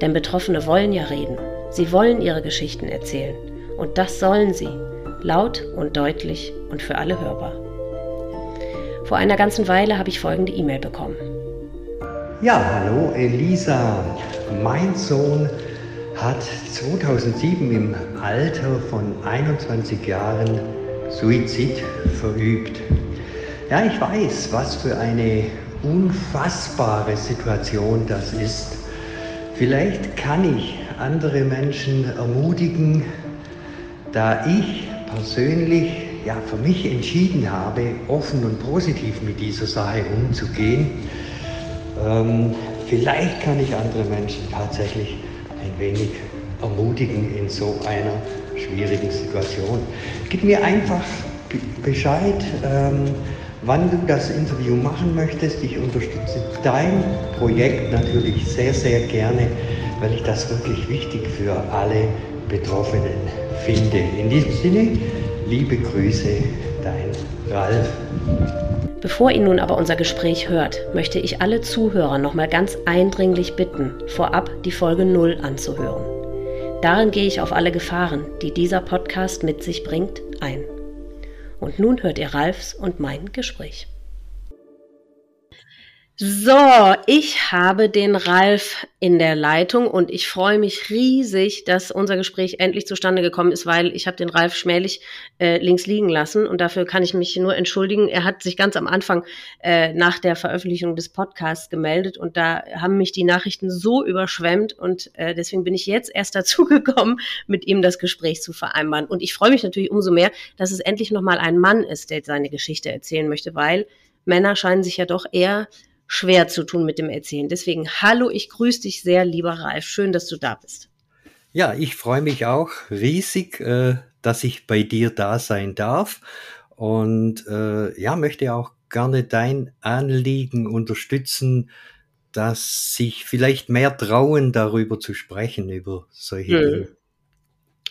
Denn Betroffene wollen ja reden. Sie wollen ihre Geschichten erzählen. Und das sollen sie. Laut und deutlich und für alle hörbar. Vor einer ganzen Weile habe ich folgende E-Mail bekommen. Ja, hallo Elisa. Mein Sohn hat 2007 im Alter von 21 Jahren Suizid verübt. Ja, ich weiß, was für eine unfassbare Situation das ist. Vielleicht kann ich andere Menschen ermutigen, da ich persönlich ja für mich entschieden habe, offen und positiv mit dieser Sache umzugehen. Ähm, vielleicht kann ich andere Menschen tatsächlich ein wenig ermutigen in so einer schwierigen Situation. Gib mir einfach Bescheid. Ähm, wann du das Interview machen möchtest. Ich unterstütze dein Projekt natürlich sehr, sehr gerne, weil ich das wirklich wichtig für alle Betroffenen finde. In diesem Sinne, liebe Grüße, dein Ralf. Bevor ihr nun aber unser Gespräch hört, möchte ich alle Zuhörer nochmal ganz eindringlich bitten, vorab die Folge 0 anzuhören. Darin gehe ich auf alle Gefahren, die dieser Podcast mit sich bringt, ein. Und nun hört ihr Ralfs und mein Gespräch. So, ich habe den Ralf in der Leitung und ich freue mich riesig, dass unser Gespräch endlich zustande gekommen ist, weil ich habe den Ralf schmählich äh, links liegen lassen und dafür kann ich mich nur entschuldigen. Er hat sich ganz am Anfang äh, nach der Veröffentlichung des Podcasts gemeldet und da haben mich die Nachrichten so überschwemmt und äh, deswegen bin ich jetzt erst dazu gekommen, mit ihm das Gespräch zu vereinbaren. Und ich freue mich natürlich umso mehr, dass es endlich nochmal ein Mann ist, der seine Geschichte erzählen möchte, weil Männer scheinen sich ja doch eher schwer zu tun mit dem Erzählen. Deswegen, hallo, ich grüße dich sehr, lieber Ralf. Schön, dass du da bist. Ja, ich freue mich auch riesig, äh, dass ich bei dir da sein darf und äh, ja, möchte auch gerne dein Anliegen unterstützen, dass sich vielleicht mehr trauen, darüber zu sprechen, über solche hm. Dinge.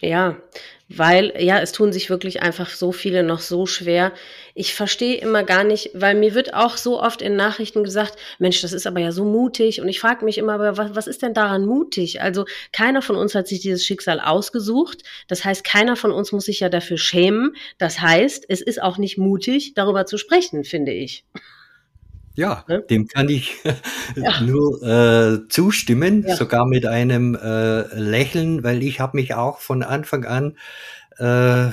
Ja, weil ja, es tun sich wirklich einfach so viele noch so schwer. Ich verstehe immer gar nicht, weil mir wird auch so oft in Nachrichten gesagt, Mensch, das ist aber ja so mutig. Und ich frage mich immer, was, was ist denn daran mutig? Also keiner von uns hat sich dieses Schicksal ausgesucht. Das heißt, keiner von uns muss sich ja dafür schämen. Das heißt, es ist auch nicht mutig, darüber zu sprechen, finde ich. Ja, ne? dem kann ich ja. nur äh, zustimmen, ja. sogar mit einem äh, Lächeln, weil ich habe mich auch von Anfang an äh,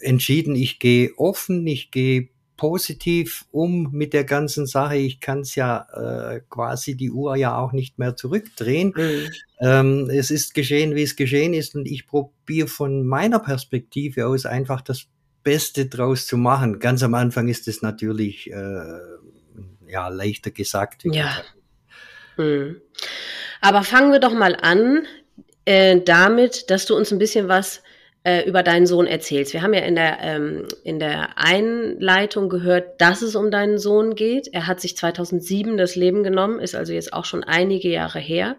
entschieden, ich gehe offen, ich gehe positiv um mit der ganzen Sache. Ich kann es ja äh, quasi die Uhr ja auch nicht mehr zurückdrehen. Mhm. Ähm, es ist geschehen, wie es geschehen ist und ich probiere von meiner Perspektive aus einfach das Beste draus zu machen. Ganz am Anfang ist es natürlich äh, ja, leichter gesagt. Ja. Hm. Aber fangen wir doch mal an äh, damit, dass du uns ein bisschen was äh, über deinen Sohn erzählst. Wir haben ja in der, ähm, in der Einleitung gehört, dass es um deinen Sohn geht. Er hat sich 2007 das Leben genommen, ist also jetzt auch schon einige Jahre her.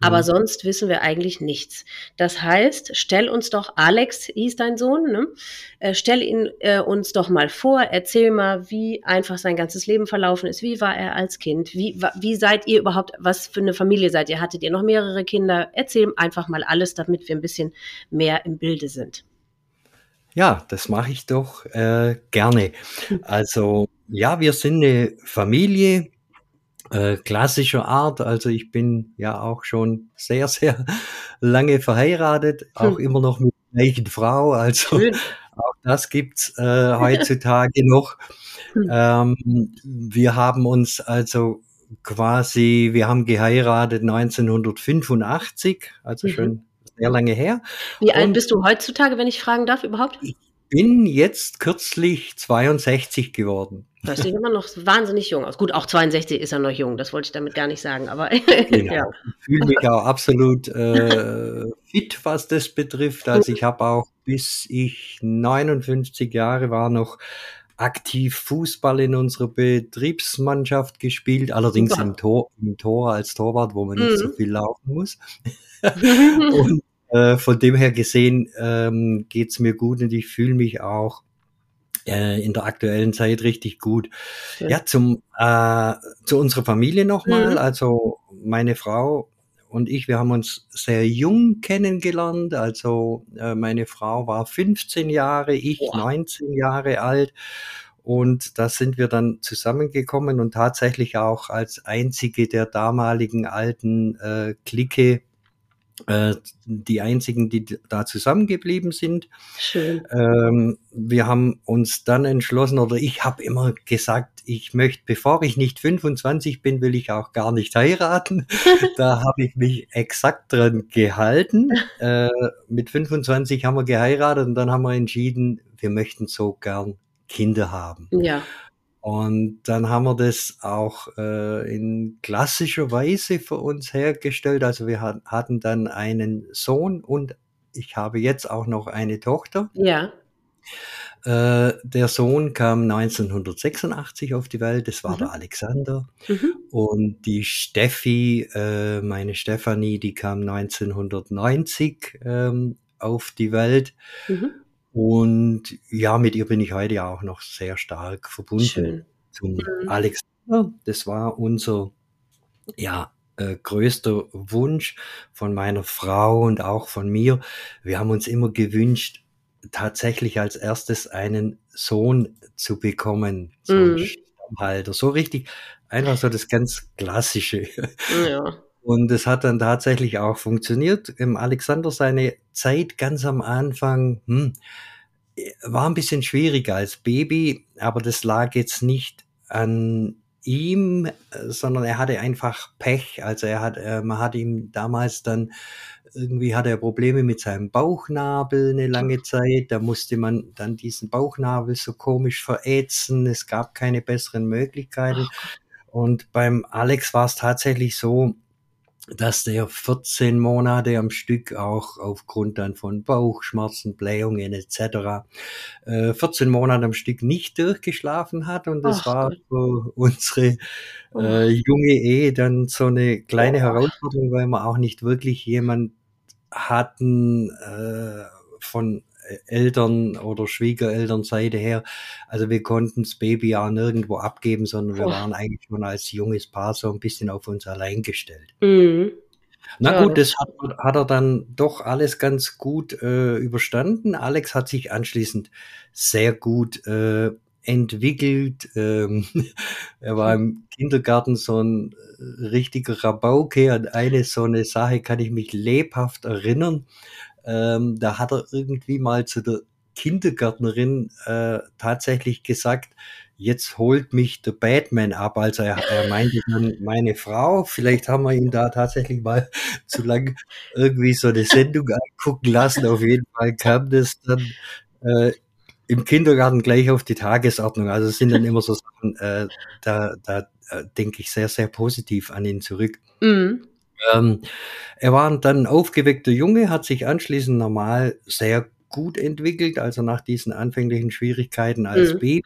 Aber mhm. sonst wissen wir eigentlich nichts. Das heißt, stell uns doch, Alex hieß dein Sohn, ne? Äh, stell ihn äh, uns doch mal vor, erzähl mal, wie einfach sein ganzes Leben verlaufen ist. Wie war er als Kind? Wie, wie seid ihr überhaupt, was für eine Familie seid ihr? Hattet ihr noch mehrere Kinder? Erzähl einfach mal alles, damit wir ein bisschen mehr im Bilde sind sind. Ja, das mache ich doch äh, gerne. Also ja, wir sind eine Familie äh, klassischer Art. Also ich bin ja auch schon sehr, sehr lange verheiratet, auch hm. immer noch mit der gleichen Frau. Also Schön. auch das gibt's äh, heutzutage noch. Hm. Ähm, wir haben uns also quasi, wir haben geheiratet 1985, also mhm. schon sehr lange her. Wie alt bist du heutzutage, wenn ich fragen darf, überhaupt? Ich bin jetzt kürzlich 62 geworden. Das sieht immer noch wahnsinnig jung aus. Gut, auch 62 ist er noch jung, das wollte ich damit gar nicht sagen, aber genau. ja. Ich fühle mich auch absolut äh, fit, was das betrifft. Also ich habe auch bis ich 59 Jahre war noch aktiv Fußball in unserer Betriebsmannschaft gespielt, allerdings im Tor, im Tor als Torwart, wo man mhm. nicht so mhm. viel laufen muss. und äh, von dem her gesehen ähm, geht's mir gut und ich fühle mich auch äh, in der aktuellen Zeit richtig gut. Ja, ja zum äh, zu unserer Familie nochmal. Mhm. Also meine Frau und ich, wir haben uns sehr jung kennengelernt. Also äh, meine Frau war 15 Jahre, ich Boah. 19 Jahre alt. Und da sind wir dann zusammengekommen und tatsächlich auch als einzige der damaligen alten äh, Clique die einzigen, die da zusammengeblieben sind. Schön. Ähm, wir haben uns dann entschlossen, oder ich habe immer gesagt, ich möchte, bevor ich nicht 25 bin, will ich auch gar nicht heiraten. da habe ich mich exakt dran gehalten. Äh, mit 25 haben wir geheiratet und dann haben wir entschieden, wir möchten so gern Kinder haben. Ja. Und dann haben wir das auch äh, in klassischer Weise für uns hergestellt. Also wir hat, hatten dann einen Sohn und ich habe jetzt auch noch eine Tochter. Ja. Äh, der Sohn kam 1986 auf die Welt, das war mhm. der Alexander. Mhm. Und die Steffi, äh, meine Stefanie, die kam 1990 ähm, auf die Welt. Mhm. Und ja, mit ihr bin ich heute auch noch sehr stark verbunden. Schön. Zum mhm. Alexander, das war unser, ja, äh, größter Wunsch von meiner Frau und auch von mir. Wir haben uns immer gewünscht, tatsächlich als erstes einen Sohn zu bekommen, so mhm. ein Stammhalter. So richtig, einfach so das ganz Klassische. Ja. Und es hat dann tatsächlich auch funktioniert. Im Alexander seine Zeit ganz am Anfang hm, war ein bisschen schwieriger als Baby, aber das lag jetzt nicht an ihm, sondern er hatte einfach Pech. Also er hat, äh, man hat ihm damals dann irgendwie hatte er Probleme mit seinem Bauchnabel eine lange Zeit. Da musste man dann diesen Bauchnabel so komisch verätzen. Es gab keine besseren Möglichkeiten. Und beim Alex war es tatsächlich so, dass der 14 Monate am Stück auch aufgrund dann von Bauchschmerzen, Blähungen etc. Äh, 14 Monate am Stück nicht durchgeschlafen hat und das Ach, war für unsere oh. äh, junge Ehe dann so eine kleine. Herausforderung, weil wir auch nicht wirklich jemand hatten äh, von Eltern oder Schwiegerelternseite her. Also wir konnten das Baby ja nirgendwo abgeben, sondern wir oh. waren eigentlich schon als junges Paar so ein bisschen auf uns allein gestellt. Mhm. Na gut, das hat, hat, er dann doch alles ganz gut äh, überstanden. Alex hat sich anschließend sehr gut äh, entwickelt. Ähm, er war im Kindergarten so ein äh, richtiger Rabauke. An eine so eine Sache kann ich mich lebhaft erinnern. Ähm, da hat er irgendwie mal zu der Kindergärtnerin äh, tatsächlich gesagt, jetzt holt mich der Batman ab. Also er, er meinte dann meine Frau. Vielleicht haben wir ihn da tatsächlich mal zu lang irgendwie so eine Sendung angucken lassen. Auf jeden Fall kam das dann äh, im Kindergarten gleich auf die Tagesordnung. Also es sind dann immer so Sachen, äh, da, da äh, denke ich sehr, sehr positiv an ihn zurück. Mhm. Ähm, er war dann ein aufgeweckter Junge, hat sich anschließend normal sehr gut entwickelt, also nach diesen anfänglichen Schwierigkeiten als mhm. Baby,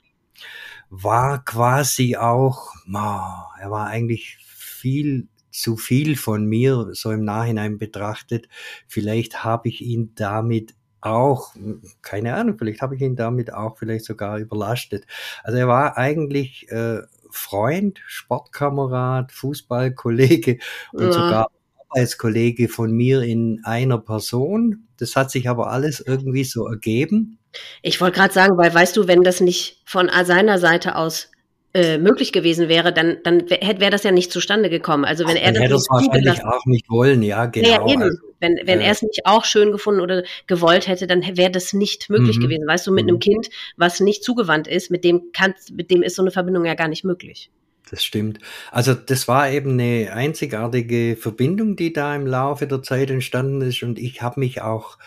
war quasi auch, oh, er war eigentlich viel zu viel von mir, so im Nachhinein betrachtet. Vielleicht habe ich ihn damit auch, keine Ahnung, vielleicht habe ich ihn damit auch vielleicht sogar überlastet. Also er war eigentlich äh, Freund, Sportkamerad, Fußballkollege und ja. sogar Arbeitskollege von mir in einer Person. Das hat sich aber alles irgendwie so ergeben. Ich wollte gerade sagen, weil weißt du, wenn das nicht von seiner Seite aus äh, möglich gewesen wäre, dann, dann wäre das ja nicht zustande gekommen. Also wenn Ach, er das hätte es wahrscheinlich auch nicht wollen, ja, genau. Ja, eben. Also, wenn wenn äh, er es nicht auch schön gefunden oder gewollt hätte, dann wäre das nicht möglich mhm. gewesen. Weißt du, mit mhm. einem Kind, was nicht zugewandt ist, mit dem kann, mit dem ist so eine Verbindung ja gar nicht möglich. Das stimmt. Also das war eben eine einzigartige Verbindung, die da im Laufe der Zeit entstanden ist und ich habe mich auch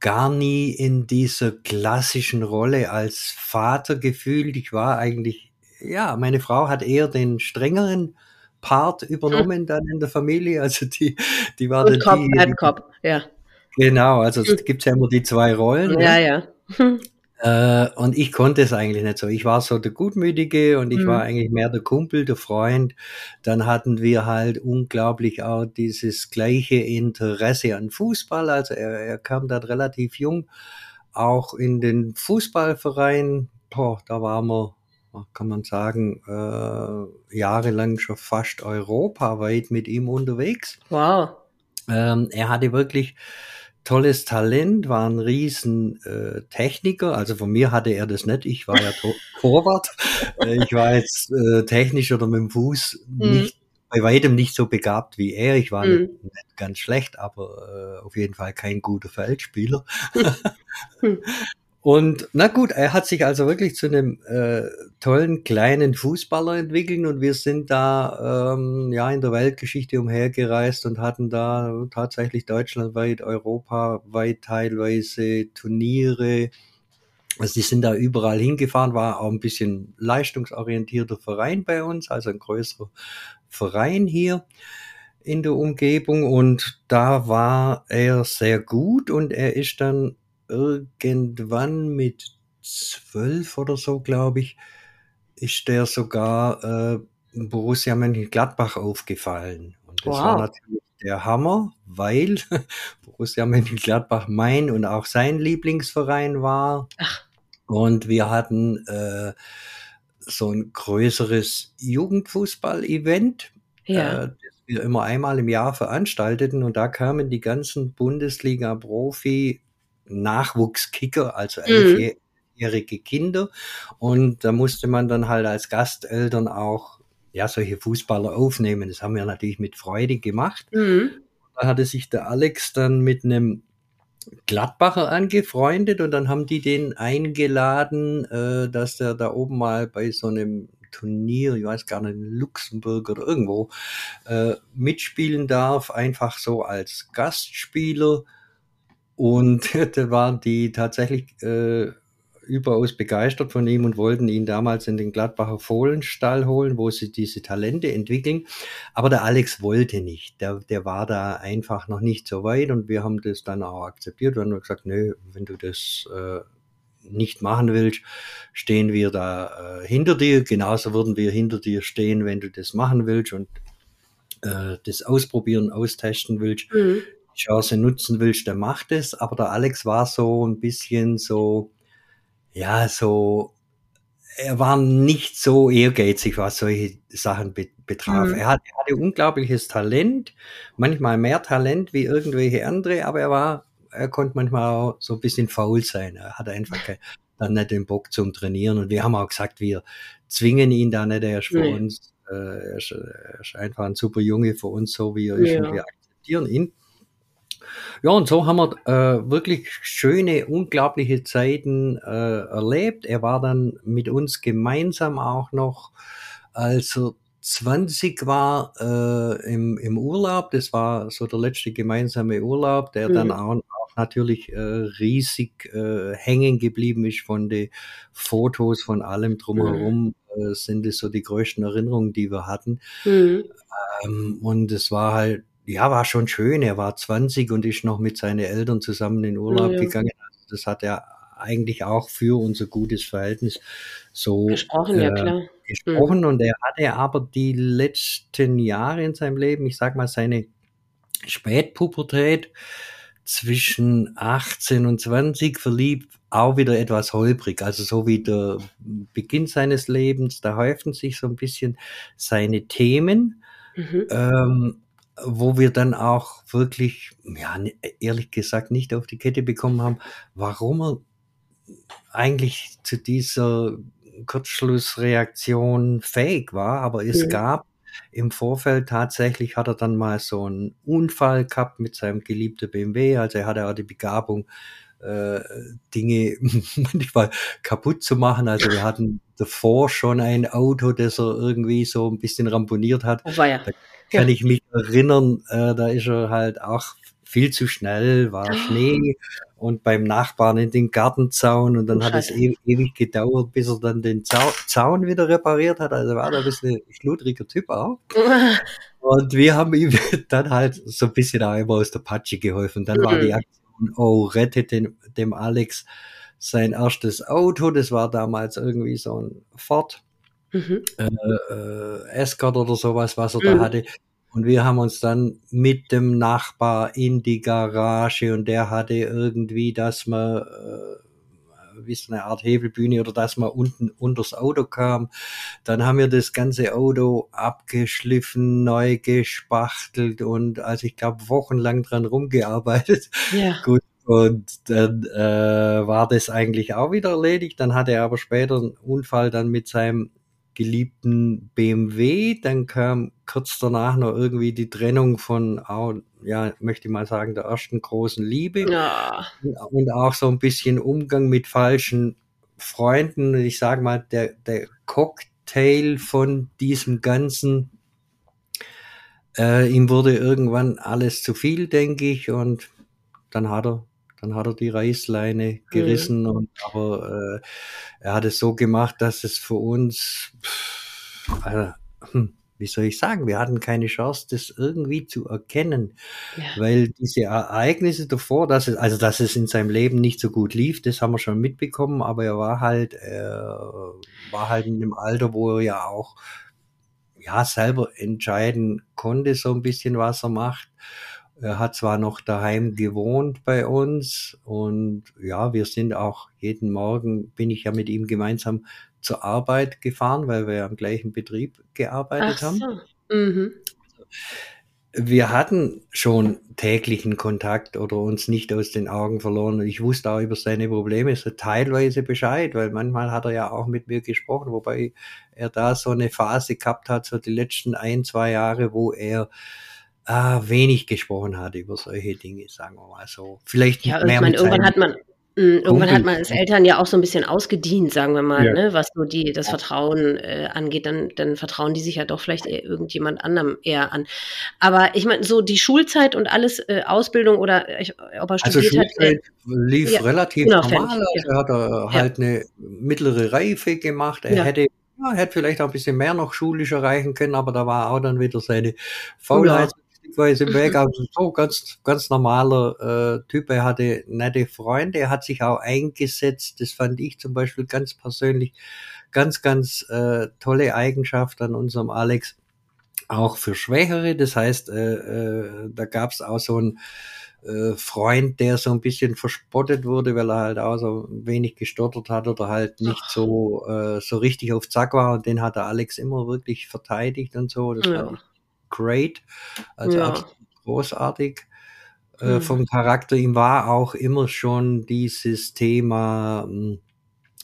gar nie in dieser klassischen Rolle als Vater gefühlt. Ich war eigentlich ja, meine Frau hat eher den strengeren Part übernommen hm. dann in der Familie. Also die, die war Good Cop, Bad Cop, ja. Genau, also es hm. gibt ja immer die zwei Rollen. Ja, ne? ja. Äh, und ich konnte es eigentlich nicht so. Ich war so der Gutmütige und ich mhm. war eigentlich mehr der Kumpel, der Freund. Dann hatten wir halt unglaublich auch dieses gleiche Interesse an Fußball. Also er, er kam dann relativ jung auch in den Fußballverein. Boah, da waren wir, kann man sagen, äh, jahrelang schon fast europaweit mit ihm unterwegs. Wow. Ähm, er hatte wirklich tolles Talent, war ein riesen äh, Techniker. Also von mir hatte er das nicht. Ich war ja Torwart. Äh, ich war jetzt äh, technisch oder mit dem Fuß mhm. nicht bei weitem nicht so begabt wie er. Ich war mhm. nicht, nicht, ganz schlecht, aber äh, auf jeden Fall kein guter Feldspieler. mhm. Und na gut, er hat sich also wirklich zu einem äh, tollen kleinen Fußballer entwickelt und wir sind da ähm, ja in der Weltgeschichte umhergereist und hatten da tatsächlich deutschlandweit, europaweit teilweise Turniere. Also die sind da überall hingefahren, war auch ein bisschen leistungsorientierter Verein bei uns, also ein größerer Verein hier in der Umgebung und da war er sehr gut und er ist dann irgendwann mit zwölf oder so, glaube ich, ist der sogar äh, Borussia Mönchengladbach aufgefallen. Und das wow. war natürlich der Hammer, weil Borussia Mönchengladbach mein und auch sein Lieblingsverein war. Ach. Und wir hatten äh, so ein größeres Jugendfußball-Event, ja. äh, das wir immer einmal im Jahr veranstalteten. Und da kamen die ganzen Bundesliga-Profi Nachwuchskicker, also mhm. elfjährige Kinder. Und da musste man dann halt als Gasteltern auch ja, solche Fußballer aufnehmen. Das haben wir natürlich mit Freude gemacht. Mhm. Da hatte sich der Alex dann mit einem Gladbacher angefreundet und dann haben die den eingeladen, äh, dass der da oben mal bei so einem Turnier, ich weiß gar nicht, in Luxemburg oder irgendwo, äh, mitspielen darf, einfach so als Gastspieler. Und da waren die tatsächlich äh, überaus begeistert von ihm und wollten ihn damals in den Gladbacher Fohlenstall holen, wo sie diese Talente entwickeln. Aber der Alex wollte nicht. Der, der war da einfach noch nicht so weit und wir haben das dann auch akzeptiert und haben gesagt, nö, wenn du das äh, nicht machen willst, stehen wir da äh, hinter dir. Genauso würden wir hinter dir stehen, wenn du das machen willst und äh, das ausprobieren, austesten willst. Mhm. Chance nutzen willst, dann mach das. Aber der Alex war so ein bisschen so, ja, so, er war nicht so ehrgeizig, was solche Sachen be betraf. Mhm. Er, hat, er hatte unglaubliches Talent, manchmal mehr Talent wie irgendwelche andere, aber er war, er konnte manchmal auch so ein bisschen faul sein. Er hatte einfach kein, dann nicht den Bock zum Trainieren. Und wir haben auch gesagt, wir zwingen ihn da nicht, er ist für nee. uns, äh, er, ist, er, ist, einfach ein super Junge für uns, so wie er ist, ja. und wir akzeptieren ihn. Ja, und so haben wir äh, wirklich schöne, unglaubliche Zeiten äh, erlebt. Er war dann mit uns gemeinsam auch noch, als er 20 war äh, im, im Urlaub. Das war so der letzte gemeinsame Urlaub, der mhm. dann auch, auch natürlich äh, riesig äh, hängen geblieben ist von den Fotos, von allem drumherum. Mhm. Äh, sind es so die größten Erinnerungen, die wir hatten. Mhm. Ähm, und es war halt ja, war schon schön. Er war 20 und ist noch mit seinen Eltern zusammen in Urlaub ja. gegangen. Also das hat er eigentlich auch für unser gutes Verhältnis so gesprochen, äh, ja klar. Gesprochen mhm. und er hatte aber die letzten Jahre in seinem Leben, ich sag mal seine Spätpubertät zwischen 18 und 20 verliebt auch wieder etwas holprig, also so wie der Beginn seines Lebens, da häuften sich so ein bisschen seine Themen. Mhm. Ähm, wo wir dann auch wirklich, ja, ehrlich gesagt nicht auf die Kette bekommen haben, warum er eigentlich zu dieser Kurzschlussreaktion fähig war, aber es ja. gab im Vorfeld tatsächlich hat er dann mal so einen Unfall gehabt mit seinem geliebten BMW, also er hatte auch die Begabung, äh, Dinge manchmal kaputt zu machen. Also wir hatten davor schon ein Auto, das er irgendwie so ein bisschen ramponiert hat. Oh, war ja kann ja. ich mich erinnern, äh, da ist er halt auch viel zu schnell, war Schnee und beim Nachbarn in den Gartenzaun und dann Oh, hat es Scheiße. ewig, gedauert, bis er dann den Zau Zaun wieder repariert hat. Also war da ein bisschen ein schludriger Typ auch. Und wir haben ihm dann halt so ein bisschen auch immer aus der Patsche geholfen. Dann war Mhm. die Aktion, oh, rettet den, dem Alex sein erstes Auto. Das war damals irgendwie so ein Ford Mhm. äh, äh, Escort oder sowas, was er Mhm. da hatte. Und wir haben uns dann mit dem Nachbar in die Garage und der hatte irgendwie, dass man, äh, wie so eine Art Hebelbühne oder dass man unten unters Auto kam. Dann haben wir das ganze Auto abgeschliffen, neu gespachtelt und also ich glaube wochenlang dran rumgearbeitet. Ja. Gut. Und dann äh, war das eigentlich auch wieder erledigt. Dann hatte er aber später einen Unfall dann mit seinem geliebten BMW. Dann kam kurz danach noch irgendwie die Trennung von, ja, möchte ich mal sagen, der ersten großen Liebe Ja. und auch so ein bisschen Umgang mit falschen Freunden. Und ich sage mal, der, der Cocktail von diesem Ganzen, äh, ihm wurde irgendwann alles zu viel, denke ich, und dann hat er, dann hat er die Reißleine gerissen und aber äh, er hat es so gemacht, dass es für uns, pff, äh, hm, wie soll ich sagen, wir hatten keine Chance, das irgendwie zu erkennen ja. weil diese Ereignisse davor, dass es, also dass es in seinem Leben nicht so gut lief, das haben wir schon mitbekommen, aber er war halt, er war halt in dem Alter, wo er ja auch ja selber entscheiden konnte, so ein bisschen, was er macht. Er hat zwar noch daheim gewohnt bei uns und ja, wir sind auch jeden Morgen, bin ich ja mit ihm gemeinsam zur Arbeit gefahren, weil wir ja im gleichen Betrieb gearbeitet Ach haben so. Mhm. wir hatten schon täglichen Kontakt oder uns nicht aus den Augen verloren. Und ich wusste auch über seine Probleme so teilweise Bescheid, weil manchmal hat er ja auch mit mir gesprochen, wobei er da so eine Phase gehabt hat, so die letzten ein, zwei Jahre, wo er ah, wenig gesprochen hat über solche Dinge, sagen wir mal so. Vielleicht Ja, mehr ich meine, mit irgendwann seinen hat man, mh, irgendwann hat man als ne? Eltern ja auch so ein bisschen ausgedient, sagen wir mal, Ja. ne, was so die, das Ja. Vertrauen äh, angeht, dann, dann vertrauen die sich ja doch vielleicht eher irgendjemand anderem eher an. Aber ich meine, so die Schulzeit und alles, äh, Ausbildung oder ich, ob er Also studiert hat, äh, Schulzeit lief ja, relativ unauffällig, normal. Also er hat er Ja. halt eine mittlere Reife gemacht. Er Ja. hätte, ja, hätte vielleicht auch ein bisschen mehr noch schulisch erreichen können, aber da war auch dann wieder seine Faulheit im Weg. Also so ganz, ganz normaler äh, Typ. Er hatte nette Freunde. Er hat sich auch eingesetzt. Das fand ich zum Beispiel ganz persönlich ganz, ganz äh, tolle Eigenschaft an unserem Alex. Auch für Schwächere. Das heißt, äh, äh, da gab es auch so ein äh, Freund, der so ein bisschen verspottet wurde, weil er halt auch so wenig gestottert hat oder halt nicht so äh, so richtig auf Zack war und den hat der Alex immer wirklich verteidigt und so. Das Ja. fand ich great, also Ja. großartig äh, Mhm. vom Charakter. Ihm war auch immer schon dieses Thema, mh,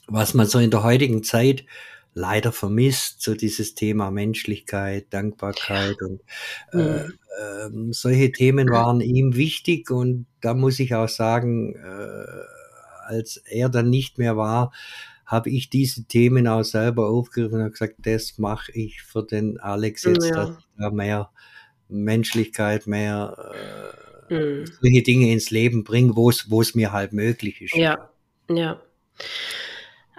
was man so in der heutigen Zeit leider vermisst, so dieses Thema Menschlichkeit, Dankbarkeit und äh, ähm, solche Themen waren ihm wichtig und da muss ich auch sagen, äh, als er dann nicht mehr war, habe ich diese Themen auch selber aufgegriffen und gesagt, das mache ich für den Alex jetzt, Ja. dass ich da mehr Menschlichkeit, mehr äh, Mhm. solche Dinge ins Leben bringe, wo es mir halt möglich ist. Ja. Ja.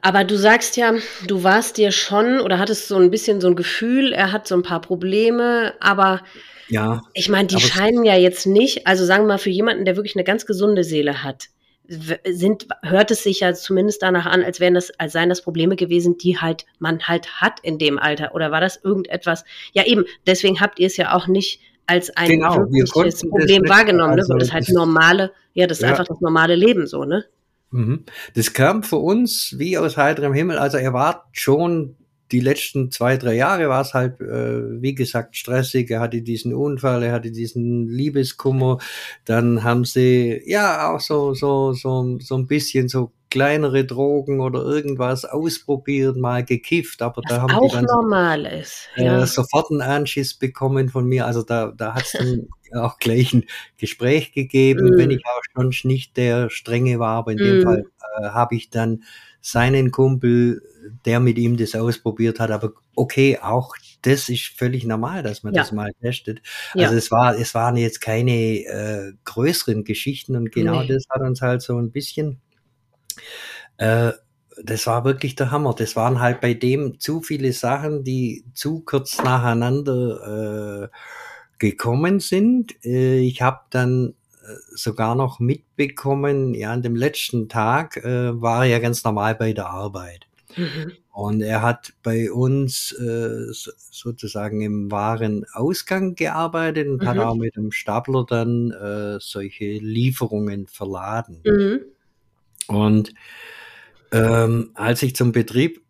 Aber du sagst ja, du warst dir schon oder hattest so ein bisschen so ein Gefühl, er hat so ein paar Probleme, aber Ja, ich meine, die scheinen ja jetzt nicht, also sagen wir mal, für jemanden, der wirklich eine ganz gesunde Seele hat, sind, hört es sich ja zumindest danach an, als wären das, als seien das Probleme gewesen, die halt man halt hat in dem Alter. Oder war das irgendetwas? Ja, eben, deswegen habt ihr es ja auch nicht als ein Genau, wir wirkliches Problem nicht, wahrgenommen, ne? also weil das halt normale, ja, das ist Ja. einfach das normale Leben so, ne? Mhm. Das kam für uns wie aus heiterem Himmel. Also er war schon die letzten zwei, drei Jahre war es halt, äh, wie gesagt, stressig. Er hatte diesen Unfall, er hatte diesen Liebeskummer. Dann haben sie ja auch so, so, so, so ein bisschen so kleinere Drogen oder irgendwas ausprobiert, mal gekifft. Aber da Was haben die auch dann normal ist. äh, Ja. sofort einen Anschiss bekommen von mir. Also da, da hat es dann auch gleich ein Gespräch gegeben, Mm. wenn ich auch schon nicht der Strenge war. Aber in dem Mm. Fall äh, habe ich dann seinen Kumpel, der mit ihm das ausprobiert hat, aber okay, auch das ist völlig normal, dass man Ja. das mal testet. Ja. Also es war, es waren jetzt keine äh, größeren Geschichten und genau Nee. das hat uns halt so ein bisschen, äh, das war wirklich der Hammer. Das waren halt bei dem zu viele Sachen, die zu kurz nacheinander äh, gekommen sind. Äh, ich habe dann sogar noch mitbekommen, ja, an dem letzten Tag äh, war er ja ganz normal bei der Arbeit. Mhm. Und er hat bei uns äh, so- sozusagen im wahren Ausgang gearbeitet und hat Mhm. auch mit dem Stapler dann äh, solche Lieferungen verladen. Mhm. Und ähm, als ich zum Betrieb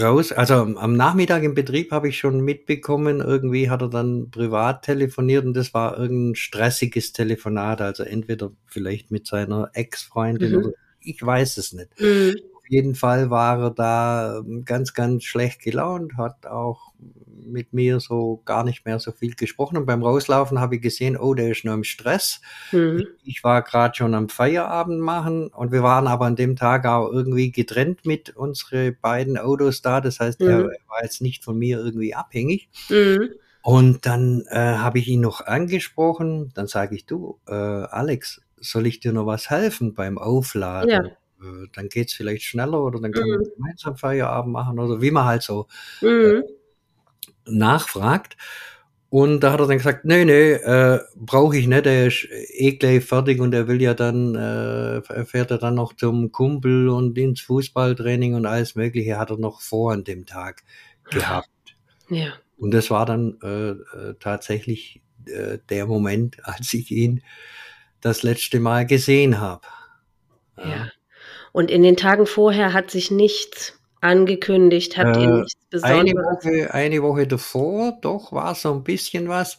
raus, also am- Nachmittag im Betrieb habe ich schon mitbekommen, irgendwie hat er dann privat telefoniert und das war irgendein stressiges Telefonat, also entweder vielleicht mit seiner Ex-Freundin Mhm. oder ich weiß es nicht. Mhm. Auf jeden Fall war er da ähm, ganz, ganz schlecht gelaunt, hat auch mit mir so gar nicht mehr so viel gesprochen. Und beim Rauslaufen habe ich gesehen, oh, der ist noch im Stress. Mhm. Ich war gerade schon am Feierabend machen und wir waren aber an dem Tag auch irgendwie getrennt mit unsere beiden Autos da. Das heißt, er, Mhm. er war jetzt nicht von mir irgendwie abhängig. Mhm. Und dann äh, habe ich ihn noch angesprochen. Dann sage ich, du, äh, Alex, soll ich dir noch was helfen beim Aufladen? Ja. Äh, Dann geht's vielleicht schneller oder dann können Mhm. wir gemeinsam Feierabend machen oder wie man halt so Mhm. Nachfragt. Und da hat er dann gesagt, nee, nee, äh, brauche ich nicht, er ist eh gleich fertig und er will ja dann, äh, fährt er dann noch zum Kumpel und ins Fußballtraining und alles Mögliche hat er noch vor an dem Tag gehabt. Ja. Und das war dann äh, äh, tatsächlich äh, der Moment, als ich ihn das letzte Mal gesehen habe. Ja. Und in den Tagen vorher hat sich nichts angekündigt, habt ihr Äh, nichts Eine Besonderes? Woche, eine Woche davor, doch, war so ein bisschen was.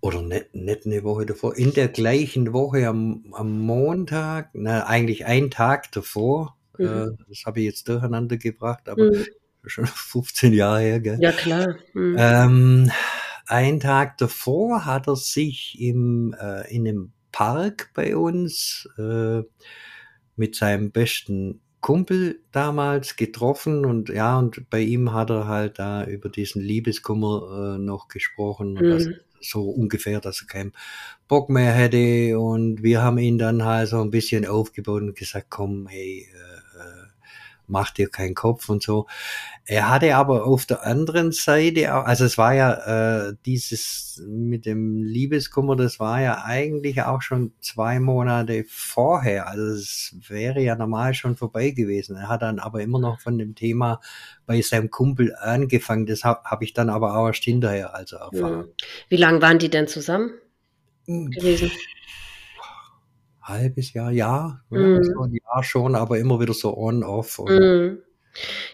Oder nicht, nicht eine Woche davor, in der gleichen Woche am, am Montag, na, eigentlich einen Tag davor, Mhm. äh, das habe ich jetzt durcheinander gebracht, aber Mhm. schon 15 Jahre her, gell? Ja, klar. Mhm. Ähm, einen Tag davor hat er sich im, äh, in einem Park bei uns äh, mit seinem besten Kumpel damals getroffen und ja, und bei ihm hat er halt da über diesen Liebeskummer äh, noch gesprochen und das Mhm. so ungefähr, dass er keinen Bock mehr hätte und wir haben ihn dann halt so ein bisschen aufgebaut und gesagt, komm, hey, äh, mach dir keinen Kopf und so. Er hatte aber auf der anderen Seite, also es war ja äh, dieses mit dem Liebeskummer, das war ja eigentlich auch schon zwei Monate vorher. Also es wäre ja normal schon vorbei gewesen. Er hat dann aber immer noch von dem Thema bei seinem Kumpel angefangen. Das habe hab ich dann aber auch erst hinterher also erfahren. Wie lange waren die denn zusammen Hm, gewesen? halbes Jahr, ja, Mhm. so ein Jahr schon, aber immer wieder so on-off. Und Mhm.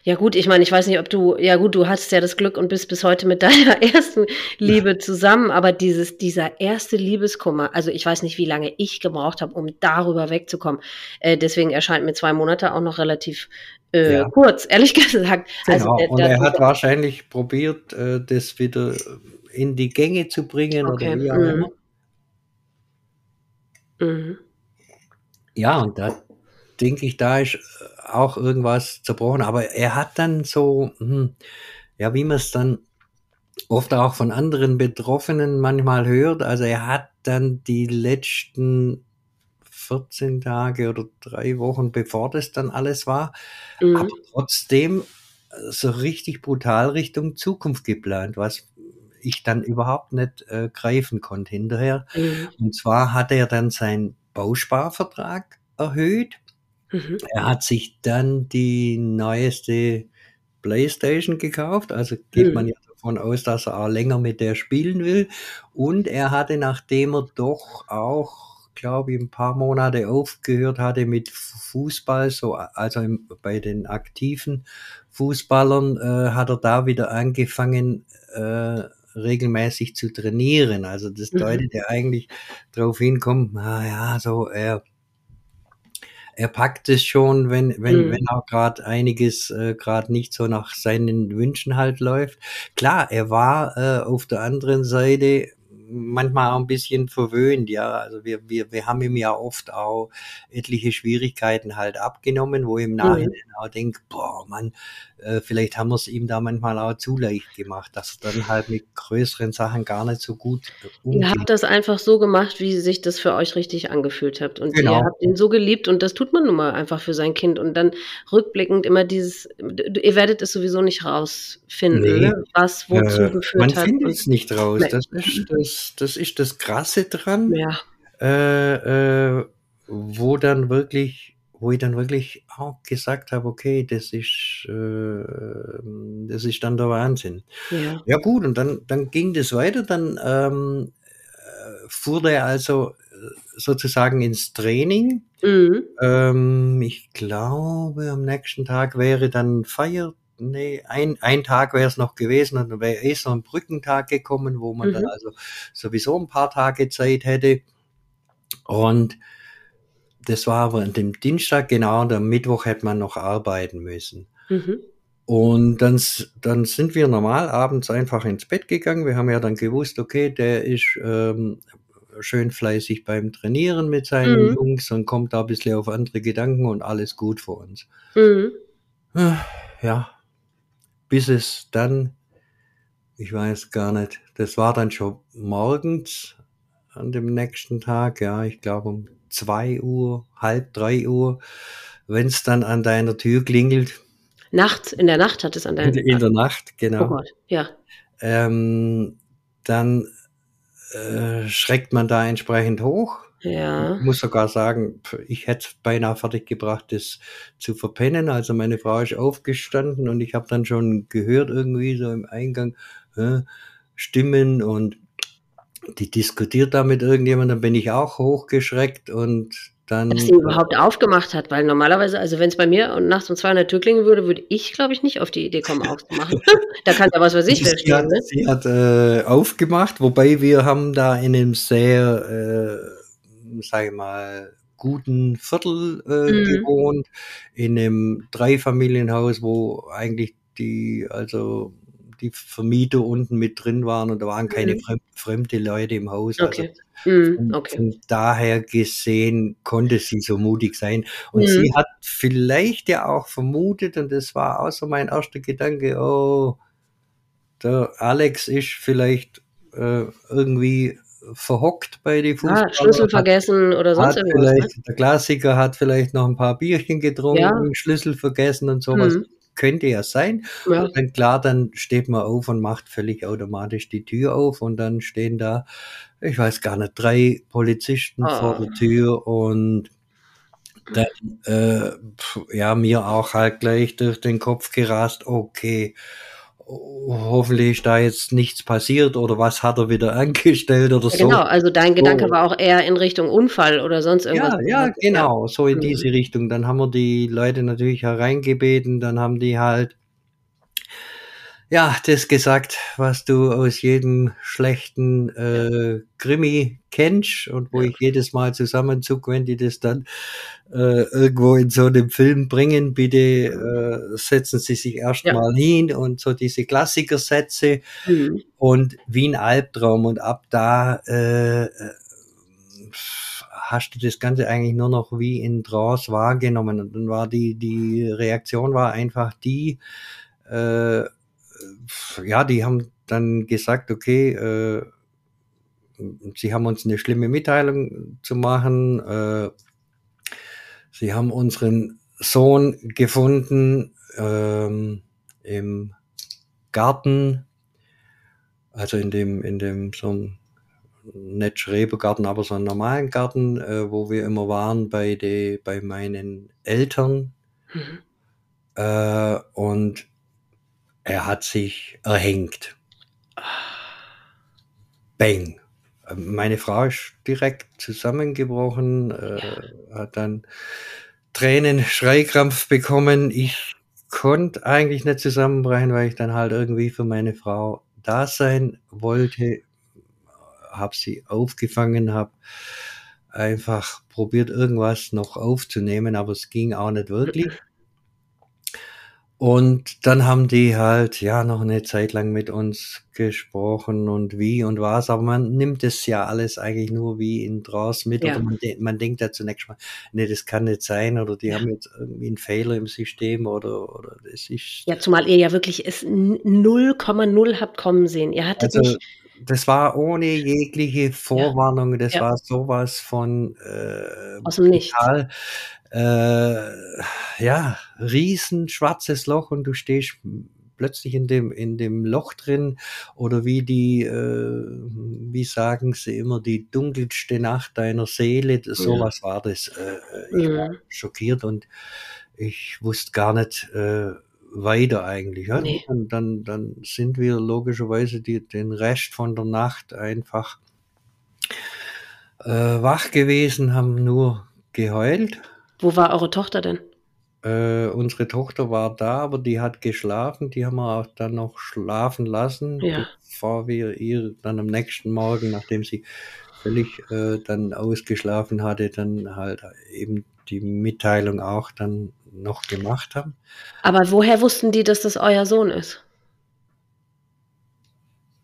Ja gut, ich meine, ich weiß nicht, ob du, ja gut, du hattest ja das Glück und bist bis heute mit deiner ersten Liebe zusammen, aber dieses, dieser erste Liebeskummer, also ich weiß nicht, wie lange ich gebraucht habe, um darüber wegzukommen. Äh, deswegen erscheint mir zwei Monate auch noch relativ äh, Ja. kurz, ehrlich gesagt. Genau, äh, und da- er hat wahrscheinlich probiert, äh, das wieder in die Gänge zu bringen Okay, oder wie auch mhm. immer. Mhm. Ja, und da denke ich, da ist äh, auch irgendwas zerbrochen. Aber er hat dann so, hm, ja, wie man es dann oft auch von anderen Betroffenen manchmal hört, also er hat dann die letzten 14 Tage oder drei Wochen, bevor das dann alles war, Mhm. aber trotzdem äh, so richtig brutal Richtung Zukunft geplant, was ich dann überhaupt nicht äh, greifen konnte hinterher. Mhm. Und zwar hat er dann seinen Bausparvertrag erhöht. Mhm. Er hat sich dann die neueste Playstation gekauft, also geht Mhm. man ja davon aus, dass er auch länger mit der spielen will. Und er hatte, nachdem er doch auch, glaube ich, ein paar Monate aufgehört hatte mit Fußball, so also im, bei den aktiven Fußballern, äh, hat er da wieder angefangen, äh, regelmäßig zu trainieren. Also das Mhm. deutet ja eigentlich darauf hinkommt, naja, so er er packt es schon, wenn, wenn, Mhm. wenn auch gerade einiges äh, gerade nicht so nach seinen Wünschen halt läuft. Klar, er war äh, auf der anderen Seite manchmal auch ein bisschen verwöhnt, ja. Also wir, wir, wir haben ihm ja oft auch etliche Schwierigkeiten halt abgenommen, wo ich im Nachhinein mhm. auch denke, boah, Mann, äh, vielleicht haben wir es ihm da manchmal auch zu leicht gemacht, dass er dann halt mit größeren Sachen gar nicht so gut umgeht. Ihr habt das einfach so gemacht, wie sich das für euch richtig angefühlt habt. Und genau. ihr habt ihn so geliebt und das tut man nun mal einfach für sein Kind. Und dann rückblickend immer dieses, ihr werdet es sowieso nicht rausfinden, nee. ne? was wozu äh, geführt man hat. Man findet es nicht raus. Das ist das, das ist das Krasse dran. Ja. Äh, äh, wo dann wirklich wo ich dann wirklich auch gesagt habe, okay, das ist, äh, das ist dann der Wahnsinn. Ja, ja gut, und dann, dann ging das weiter, dann ähm, äh, fuhr er also äh, sozusagen ins Training. Mhm. Ähm, ich glaube, am nächsten Tag wäre dann Feier, nee, ein, ein Tag wäre es noch gewesen und dann wäre eh so ein Brückentag gekommen, wo man mhm. dann also sowieso ein paar Tage Zeit hätte. Und das war aber an dem Dienstag, genau, und am Mittwoch hätte man noch arbeiten müssen. Mhm. Und dann, dann sind wir normal abends einfach ins Bett gegangen. Wir haben ja dann gewusst, okay, der ist ähm, schön fleißig beim Trainieren mit seinen mhm. Jungs und kommt da ein bisschen auf andere Gedanken und alles gut für uns. Mhm. Ja, bis es dann, ich weiß gar nicht, das war dann schon morgens an dem nächsten Tag, ja, ich glaube um zwei Uhr, halb drei Uhr, wenn es dann an deiner Tür klingelt. Nachts, in der Nacht hat es an deiner Tür. In, in der Nacht, genau. Oh Gott, ja. Ähm, dann äh, schreckt man da entsprechend hoch. Ja. Ich muss sogar sagen, ich hätte beinahe fertig gebracht, das zu verpennen. Also meine Frau ist aufgestanden und ich habe dann schon gehört irgendwie so im Eingang äh, Stimmen und die diskutiert da mit irgendjemandem, dann bin ich auch hochgeschreckt und dann. Dass sie überhaupt aufgemacht hat, weil normalerweise, also wenn es bei mir und nachts um 200 Tür klingen würde, würde ich, glaube ich, nicht auf die Idee kommen, aufzumachen. da kann ja was für sich sie hat, ne? sie hat äh, aufgemacht, wobei wir haben da in einem sehr, äh, sage ich mal, guten Viertel äh, mhm. gewohnt, in einem Dreifamilienhaus, wo eigentlich die, also die Vermieter unten mit drin waren und da waren keine mhm. fremde Leute im Haus. Also okay. Also von, okay. von, daher gesehen konnte sie so mutig sein. Und mhm. sie hat vielleicht ja auch vermutet, und das war auch so mein erster Gedanke, oh, der Alex ist vielleicht äh, irgendwie verhockt bei den Fußballern. Ah, Schlüssel vergessen oder sonst irgendwas. Ne? Der Klassiker hat vielleicht noch ein paar Bierchen getrunken, ja. Schlüssel vergessen und sowas. Mhm könnte ja sein. Ja. Und dann klar, dann steht man auf und macht völlig automatisch die Tür auf und dann stehen da, ich weiß gar nicht, drei Polizisten oh. vor der Tür und dann, äh, ja, mir auch halt gleich durch den Kopf gerast, okay, hoffentlich da jetzt nichts passiert oder was hat er wieder angestellt oder ja, so. Genau, also dein Gedanke so. war auch eher in Richtung Unfall oder sonst irgendwas. Ja, ja genau, so in mhm. diese Richtung. Dann haben wir die Leute natürlich hereingebeten, dann haben die halt ja, das gesagt, was du aus jedem schlechten äh, Krimi kennst und wo ich jedes Mal zusammenzuck, wenn die das dann äh, irgendwo in so einem Film bringen, bitte äh, setzen Sie sich erstmal ja. hin und so diese Klassikersätze mhm. und wie ein Albtraum. Und ab da äh, hast du das Ganze eigentlich nur noch wie in Trance wahrgenommen. Und dann war die die Reaktion war einfach die äh, ja, die haben dann gesagt, okay, äh, sie haben uns eine schlimme Mitteilung zu machen. Äh, sie haben unseren Sohn gefunden ähm, im Garten, also in dem, in dem so einem nicht Schrebergarten, aber so einen normalen Garten, äh, wo wir immer waren bei, de, bei meinen Eltern. Mhm. Äh, und er hat sich erhängt. Bang. Meine Frau ist direkt zusammengebrochen, äh, hat dann Tränen, Schreikrampf bekommen. Ich konnte eigentlich nicht zusammenbrechen, weil ich dann halt irgendwie für meine Frau da sein wollte. Hab sie aufgefangen, hab einfach probiert irgendwas noch aufzunehmen, aber es ging auch nicht wirklich. Und dann haben die halt, ja, noch eine Zeit lang mit uns gesprochen und wie und was, aber man nimmt es ja alles eigentlich nur wie in Trance mit Ja. oder man, de man denkt ja zunächst mal, nee, das kann nicht sein oder die Ja. haben jetzt irgendwie einen Fehler im System oder, oder das ist, Ja, zumal ihr ja wirklich es n 0,0 habt kommen sehen. Ihr hattet also, nicht das war ohne jegliche Vorwarnung, das Ja. war sowas von, äh, Aus dem Nichts. brutal. Äh, ja, riesen schwarzes Loch und du stehst plötzlich in dem in dem Loch drin oder wie die, äh wie sagen sie immer, die dunkelste Nacht deiner Seele, so Ja. was war das. Äh, äh, ich war Mhm. schockiert und ich wusste gar nicht, äh, weiter eigentlich, ja. Ne. Und dann dann sind wir logischerweise die den Rest von der Nacht einfach äh, wach gewesen, haben nur geheult. Wo war eure Tochter denn? Äh, unsere Tochter war da, aber die hat geschlafen. Die haben wir auch dann noch schlafen lassen, Ja. bevor wir ihr dann am nächsten Morgen, nachdem sie völlig äh, dann ausgeschlafen hatte, dann halt eben die Mitteilung auch dann noch gemacht haben. Aber woher wussten die, dass das euer Sohn ist?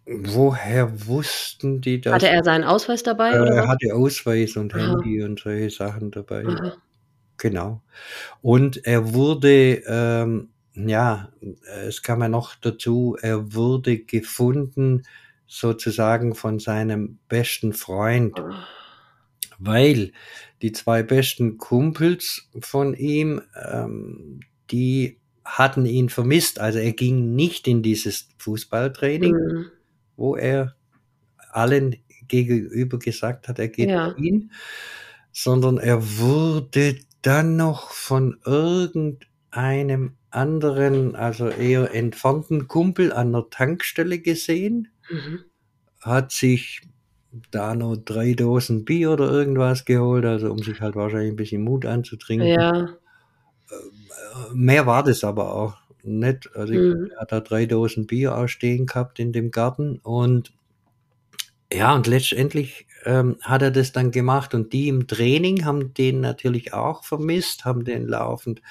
Woher wussten die das? Hatte er seinen Ausweis dabei Äh, oder er hatte Ausweis und Aha. Handy und solche Sachen dabei. Aha. Genau. Und er wurde, ähm, ja, es kam ja noch dazu, er wurde gefunden sozusagen von seinem besten Freund, Oh. weil die zwei besten Kumpels von ihm, ähm, die hatten ihn vermisst. Also er ging nicht in dieses Fußballtraining, Mhm. wo er allen gegenüber gesagt hat, er geht Ja. dahin, sondern er wurde dann noch von irgendeinem anderen, also eher entfernten Kumpel an der Tankstelle gesehen, Mhm. hat sich da noch drei Dosen Bier oder irgendwas geholt, also um sich halt wahrscheinlich ein bisschen Mut anzutrinken. Ja. Äh, Mehr war das aber auch nicht. Also Mhm. er hat da drei Dosen Bier ausstehen gehabt in dem Garten und ja, und letztendlich ähm, hat er das dann gemacht und die im Training haben den natürlich auch vermisst, haben den laufend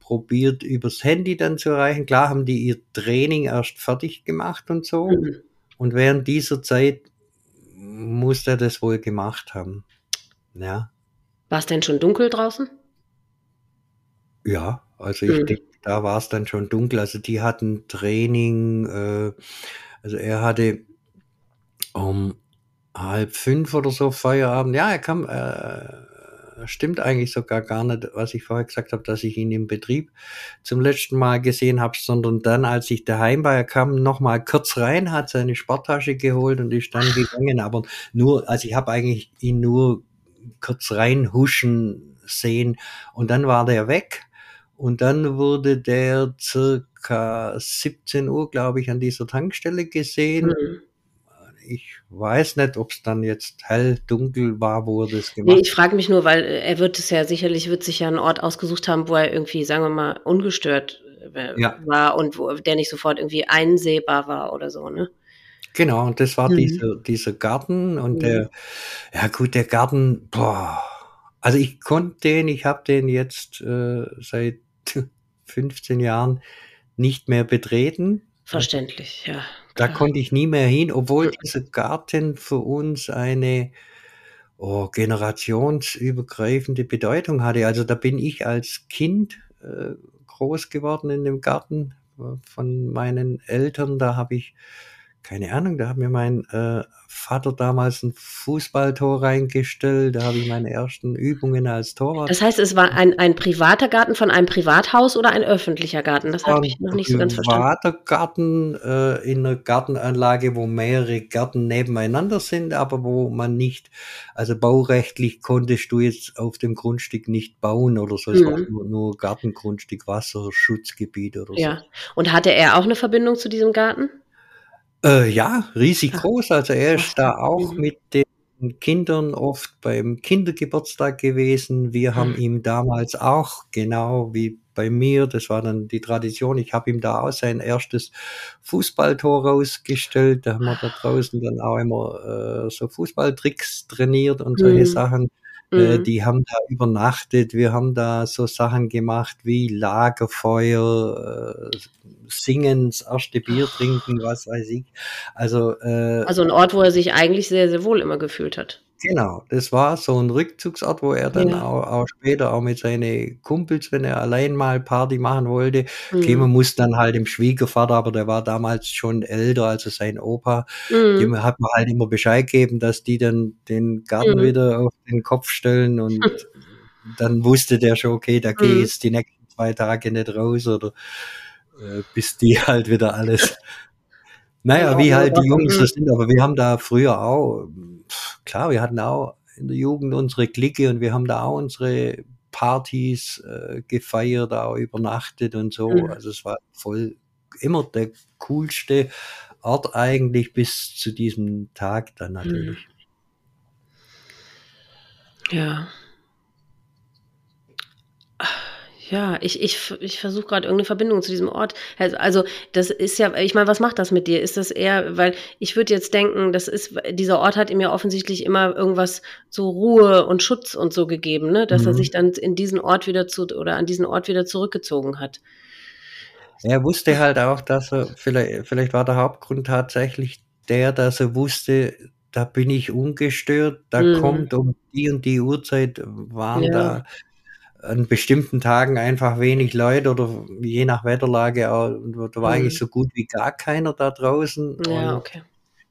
probiert übers Handy dann zu erreichen. Klar haben die ihr Training erst fertig gemacht und so Mhm. und während dieser Zeit muss er das wohl gemacht haben. Ja, War es denn schon dunkel draußen? ja, also ich Mhm. denke, da war es dann schon dunkel. Also die hatten Training, äh, also er hatte um halb fünf oder so Feierabend. Ja, er kam, äh, stimmt eigentlich sogar gar nicht, was ich vorher gesagt habe, dass ich ihn im Betrieb zum letzten Mal gesehen habe, sondern dann, als ich daheim war, er kam noch mal kurz rein, hat seine Sporttasche geholt und ist dann gegangen. Aber nur, also ich habe eigentlich ihn nur kurz reinhuschen sehen und dann war der weg. Und dann wurde der circa 17 Uhr, glaube ich, an dieser Tankstelle gesehen. Mhm. Ich weiß nicht, ob es dann jetzt hell, dunkel war, wo er das Nee, gemacht ich frage mich nur, weil äh, er wird es ja sicherlich wird sich ja einen Ort ausgesucht haben, wo er irgendwie, sagen wir mal, ungestört äh, Ja. war und wo der nicht sofort irgendwie einsehbar war oder so, ne? Genau, und das war Mhm. dieser, dieser Garten und Mhm. der, ja gut, der Garten, boah, also ich konnte den, ich habe den jetzt äh, seit 15 Jahren nicht mehr betreten. Verständlich, ja. Da konnte ich nie mehr hin, obwohl dieser Garten für uns eine oh, generationsübergreifende Bedeutung hatte. Also da bin ich als Kind äh, groß geworden in dem Garten äh, von meinen Eltern. Da habe ich, keine Ahnung, da hat mir mein äh, Vater damals ein Fußballtor reingestellt. Da habe ich meine ersten Übungen als Torwart. Das heißt, es war ein, ein privater Garten von einem Privathaus oder ein öffentlicher Garten? Das habe ich noch nicht so ganz verstanden. privater Garten äh, in einer Gartenanlage, wo mehrere Gärten nebeneinander sind, aber wo man nicht, also baurechtlich konntest du jetzt auf dem Grundstück nicht bauen oder so. Es war Mhm. nur, nur Gartengrundstück, Wasserschutzgebiet oder so. Ja. Und hatte er auch eine Verbindung zu diesem Garten? Äh, ja, riesig Ach. groß. Also er ist da auch mit den Kindern oft beim Kindergeburtstag gewesen. Wir haben Mhm. ihm damals auch, genau wie bei mir, das war dann die Tradition, ich habe ihm da auch sein erstes Fußballtor rausgestellt. Da haben wir da draußen dann auch immer äh, so Fußballtricks trainiert und solche Mhm. Sachen. Äh, mhm. die haben da übernachtet. Wir haben da so Sachen gemacht wie Lagerfeuer, äh, singen, das erste Bier trinken, was weiß ich. Also, äh, also ein Ort, wo er sich eigentlich sehr, sehr wohl immer gefühlt hat. Genau, das war so ein Rückzugsort, wo er dann ja. auch, auch, später auch mit seinen Kumpels, wenn er allein mal Party machen wollte, mhm. käme, muss dann halt dem Schwiegervater, aber der war damals schon älter, also sein Opa, mhm. dem hat man halt immer Bescheid gegeben, dass die dann den Garten mhm. wieder auf den Kopf stellen und dann wusste der schon, okay, da gehe ich jetzt die nächsten zwei Tage nicht raus oder äh, bis die halt wieder alles naja, wie halt die Jungs das sind, aber wir haben da früher auch, klar, wir hatten auch in der Jugend unsere Clique und wir haben da auch unsere Partys äh, gefeiert, auch übernachtet und so. Mhm. Also es war voll immer der coolste Ort eigentlich bis zu diesem Tag dann natürlich. Ja. Ja, ich, ich, ich versuche gerade irgendeine Verbindung zu diesem Ort. Also, also, das ist ja, ich meine, was macht das mit dir? Ist das eher, weil ich würde jetzt denken, das ist, dieser Ort hat ihm ja offensichtlich immer irgendwas zu Ruhe und Schutz und so gegeben, ne? Dass mhm. er sich dann in diesen Ort wieder zu oder an diesen Ort wieder zurückgezogen hat. Er wusste halt auch, dass er, vielleicht, vielleicht war der Hauptgrund tatsächlich der, dass er wusste, da bin ich ungestört, da mhm. kommt um die und die Uhrzeit waren ja. da an bestimmten Tagen einfach wenig Leute oder je nach Wetterlage auch, da war mhm. eigentlich so gut wie gar keiner da draußen. Ja, okay.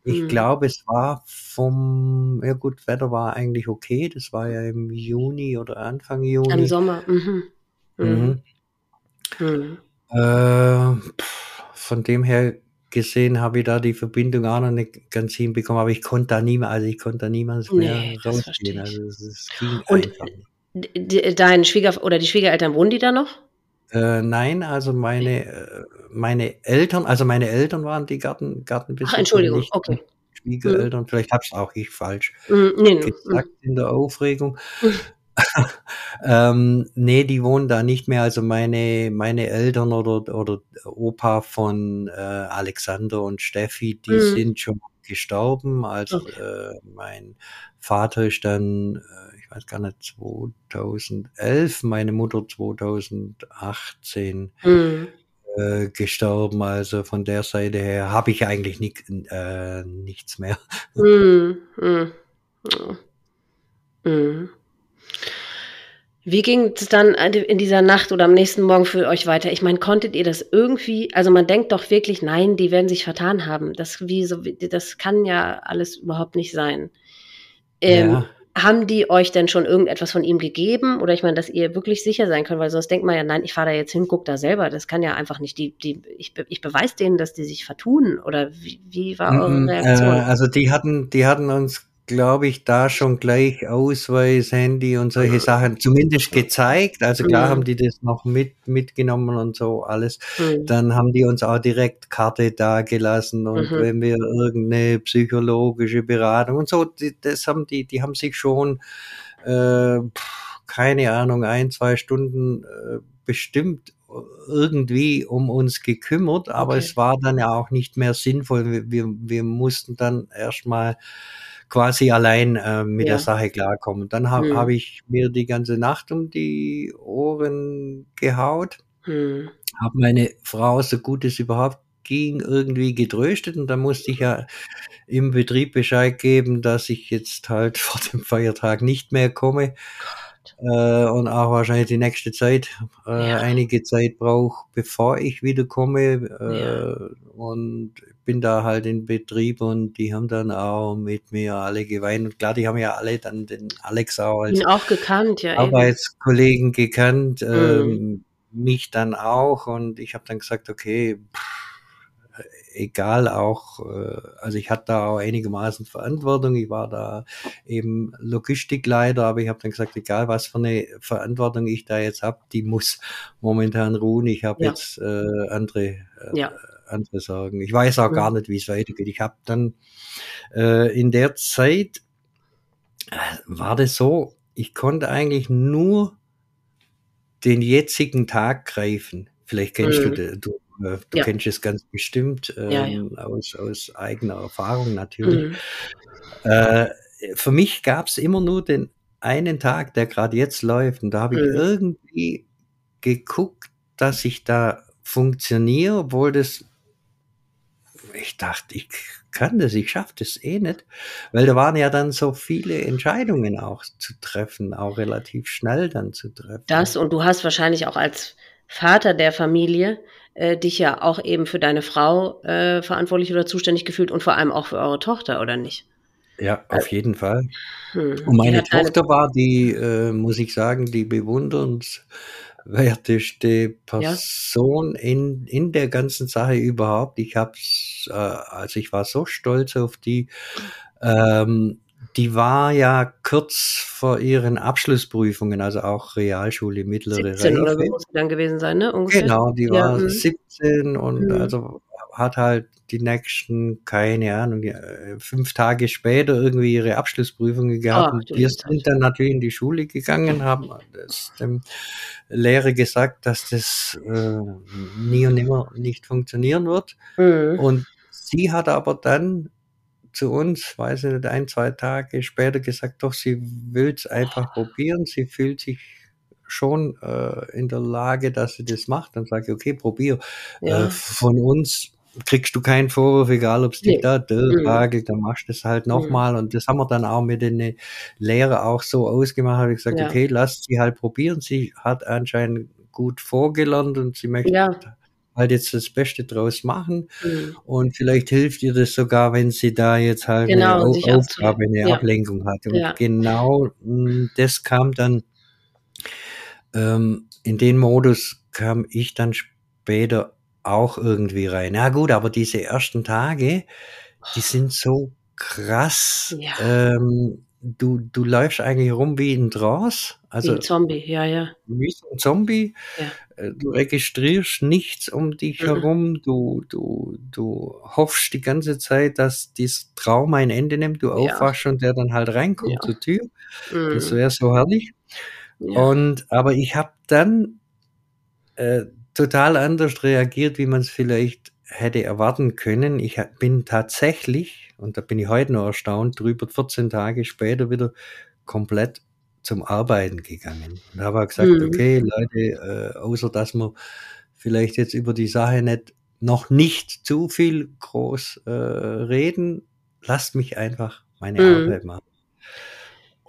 Ich mhm. glaube, es war vom, ja gut, Wetter war eigentlich okay, das war ja im Juni oder Anfang Juni. Im Sommer. Mhm. Mhm. mhm. Äh, von dem her gesehen habe ich da die Verbindung auch noch nicht ganz hinbekommen, aber ich konnte da niemand, also ich konnte da niemals mehr nee, rausgehen. Also es ging Und einfach nicht dein Schwieger oder die Schwiegereltern wohnen die da noch? Äh, nein, also meine, äh, meine Eltern, also meine Eltern waren die Garten, Gartenbesitzer. Ach, Entschuldigung, okay. Schwiegereltern, mhm. vielleicht habe ich es auch ich falsch mhm, nee, gesagt mhm. in der Aufregung. Mhm. ähm, nee, die wohnen da nicht mehr. Also meine, meine Eltern oder, oder Opa von äh, Alexander und Steffi, die mhm. sind schon gestorben. Also okay. äh, mein Vater ist dann äh, ich weiß gar nicht, 2011, meine Mutter 2018 mhm. äh, gestorben. Also von der Seite her habe ich eigentlich nicht, äh, nichts mehr. Mhm. Mhm. mhm. Wie ging es dann in dieser Nacht oder am nächsten Morgen für euch weiter? Ich meine, konntet ihr das irgendwie, also man denkt doch wirklich, nein, die werden sich vertan haben. Das, wie so, das kann ja alles überhaupt nicht sein. Ähm, ja haben die euch denn schon irgendetwas von ihm gegeben? Oder ich meine, dass ihr wirklich sicher sein könnt, weil sonst denkt man ja, nein, ich fahre da jetzt hin, guck da selber. Das kann ja einfach nicht. Die, die, ich, ich beweise denen, dass die sich vertun. Oder wie, wie war eure Reaktion? Äh, also die hatten, die hatten uns glaube ich, da schon gleich Ausweis, Handy und solche mhm. Sachen zumindest gezeigt. Also klar mhm. haben die das noch mit, mitgenommen und so alles. Mhm. Dann haben die uns auch direkt Karte da gelassen und mhm. wenn wir irgendeine psychologische Beratung und so, die, das haben die, die haben sich schon, äh, keine Ahnung, ein, zwei Stunden äh, bestimmt irgendwie um uns gekümmert, aber okay. es war dann ja auch nicht mehr sinnvoll. Wir, wir, wir mussten dann erstmal quasi allein äh, mit ja. der Sache klarkommen. Dann habe mhm. hab ich mir die ganze Nacht um die Ohren gehaut, mhm. habe meine Frau, so gut es überhaupt ging, irgendwie getröstet und dann musste ich ja im Betrieb Bescheid geben, dass ich jetzt halt vor dem Feiertag nicht mehr komme äh, und auch wahrscheinlich die nächste Zeit, äh, ja. einige Zeit brauche, bevor ich wiederkomme. Äh, ja. Und bin da halt in Betrieb und die haben dann auch mit mir alle geweint. Und klar, die haben ja alle dann den Alex auch als auch gekannt, ja, Arbeitskollegen eben. gekannt, mhm. ähm, mich dann auch. Und ich habe dann gesagt, okay, pff, egal auch, äh, also ich hatte da auch einigermaßen Verantwortung. Ich war da eben Logistikleiter, aber ich habe dann gesagt, egal was für eine Verantwortung ich da jetzt habe, die muss momentan ruhen. Ich habe ja. jetzt äh, andere äh, ja andere sagen. Ich weiß auch gar nicht, wie es weitergeht. Ich habe dann äh, in der Zeit äh, war das so, ich konnte eigentlich nur den jetzigen Tag greifen. Vielleicht kennst mhm. du, du, äh, du ja. kennst es ganz bestimmt ähm, ja, ja. Aus, aus eigener Erfahrung natürlich. Mhm. Äh, für mich gab es immer nur den einen Tag, der gerade jetzt läuft, und da habe ich Mhm. irgendwie geguckt, dass ich da funktioniere, obwohl das ich dachte, ich kann das, ich schaffe das eh nicht, weil da waren ja dann so viele Entscheidungen auch zu treffen, auch relativ schnell dann zu treffen. Das und du hast wahrscheinlich auch als Vater der Familie äh, dich ja auch eben für deine Frau äh, verantwortlich oder zuständig gefühlt und vor allem auch für eure Tochter, oder nicht? Ja, auf jeden Fall. Hm. Und meine eine- Tochter war die, äh, muss ich sagen, die bewundernswerteste Person in, in der ganzen Sache überhaupt. Ich hab's, äh, also ich war so stolz auf die. Ähm, die war ja kurz vor ihren Abschlussprüfungen, also auch Realschule, mittlere 17 oder so Reife. muss sie dann gewesen sein, ne? Ungefähr. Genau, die Ja, war mhm. 17 und Mhm. also hat halt die nächsten, keine Ahnung, fünf Tage später irgendwie ihre Abschlussprüfungen gehabt. Ach, und wir sind dann natürlich in die Schule gegangen, haben das dem Lehrer gesagt, dass das äh, nie und nimmer nicht funktionieren wird. Mhm. Und sie hat aber dann zu uns, weiß ich nicht, ein, zwei Tage später gesagt, doch, sie will es einfach probieren. Sie fühlt sich schon äh, in der Lage, dass sie das macht. Dann sage ich, okay, probier. Ja. Äh, von uns kriegst du keinen Vorwurf, egal ob es dich Nee. da Mhm. hagelt, dann machst du es halt Mhm. nochmal. Und das haben wir dann auch mit den Lehrern auch so ausgemacht. Habe ich gesagt, Ja. okay, lass sie halt probieren. Sie hat anscheinend gut vorgelernt und sie möchte Ja. halt jetzt das Beste draus machen. Mhm. Und vielleicht hilft ihr das sogar, wenn sie da jetzt halt Genau, eine Aufgabe, eine Ja. Ablenkung hat. Und Ja. genau mh, das kam dann, ähm, in den Modus kam ich dann später auch irgendwie rein. Na gut, aber diese ersten Tage, die sind so krass. Ja. Ähm, du, du läufst eigentlich rum wie ein Wie also ein Zombie, ja, ja. wie ein Zombie. Ja. Äh, Du registrierst nichts um dich Mhm. herum. Du, du, du hoffst die ganze Zeit, dass dieses Traum ein Ende nimmt. Du Ja. aufwachst und der dann halt reinkommt Ja. zur Tür. Das Mhm. wäre so herrlich. Ja. Und, aber ich habe dann äh, total anders reagiert, wie man es vielleicht hätte erwarten können. Ich bin tatsächlich, und da bin ich heute noch erstaunt, drüber 14 Tage später wieder komplett zum Arbeiten gegangen. Und habe gesagt, Mhm. okay, Leute, äh, außer dass wir vielleicht jetzt über die Sache nicht noch nicht zu viel groß äh, reden, lasst mich einfach meine Mhm. Arbeit machen.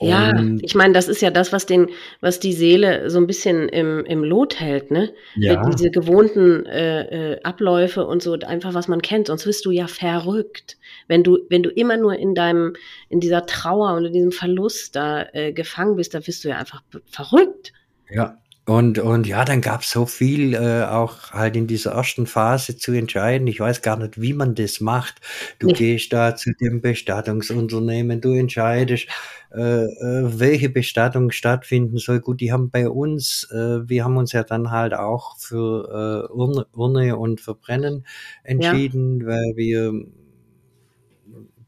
Ja, Und ich meine, das ist ja das, was den, was die Seele so ein bisschen im, im Lot hält, ne? ja, Diese gewohnten äh, äh, Abläufe und so, einfach was man kennt, sonst wirst du ja verrückt. Wenn du, wenn du immer nur in deinem, in dieser Trauer und in diesem Verlust da äh, gefangen bist, da wirst du ja einfach verrückt. Ja, und, und ja, dann gab es so viel äh, auch halt in dieser ersten Phase zu entscheiden. Ich weiß gar nicht, wie man das macht. Du Nee. gehst da zu dem Bestattungsunternehmen, du entscheidest, äh, äh, welche Bestattung stattfinden soll. Gut, die haben bei uns, äh, wir haben uns ja dann halt auch für äh, Urne, Urne und Verbrennen entschieden, weil wir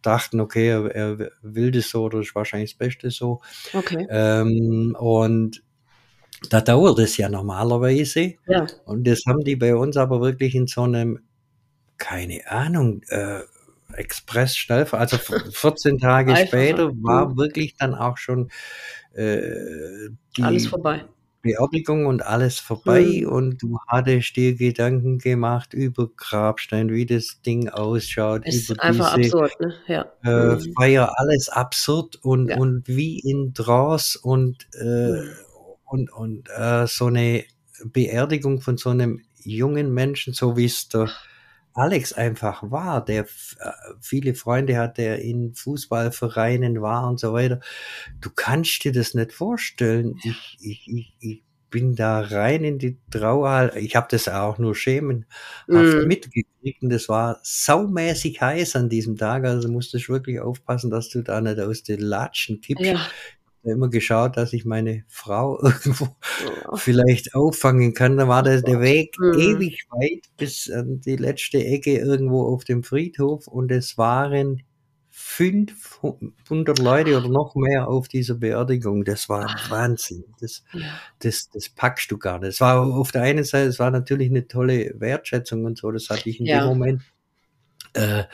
dachten, okay, er, er will das so oder ist wahrscheinlich das Beste so. Okay. Ähm, und da dauert es ja normalerweise. Ja. Und das haben die bei uns aber wirklich in so einem, keine Ahnung, äh, Express schnell, also 14 Tage später war Mhm. wirklich dann auch schon äh, die Alles vorbei. Beerdigung und alles vorbei Mhm. und du hattest dir Gedanken gemacht über Grabstein, wie das Ding ausschaut, Ist über einfach diese absurd, ne? Ja. äh, Mhm. Feier, alles absurd und, Ja. und wie in Trance und, äh, Mhm. Und, und äh, so eine Beerdigung von so einem jungen Menschen, so wie es der Alex einfach war, der äh, viele Freunde hat, der in Fußballvereinen war und so weiter. Du kannst dir das nicht vorstellen. Ich, ich, ich, ich bin da rein in die Trauer. Ich habe das auch nur schemenhaft Mhm. mitgekriegt und das war saumäßig heiß an diesem Tag. Also musstest du wirklich aufpassen, dass du da nicht aus den Latschen kippst. Ja. Immer geschaut, dass ich meine Frau irgendwo Oh. vielleicht auffangen kann. Da war der, der Weg Mhm. ewig weit bis an die letzte Ecke irgendwo auf dem Friedhof und es waren 500 Leute oder noch mehr auf dieser Beerdigung. Das war Wahnsinn. Das, Ja. das, das packst du gar nicht. Es war auf der einen Seite, es war natürlich eine tolle Wertschätzung und so. Das hatte ich in Ja. dem Moment äh,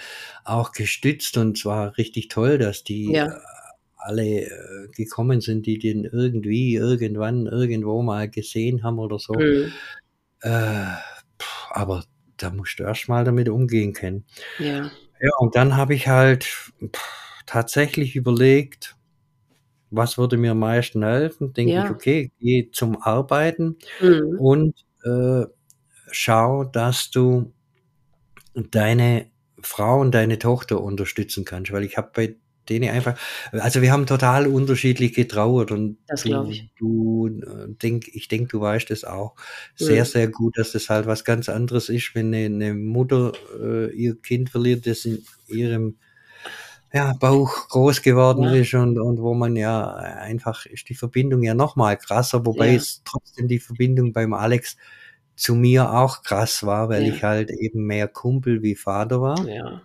auch gestützt und es war richtig toll, dass die Ja. Alle äh, gekommen sind, die den irgendwie, irgendwann, irgendwo mal gesehen haben oder so. Mhm. Äh, pff, aber da musst du erst mal damit umgehen können. Ja. Ja, und dann habe ich halt pff, tatsächlich überlegt, was würde mir am meisten helfen? Denke Ja. ich, okay, geh zum Arbeiten Mhm. und äh, schau, dass du deine Frau und deine Tochter unterstützen kannst, weil ich habe bei denen einfach, also wir haben total unterschiedlich getrauert und Das du, glaube ich. du äh, denk, ich denke, du weißt es auch sehr, Mhm. sehr gut, dass das halt was ganz anderes ist, wenn eine, eine Mutter äh, ihr Kind verliert, das in ihrem ja, Bauch groß geworden Ja. ist und, und wo man ja einfach ist die Verbindung ja noch mal krasser, wobei Ja. es trotzdem die Verbindung beim Alex zu mir auch krass war, weil Ja. ich halt eben mehr Kumpel wie Vater war. Ja.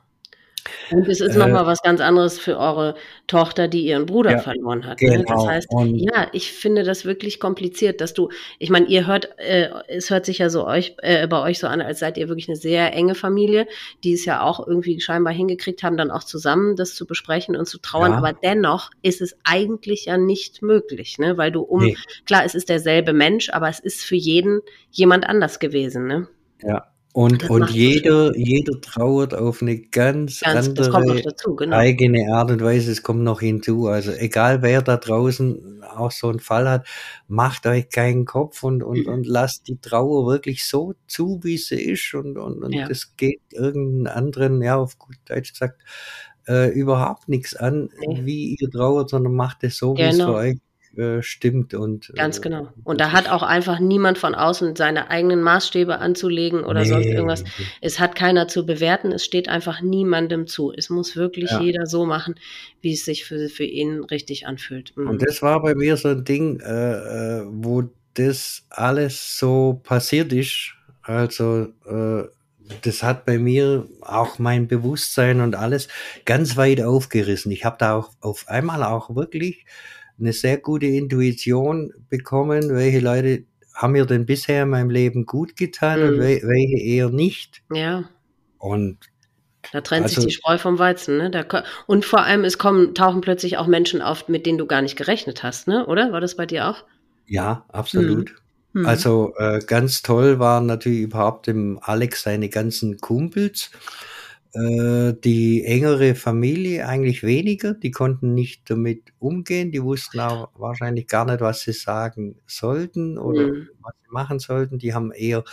Und es ist Äh, noch mal was ganz anderes für eure Tochter, die ihren Bruder Ja, verloren hat, ne? Das genau. heißt, Und ja, ich finde das wirklich kompliziert, dass du ich meine, ihr hört äh, es hört sich ja so euch äh, bei euch so an, als seid ihr wirklich eine sehr enge Familie, die es ja auch irgendwie scheinbar hingekriegt haben, dann auch zusammen das zu besprechen und zu trauern, ja, aber dennoch ist es eigentlich ja nicht möglich, ne? Weil du um nee, klar, es ist derselbe Mensch, aber es ist für jeden jemand anders gewesen, ne? ja. Und, Das und jeder, jeder trauert auf eine ganz Ganz andere, dazu, genau. eigene Art und Weise. Es kommt noch hinzu. Also egal wer da draußen auch so einen Fall hat, macht euch keinen Kopf und, und, und lasst die Trauer wirklich so zu, wie sie ist. Und, und, und Ja. das geht irgendeinen anderen, ja, auf gut Deutsch gesagt, äh, überhaupt nichts an, Ne. wie ihr trauert, sondern macht es so, wie es für Genau. euch äh, stimmt. Und Ganz äh, genau. Und da hat auch einfach niemand von außen seine eigenen Maßstäbe anzulegen oder sonst irgendwas. nee, Es hat keiner zu bewerten, es steht einfach niemandem zu. Es muss wirklich ja. jeder so machen, wie es sich für, für ihn richtig anfühlt. Und Mhm. das war bei mir so ein Ding, äh, äh, wo das alles so passiert ist. Also, das hat bei mir auch mein Bewusstsein und alles ganz weit aufgerissen. Ich habe da auch auf einmal auch wirklich eine sehr gute Intuition bekommen, welche Leute haben mir denn bisher in meinem Leben gut getan und Mhm. wel welche eher nicht. Ja, Und da trennt sich also, die Spreu vom Weizen, ne? Da, und vor allem, es kommen, tauchen plötzlich auch Menschen auf, mit denen du gar nicht gerechnet hast, ne? Oder? War das bei dir auch? ja, Mhm. absolut. Mhm. Also äh, ganz toll waren natürlich überhaupt dem Alex seine ganzen Kumpels. Äh, die engere Familie eigentlich weniger. Die konnten nicht damit umgehen. Die wussten auch wahrscheinlich gar nicht, was sie sagen sollten oder Mhm. was sie machen sollten. Die haben eher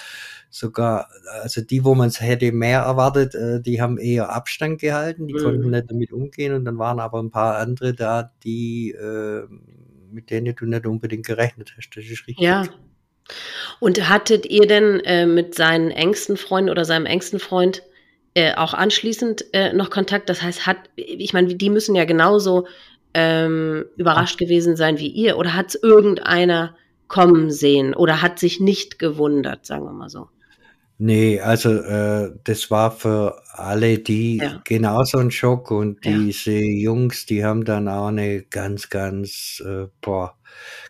sogar, also die, wo man es hätte mehr erwartet, äh, die haben eher Abstand gehalten. Die konnten Mhm. nicht damit umgehen. Und dann waren aber ein paar andere da, die äh, mit denen du nicht unbedingt gerechnet hast. Das ist richtig. Ja. Und hattet ihr denn äh, mit seinen engsten Freunden oder seinem engsten Freund äh, auch anschließend äh, noch Kontakt? Das heißt, hat, ich meine, die müssen ja genauso ähm, überrascht gewesen sein wie ihr. Oder hat es irgendeiner kommen sehen oder hat sich nicht gewundert, sagen wir mal so? Nee, also äh, das war für alle die Ja. genauso ein Schock und Ja. diese Jungs, die haben dann auch eine ganz, ganz, äh, boah,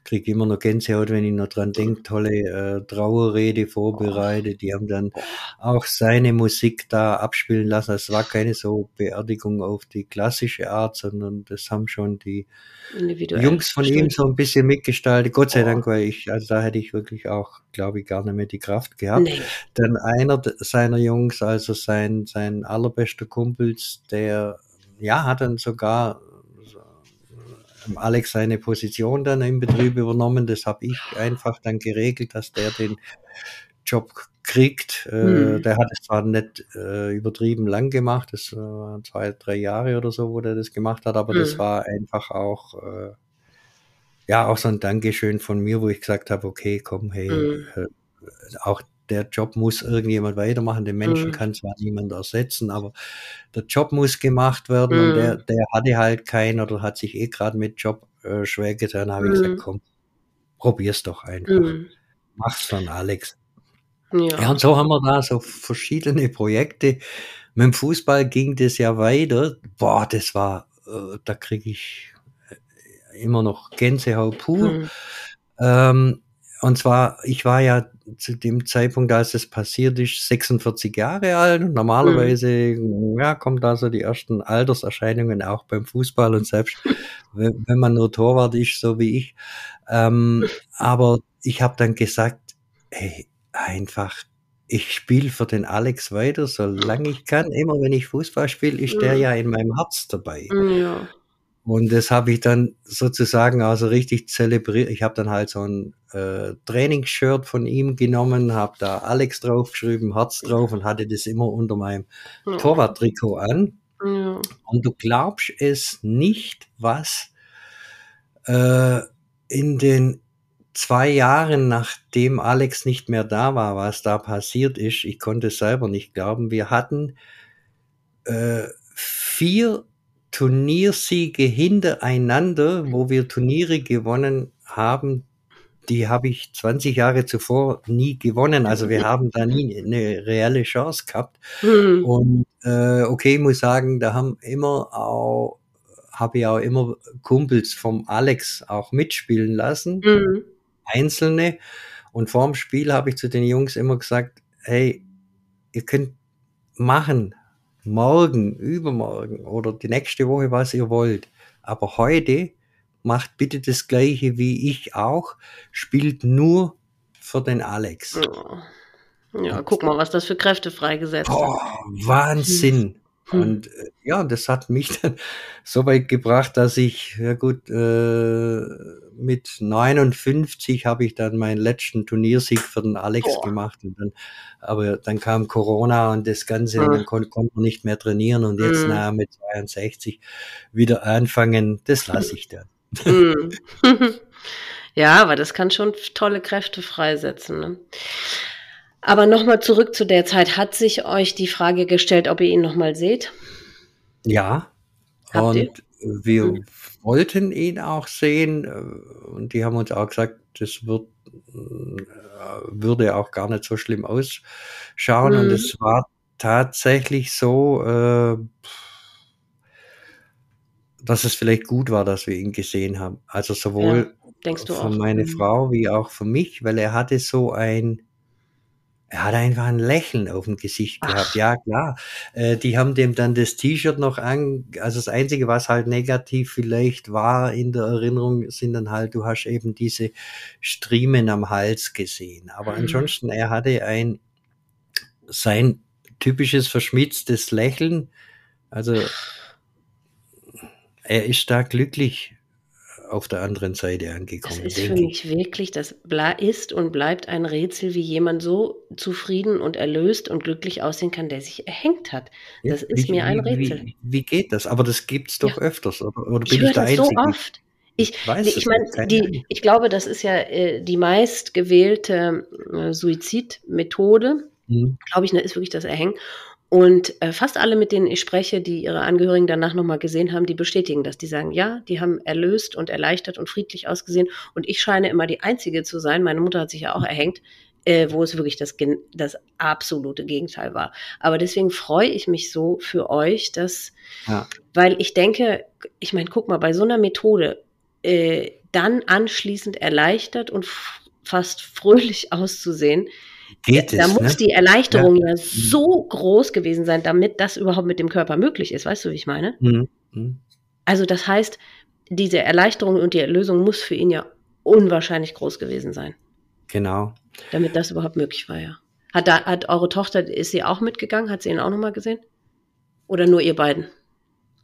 krieg immer noch Gänsehaut, wenn ich noch dran denke, tolle äh, Trauerrede vorbereitet. Die haben dann auch seine Musik da abspielen lassen. Es war keine so Beerdigung auf die klassische Art, sondern das haben schon die. Jungs von ihm so ein bisschen mitgestaltet. Gott sei Oh. Dank, weil ich, also da hätte ich wirklich auch, glaube ich, gar nicht mehr die Kraft gehabt. Nee. Dann einer seiner Jungs, also sein, sein allerbester Kumpels, der, ja, hat dann sogar Alex seine Position dann im Betrieb übernommen. Das habe ich einfach dann geregelt, dass der den Job kriegt. Äh, Hm. der hat es zwar nicht äh, übertrieben lang gemacht, das waren zwei, drei Jahre oder so, wo der das gemacht hat, aber das Hm. war einfach auch, äh, ja, auch so ein Dankeschön von mir, wo ich gesagt habe, okay, komm, hey, Hm. äh, auch der Job muss irgendjemand weitermachen. Den Menschen Hm. kann zwar niemand ersetzen, aber der Job muss gemacht werden und der, Hm. der hatte halt keinen oder hat sich eh gerade mit Job äh, schwer getan. habe ich gesagt, Hm. komm, probier's doch einfach. Hm. Mach's von Alex. Ja, Ja. und so haben wir da so verschiedene Projekte. Mit dem Fußball ging das ja weiter. Boah, das war, äh, da kriege ich äh, immer noch Gänsehaut pur. Hm. Ähm, und zwar, ich war ja zu dem Zeitpunkt, als es passiert ist, 46 Jahre alt. Normalerweise mhm. ja, kommt da so die ersten Alterserscheinungen auch beim Fußball und selbst wenn, wenn man nur Torwart ist, so wie ich. Ähm, aber ich habe dann gesagt, hey, einfach, ich spiele für den Alex weiter, solange ich kann. Immer wenn ich Fußball spiele, ist mhm. der ja in meinem Herz dabei. Ja. Und das habe ich dann sozusagen also richtig zelebriert. Ich habe dann halt so ein äh, Trainingsshirt von ihm genommen, habe da Alex draufgeschrieben, Herz drauf und hatte das immer unter meinem ja. Torwarttrikot an. Ja. Und du glaubst es nicht, was äh, in den zwei Jahren, nachdem Alex nicht mehr da war, was da passiert ist, ich konnte es selber nicht glauben. Wir hatten äh, vier Turniersiege hintereinander, wo wir Turniere gewonnen haben, die habe ich 20 Jahre zuvor nie gewonnen. Also wir haben da nie eine reelle Chance gehabt. Mhm. Und äh, okay, muss sagen, da haben immer auch, habe ich auch immer Kumpels vom Alex auch mitspielen lassen, mhm. einzelne. Und vorm Spiel habe ich zu den Jungs immer gesagt, hey, ihr könnt machen, morgen, übermorgen oder die nächste Woche, was ihr wollt. Aber heute macht bitte das gleiche wie ich auch, spielt nur für den Alex. Ja, ja guck mal, was das für Kräfte freigesetzt hat. Wahnsinn. Hm. Und äh, ja, das hat mich dann so weit gebracht, dass ich, ja gut, äh, mit 59 habe ich dann meinen letzten Turniersieg für den Alex oh. gemacht. Und dann, aber dann kam Corona und das Ganze, hm. und dann konnte konnt man nicht mehr trainieren und jetzt hm. na, mit 62 wieder anfangen, das lasse ich dann. Hm. ja, aber das kann schon tolle Kräfte freisetzen. Ne? Aber nochmal zurück zu der Zeit. Hat sich euch die Frage gestellt, ob ihr ihn nochmal seht? Ja. Habt und ihr? wir hm. wollten ihn auch sehen. Äh, und die haben uns auch gesagt, das wird, äh, würde auch gar nicht so schlimm ausschauen. Hm. Und es war tatsächlich so, äh, dass es vielleicht gut war, dass wir ihn gesehen haben. Also sowohl ja, für meine hm. Frau wie auch für mich, weil er hatte so ein, er hat einfach ein Lächeln auf dem Gesicht gehabt. Ach. Ja, klar. Äh, die haben dem dann das T-Shirt noch an. Also das Einzige, was halt negativ vielleicht war in der Erinnerung, sind dann halt, du hast eben diese Striemen am Hals gesehen. Aber mhm. ansonsten, er hatte ein, sein typisches verschmitztes Lächeln. Also, er ist da glücklich auf der anderen Seite angekommen. Das ist für mich wirklich, das ist und bleibt ein Rätsel, wie jemand so zufrieden und erlöst und glücklich aussehen kann, der sich erhängt hat. Das ja, ist wie, mir ein Rätsel. Wie, wie, geht das? Aber das gibt es doch ja. öfters, oder, oder bin ich, ich der Einzige? so oft. Ich, ich, weiß ich meine, die, ich glaube, das ist ja äh, die meistgewählte äh, Suizidmethode. Mhm. Glaube ich, ne, ist wirklich das Erhängen. Und äh, fast alle, mit denen ich spreche, die ihre Angehörigen danach nochmal gesehen haben, die bestätigen das. Die sagen, ja, die haben erlöst und erleichtert und friedlich ausgesehen. Und ich scheine immer die Einzige zu sein, meine Mutter hat sich ja auch erhängt, äh, wo es wirklich das, das absolute Gegenteil war. Aber deswegen freue ich mich so für euch, dass, ja. weil ich denke, ich meine, guck mal, bei so einer Methode äh, dann anschließend erleichtert und fast fröhlich auszusehen, Geht da es, muss ne? die Erleichterung ja. ja. so groß gewesen sein, damit das überhaupt mit dem Körper möglich ist. Weißt du, wie ich meine? Mhm. mhm. Also das heißt, diese Erleichterung und die Erlösung muss für ihn ja unwahrscheinlich groß gewesen sein. Genau. Damit das überhaupt möglich war, ja. Hat, da, hat eure Tochter, ist sie auch mitgegangen? Hat sie ihn auch nochmal gesehen? Oder nur ihr beiden?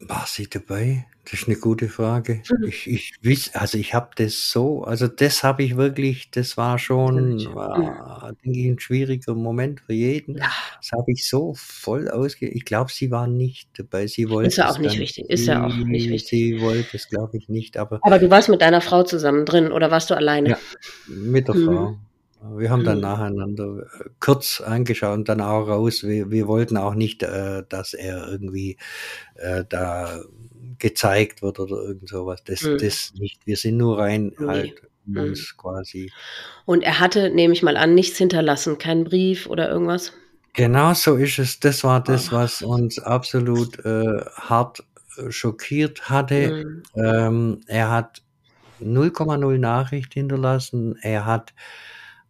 War sie dabei? Das ist eine gute Frage. Mhm. Ich ich wiss also, ich habe das so also, das habe ich wirklich das war schon, war, denke ich, 'n schwieriger Moment für jeden. Ja. Das habe ich so voll ausge ich glaube, sie war nicht dabei. Sie wollte Ist ja auch nicht wichtig. Ist ja auch nicht wichtig. Sie wollte es, glaube ich, nicht, aber Aber du warst mit deiner Frau zusammen drin oder warst du alleine? Ja, mit der Mhm. Frau. Wir haben dann nacheinander äh, kurz angeschaut und dann auch raus. Wir wir wollten auch nicht, äh, dass er irgendwie, äh, da gezeigt wird oder irgend sowas. Das, mhm. das nicht. Wir sind nur rein nee. halt mhm. uns quasi. Und er hatte, nehme ich mal an, nichts hinterlassen, keinen Brief oder irgendwas? Genau so ist es. Das war das, was uns absolut äh, hart äh, schockiert hatte. Mhm. Ähm, er hat 0,0 Nachricht hinterlassen. Er hat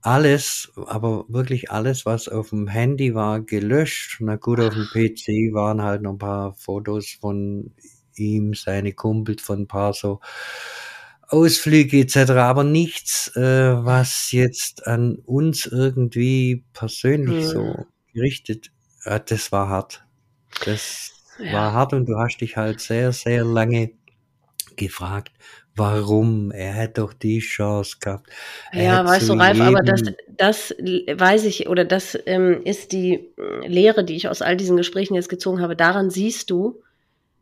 alles, aber wirklich alles, was auf dem Handy war, gelöscht. Na gut, auf dem PC waren halt noch ein paar Fotos von ihm, seine Kumpels, von ein paar so Ausflüge etc., aber nichts, äh, was jetzt an uns irgendwie persönlich mhm. so gerichtet hat. Das war hart. Das ja. war hart und du hast dich halt sehr, sehr lange gefragt, warum? Er hätte doch die Chance gehabt. Er ja, weißt du, Ralf, aber das, das weiß ich, oder das ähm, ist die äh, Lehre, die ich aus all diesen Gesprächen jetzt gezogen habe. Daran siehst du,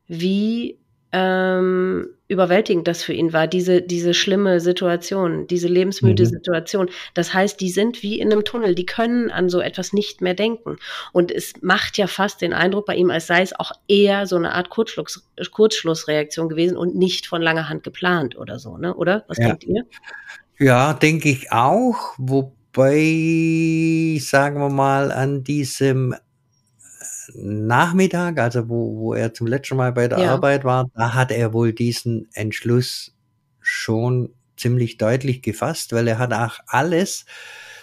wie ähm, überwältigend das für ihn war, diese, diese schlimme Situation, diese lebensmüde mhm. Situation. Das heißt, die sind wie in einem Tunnel, die können an so etwas nicht mehr denken. Und es macht ja fast den Eindruck bei ihm, als sei es auch eher so eine Art Kurzschluss, Kurzschlussreaktion gewesen und nicht von langer Hand geplant oder so, ne? Oder? Was ja. denkt ihr? Ja, denke ich auch. Wobei, sagen wir mal, an diesem Nachmittag, also wo, wo er zum letzten Mal bei der ja. Arbeit war, da hat er wohl diesen Entschluss schon ziemlich deutlich gefasst, weil er hat auch alles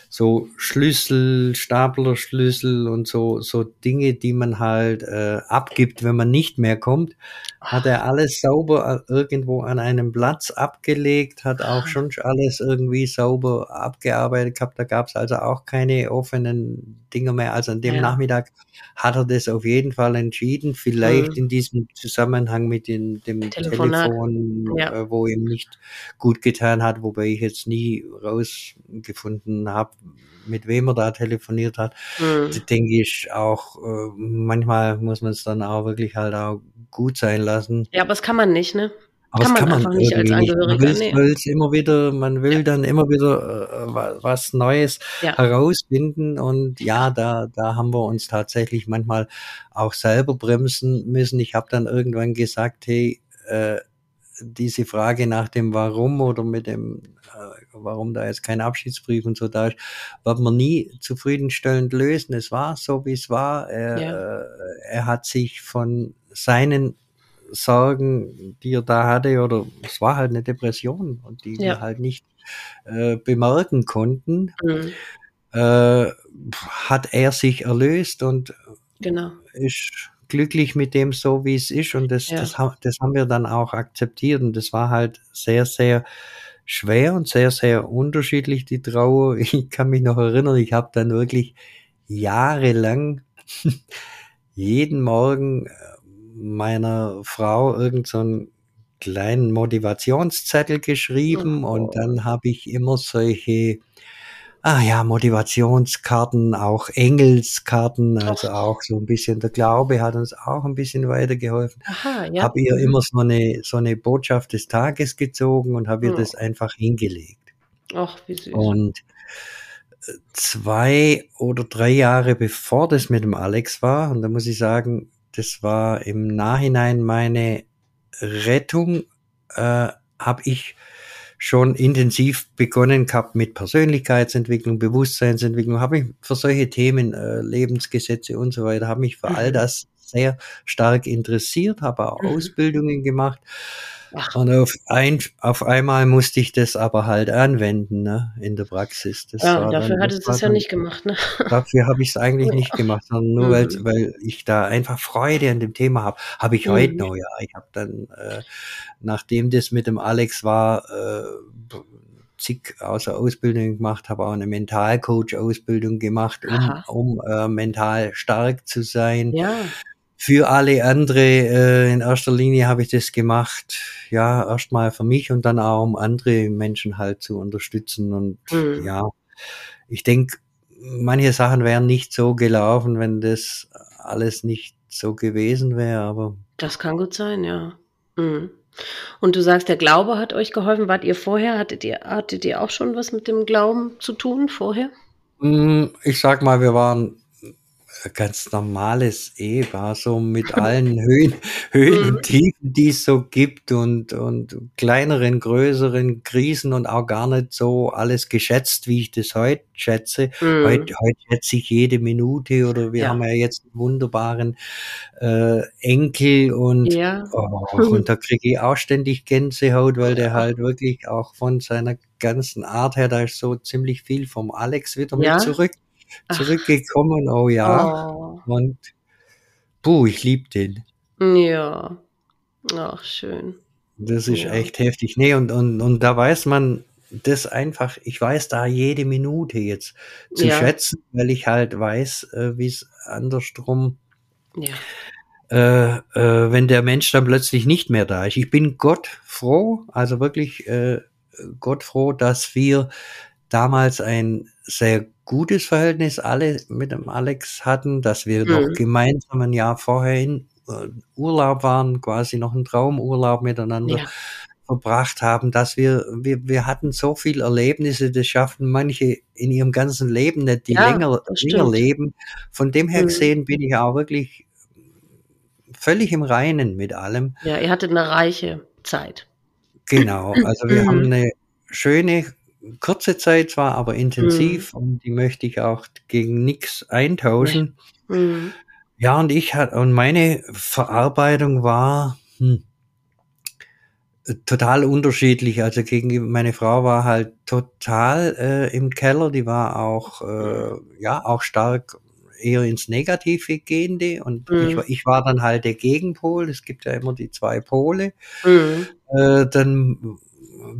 so Schlüssel, Staplerschlüssel und so, so Dinge, die man halt äh, abgibt, wenn man nicht mehr kommt, hat er alles sauber äh, irgendwo an einem Platz abgelegt, hat auch schon alles irgendwie sauber abgearbeitet gehabt. Da gab es also auch keine offenen Dinger mehr. Also an dem ja. Nachmittag hat er das auf jeden Fall entschieden. Vielleicht mhm. in diesem Zusammenhang mit dem Telefonat. Telefon, ja. äh, wo ihm nicht gut getan hat, wobei ich jetzt nie rausgefunden habe, mit wem er da telefoniert hat. Mhm. denke ich auch, äh, manchmal muss man es dann auch wirklich halt auch gut sein lassen. Ja, aber das kann man nicht, ne? Aber kann das kann man, einfach nicht als Angehöriger. Man will nee. immer wieder, man will ja. dann immer wieder äh, was Neues ja. herausfinden und ja, da, da haben wir uns tatsächlich manchmal auch selber bremsen müssen. Ich habe dann irgendwann gesagt, hey, äh, diese Frage nach dem Warum oder mit dem, äh, warum da jetzt kein Abschiedsbrief und so da ist, wird man nie zufriedenstellend lösen. Es war so, wie es war. Er, ja. äh, er hat sich von seinen Sorgen, die er da hatte, oder es war halt eine Depression und die ja. wir halt nicht äh, bemerken konnten, mhm. äh, hat er sich erlöst und genau. ist glücklich mit dem so, wie es ist. Und das, ja. das, das haben wir dann auch akzeptiert. Und das war halt sehr, sehr schwer und sehr, sehr unterschiedlich, die Trauer. Ich kann mich noch erinnern, ich habe dann wirklich jahrelang jeden Morgen äh, meiner Frau irgend so einen kleinen Motivationszettel geschrieben oh. und dann habe ich immer solche ah ja, Motivationskarten, auch Engelskarten, also Och. auch so ein bisschen der Glaube hat uns auch ein bisschen weitergeholfen. Aha, ja. Habe ihr immer so eine, so eine Botschaft des Tages gezogen und habe ihr oh. das einfach hingelegt. Ach, wie süß. Und äh, zwei oder drei Jahre bevor das mit dem Alex war, und da muss ich sagen, das war im Nachhinein meine Rettung, äh, habe ich schon intensiv begonnen gehabt mit Persönlichkeitsentwicklung, Bewusstseinsentwicklung, habe mich für solche Themen, äh, Lebensgesetze und so weiter, habe mich für all mhm. das sehr stark interessiert, habe auch mhm. Ausbildungen gemacht Ach. Und auf, ein, auf einmal musste ich das aber halt anwenden ne, in der Praxis. Das ja, dafür hattest du es ja nicht gemacht. Ne? Dafür habe ich es eigentlich ja. nicht gemacht, sondern nur mhm. weil, weil ich da einfach Freude an dem Thema habe. Habe ich mhm. heute noch, ja. Ich habe dann, äh, nachdem das mit dem Alex war, äh, zig außer Ausbildung gemacht, habe auch eine Mentalcoach-Ausbildung gemacht, um, um äh, mental stark zu sein. Ja für alle andere, äh, in erster Linie habe ich das gemacht, ja, erstmal für mich und dann auch um andere Menschen halt zu unterstützen. Und mhm. ja, ich denke, manche Sachen wären nicht so gelaufen, wenn das alles nicht so gewesen wäre, aber. Das kann gut sein, ja. Mhm. Und du sagst, der Glaube hat euch geholfen. Wart ihr vorher, hattet ihr, hattet ihr auch schon was mit dem Glauben zu tun vorher? Mm, ich sag mal, wir waren ganz normales Ehepaar, so mit allen Höhen, Höhen und mhm. Tiefen, die es so gibt und, und kleineren, größeren Krisen und auch gar nicht so alles geschätzt, wie ich das heute schätze. Mhm. Heute, heute schätze ich jede Minute oder wir ja. haben ja jetzt einen wunderbaren äh, Enkel und, ja. oh, und da kriege ich auch ständig Gänsehaut, weil der halt wirklich auch von seiner ganzen Art her, da ist so ziemlich viel vom Alex wieder ja. mit zurück zurückgekommen, oh ja. Oh. Und puh, ich liebe den. Ja. Ach, schön. Das ist ja. echt heftig. Nee, und, und, und da weiß man das einfach, ich weiß da jede Minute jetzt zu ja. schätzen, weil ich halt weiß, äh, wie es andersrum, ja. Äh, äh, wenn der Mensch dann plötzlich nicht mehr da ist. Ich bin Gott froh, also wirklich äh, Gott froh, dass wir damals ein sehr gutes Verhältnis alle mit dem Alex hatten, dass wir mhm. noch gemeinsam ein Jahr vorher in äh, Urlaub waren, quasi noch einen Traumurlaub miteinander ja. verbracht haben, dass wir, wir, wir hatten so viele Erlebnisse, das schaffen manche in ihrem ganzen Leben nicht, die ja, länger, länger leben. Von dem her mhm. gesehen bin ich auch wirklich völlig im Reinen mit allem. Ja, ihr hattet eine reiche Zeit. Genau, also wir mhm. haben eine schöne kurze Zeit zwar, aber intensiv mhm. und die möchte ich auch gegen nichts eintauschen. Mhm. Ja, und ich hatte, und meine Verarbeitung war hm, total unterschiedlich. Also gegen meine Frau war halt total äh, im Keller, die war auch, äh, ja, auch stark eher ins Negative gehende und mhm. ich, ich, war dann halt der Gegenpol. Es gibt ja immer die zwei Pole. Mhm. Äh, dann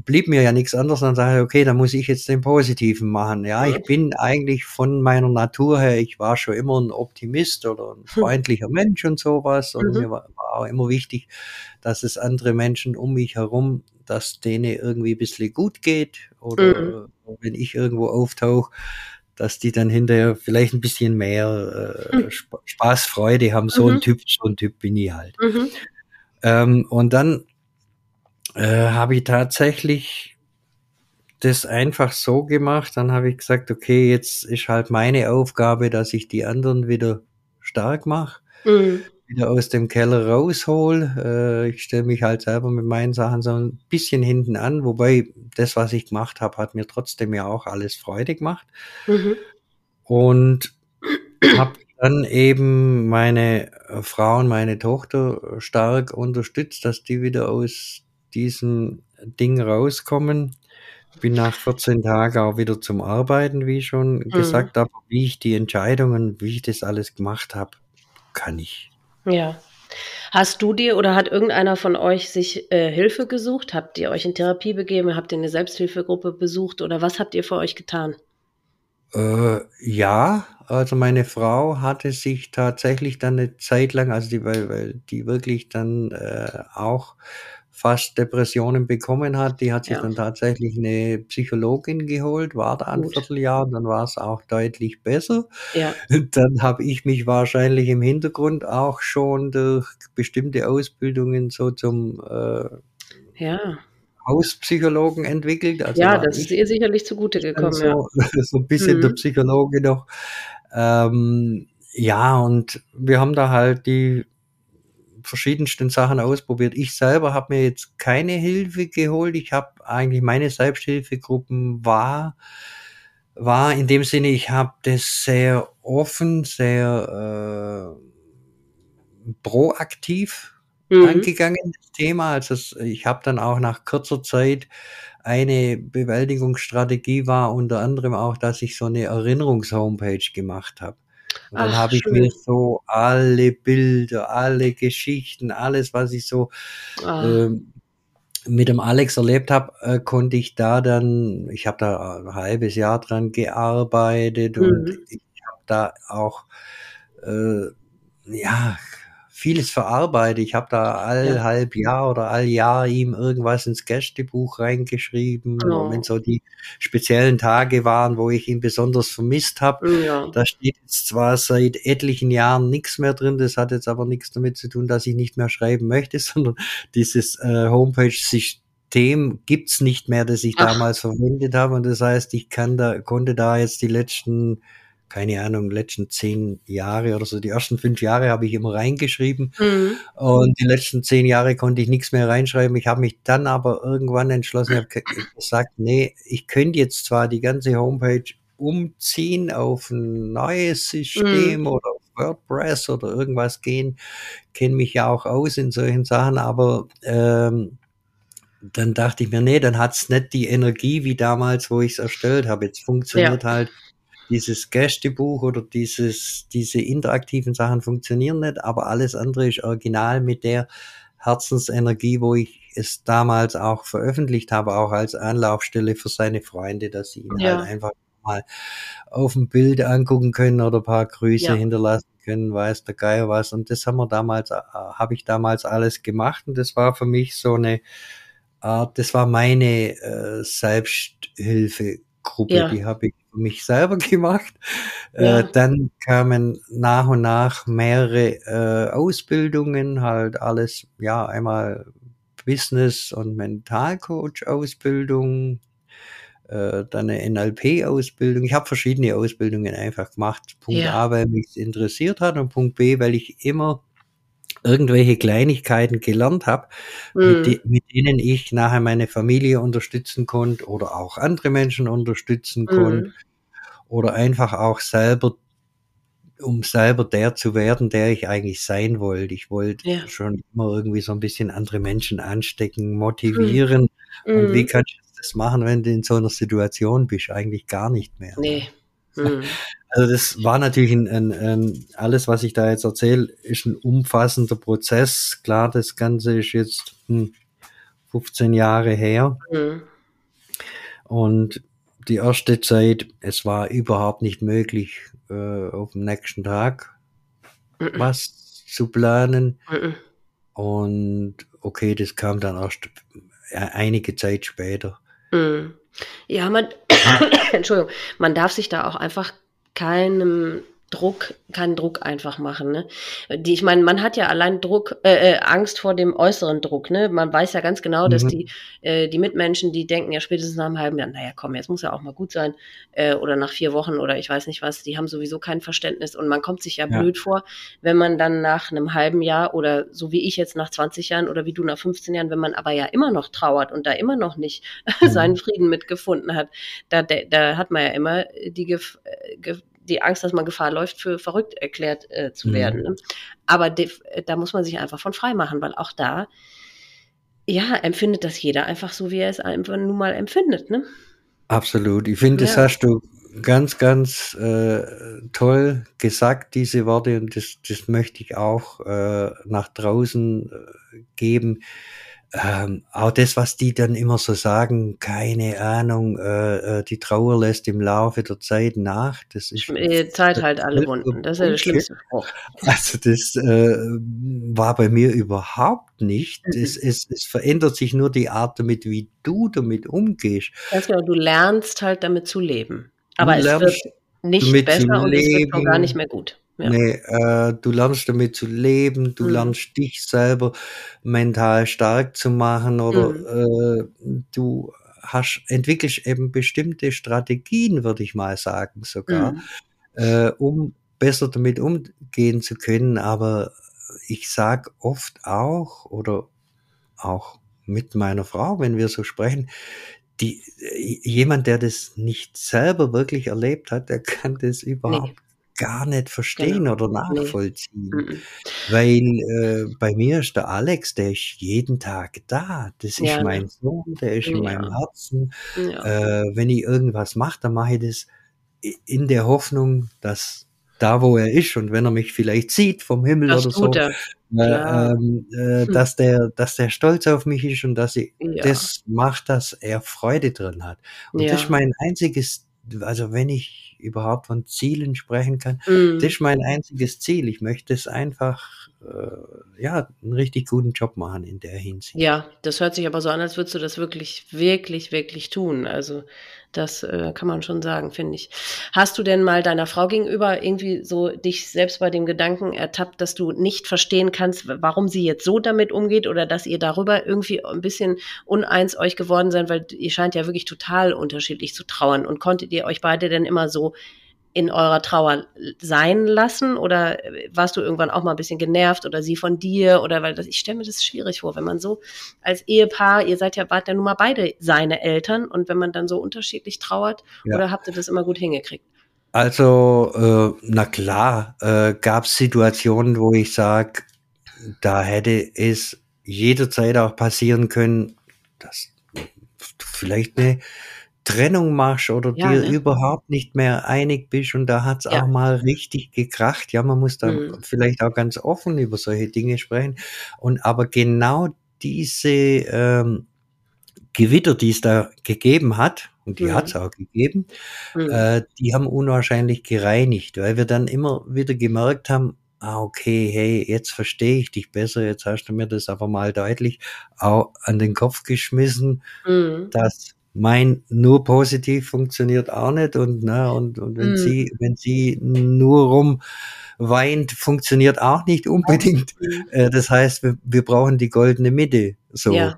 blieb mir ja nichts anderes, dann sage ich, okay, dann muss ich jetzt den Positiven machen. Ja, ich bin eigentlich von meiner Natur her, ich war schon immer ein Optimist oder ein hm. freundlicher Mensch und sowas. Und mhm. mir war, war, auch immer wichtig, dass es andere Menschen um mich herum, dass denen irgendwie ein bisschen gut geht oder mhm. wenn ich irgendwo auftauche, dass die dann hinterher vielleicht ein bisschen mehr äh, mhm. Spaß, Freude haben. So ein mhm. Typ, so ein Typ bin ich halt. Mhm. Ähm, und dann äh, habe ich tatsächlich das einfach so gemacht. Dann habe ich gesagt, okay, jetzt ist halt meine Aufgabe, dass ich die anderen wieder stark mache, mhm. wieder aus dem Keller raushol. Äh, ich stelle mich halt selber mit meinen Sachen so ein bisschen hinten an, wobei das, was ich gemacht habe, hat mir trotzdem ja auch alles Freude gemacht. Mhm. Und habe dann eben meine Frau und meine Tochter stark unterstützt, dass die wieder aus diesem Ding rauskommen. Bin nach 14 Tagen auch wieder zum Arbeiten, wie schon mhm. gesagt, aber wie ich die Entscheidungen, wie ich das alles gemacht habe, kann ich. Ja. Hast du dir oder hat irgendeiner von euch sich äh, Hilfe gesucht? Habt ihr euch in Therapie begeben? Habt ihr eine Selbsthilfegruppe besucht oder was habt ihr für euch getan? Äh, ja, also meine Frau hatte sich tatsächlich dann eine Zeit lang, also die, weil, weil die wirklich dann äh, auch fast Depressionen bekommen hat, die hat sich ja. dann tatsächlich eine Psychologin geholt, war da ein Gut. Vierteljahr, dann war es auch deutlich besser. Ja. Dann habe ich mich wahrscheinlich im Hintergrund auch schon durch bestimmte Ausbildungen so zum äh, ja. Hauspsychologen entwickelt. Also ja, das ist ihr sicherlich zugute gekommen. So, ja. so ein bisschen mhm. der Psychologe noch. Ähm, ja, und wir haben da halt die verschiedensten Sachen ausprobiert. Ich selber habe mir jetzt keine Hilfe geholt. Ich habe eigentlich meine Selbsthilfegruppen war war in dem Sinne, ich habe das sehr offen, sehr äh, proaktiv mhm. angegangen, das Thema. Also ich habe dann auch nach kurzer Zeit eine Bewältigungsstrategie war unter anderem auch, dass ich so eine Erinnerungshomepage gemacht habe. Und dann habe ich mir so alle Bilder, alle Geschichten, alles, was ich so ah. ähm, mit dem Alex erlebt habe, äh, konnte ich da dann, ich habe da ein halbes Jahr dran gearbeitet mhm. und ich habe da auch äh, ja vieles verarbeite. Ich habe da all ja. halb Jahr oder all Jahr ihm irgendwas ins Gästebuch reingeschrieben. Oh. Wenn so die speziellen Tage waren, wo ich ihn besonders vermisst habe. Ja. Da steht jetzt zwar seit etlichen Jahren nichts mehr drin, das hat jetzt aber nichts damit zu tun, dass ich nicht mehr schreiben möchte, sondern dieses äh, Homepage-System gibt's nicht mehr, das ich Ach. damals verwendet habe. Und das heißt, ich kann da, konnte da jetzt die letzten keine Ahnung, letzten zehn Jahre oder so. Die ersten fünf Jahre habe ich immer reingeschrieben mhm. und die letzten zehn Jahre konnte ich nichts mehr reinschreiben. Ich habe mich dann aber irgendwann entschlossen, habe gesagt, nee, ich könnte jetzt zwar die ganze Homepage umziehen auf ein neues System mhm. oder auf WordPress oder irgendwas gehen, kenne mich ja auch aus in solchen Sachen, aber ähm, dann dachte ich mir, nee, dann hat's nicht die Energie wie damals, wo ich es erstellt habe. Jetzt funktioniert ja. halt dieses Gästebuch oder dieses, diese interaktiven Sachen funktionieren nicht, aber alles andere ist original mit der Herzensenergie, wo ich es damals auch veröffentlicht habe, auch als Anlaufstelle für seine Freunde, dass sie ihn ja. halt einfach mal auf dem Bild angucken können oder paar Grüße ja. hinterlassen können, weiß der Geier was. Und das haben wir damals, äh, habe ich damals alles gemacht und das war für mich so eine Art, das war meine äh, Selbsthilfegruppe, ja. die habe ich für mich selber gemacht. Äh, ja. Äh, dann kamen nach und nach mehrere äh, Ausbildungen, halt alles, ja, einmal Business- und Mentalcoach-Ausbildung, äh, dann eine NLP-Ausbildung. Ich habe verschiedene Ausbildungen einfach gemacht. Punkt ja. A, weil mich interessiert hat und Punkt B, weil ich immer irgendwelche Kleinigkeiten gelernt habe, mhm. mit, mit, denen ich nachher meine Familie unterstützen konnte oder auch andere Menschen unterstützen mhm. konnte oder einfach auch selber um selber der zu werden, der ich eigentlich sein wollte. Ich wollte ja. schon immer irgendwie so ein bisschen andere Menschen anstecken, motivieren. Mhm. Und wie kann ich das machen, wenn du in so einer Situation bist? Eigentlich gar nicht mehr. Nee. Mhm. Also das war natürlich ein, ein, ein, alles, was ich da jetzt erzähle, ist ein umfassender Prozess. Klar, das Ganze ist jetzt hm, 15 Jahre her. Mhm. Und die erste Zeit, es war überhaupt nicht möglich, äh, auf dem nächsten Tag mhm. was zu planen. Mhm. Und okay, das kam dann erst äh, einige Zeit später. Mhm. Ja, man, Entschuldigung, man darf sich da auch einfach keinem Druck, keinen Druck einfach machen. Ne? Die, ich meine, man hat ja allein Druck, äh, äh, Angst vor dem äußeren Druck. Ne? Man weiß ja ganz genau, mhm. dass die, äh, die Mitmenschen, die denken ja spätestens nach einem halben Jahr, naja, komm, jetzt muss ja auch mal gut sein, äh, oder nach vier Wochen oder ich weiß nicht was, die haben sowieso kein Verständnis und man kommt sich ja, ja, blöd vor, wenn man dann nach einem halben Jahr oder so wie ich jetzt nach 20 Jahren oder wie du nach 15 Jahren, wenn man aber ja immer noch trauert und da immer noch nicht mhm. seinen Frieden mitgefunden hat, da, da hat man ja immer die Gef äh, die Angst, dass man Gefahr läuft, für verrückt erklärt äh, zu mhm. werden. Ne? Aber da muss man sich einfach von frei machen, weil auch da, ja, empfindet das jeder einfach so, wie er es einfach nun mal empfindet. Ne? Absolut. Ich finde, ja. das hast du ganz, ganz äh, toll gesagt, diese Worte, und das, das möchte ich auch äh, nach draußen äh, geben ähm, auch das, was die dann immer so sagen, keine Ahnung, äh, äh die Trauer lässt im Laufe der Zeit nach. Das ist die Zeit halt alle Wunden. Das ist ja der schlimmste Spruch. Also das äh, war bei mir überhaupt nicht. Mhm. Es, es, es verändert sich nur die Art damit, wie du damit umgehst. Ganz genau, du lernst halt damit zu leben. Aber es wird nicht besser und es wird auch gar nicht mehr gut. Ja. Nee, äh, du lernst damit zu leben, du mhm. lernst dich selber mental stark zu machen oder mhm. äh, du hast, entwickelst eben bestimmte Strategien, würde ich mal sagen, sogar, mhm. äh, um besser damit umgehen zu können. Aber ich sag oft auch oder auch mit meiner Frau, wenn wir so sprechen, die, jemand, der das nicht selber wirklich erlebt hat, der kann das überhaupt gar nicht verstehen genau. oder nachvollziehen. Nee. Weil äh, bei mir ist der Alex, der ist jeden Tag da. Das ist ja. mein Sohn, der ist ja. in meinem Herzen. Ja. Äh, wenn ich irgendwas mache, dann mache ich das in der Hoffnung, dass da, wo er ist und wenn er mich vielleicht sieht vom Himmel das oder so, äh, ähm, äh, hm. dass der, dass der stolz auf mich ist und dass ich das macht, dass er Freude drin hat. Und das ist mein einziges also wenn ich überhaupt von Zielen sprechen kann, mm. das ist mein einziges Ziel. Ich möchte es einfach, äh, ja, einen richtig guten Job machen in der Hinsicht. Ja, das hört sich aber so an, als würdest du das wirklich, wirklich, wirklich tun. Also das äh, kann man schon sagen, finde ich. Hast du denn mal deiner Frau gegenüber irgendwie so dich selbst bei dem Gedanken ertappt, dass du nicht verstehen kannst, warum sie jetzt so damit umgeht oder dass ihr darüber irgendwie ein bisschen uneins euch geworden seid, weil ihr scheint ja wirklich total unterschiedlich zu trauern und konntet ihr euch beide denn immer so in eurer Trauer sein lassen oder warst du irgendwann auch mal ein bisschen genervt oder sie von dir oder weil das, ich stelle mir das schwierig vor, wenn man so als Ehepaar, ihr seid ja, wart ja nun mal beide seine Eltern und wenn man dann so unterschiedlich trauert ja. oder habt ihr das immer gut hingekriegt? Also, äh, na klar, äh, gab es Situationen, wo ich sage, da hätte es jederzeit auch passieren können, dass vielleicht eine Trennung machst oder ja, dir ne? überhaupt nicht mehr einig bist und da hat's ja. auch mal richtig gekracht. Ja, man muss da mhm. vielleicht auch ganz offen über solche Dinge sprechen. Und aber genau diese ähm, Gewitter, die es da gegeben hat, und die mhm. hat's auch gegeben, mhm. äh, die haben unwahrscheinlich gereinigt, weil wir dann immer wieder gemerkt haben, ah, okay, hey, jetzt verstehe ich dich besser, jetzt hast du mir das aber mal deutlich auch an den Kopf geschmissen, mhm. dass mein nur positiv funktioniert auch nicht und ne, und, und wenn mhm. sie wenn sie nur rum weint funktioniert auch nicht unbedingt mhm. das heißt wir, wir brauchen die goldene Mitte so ja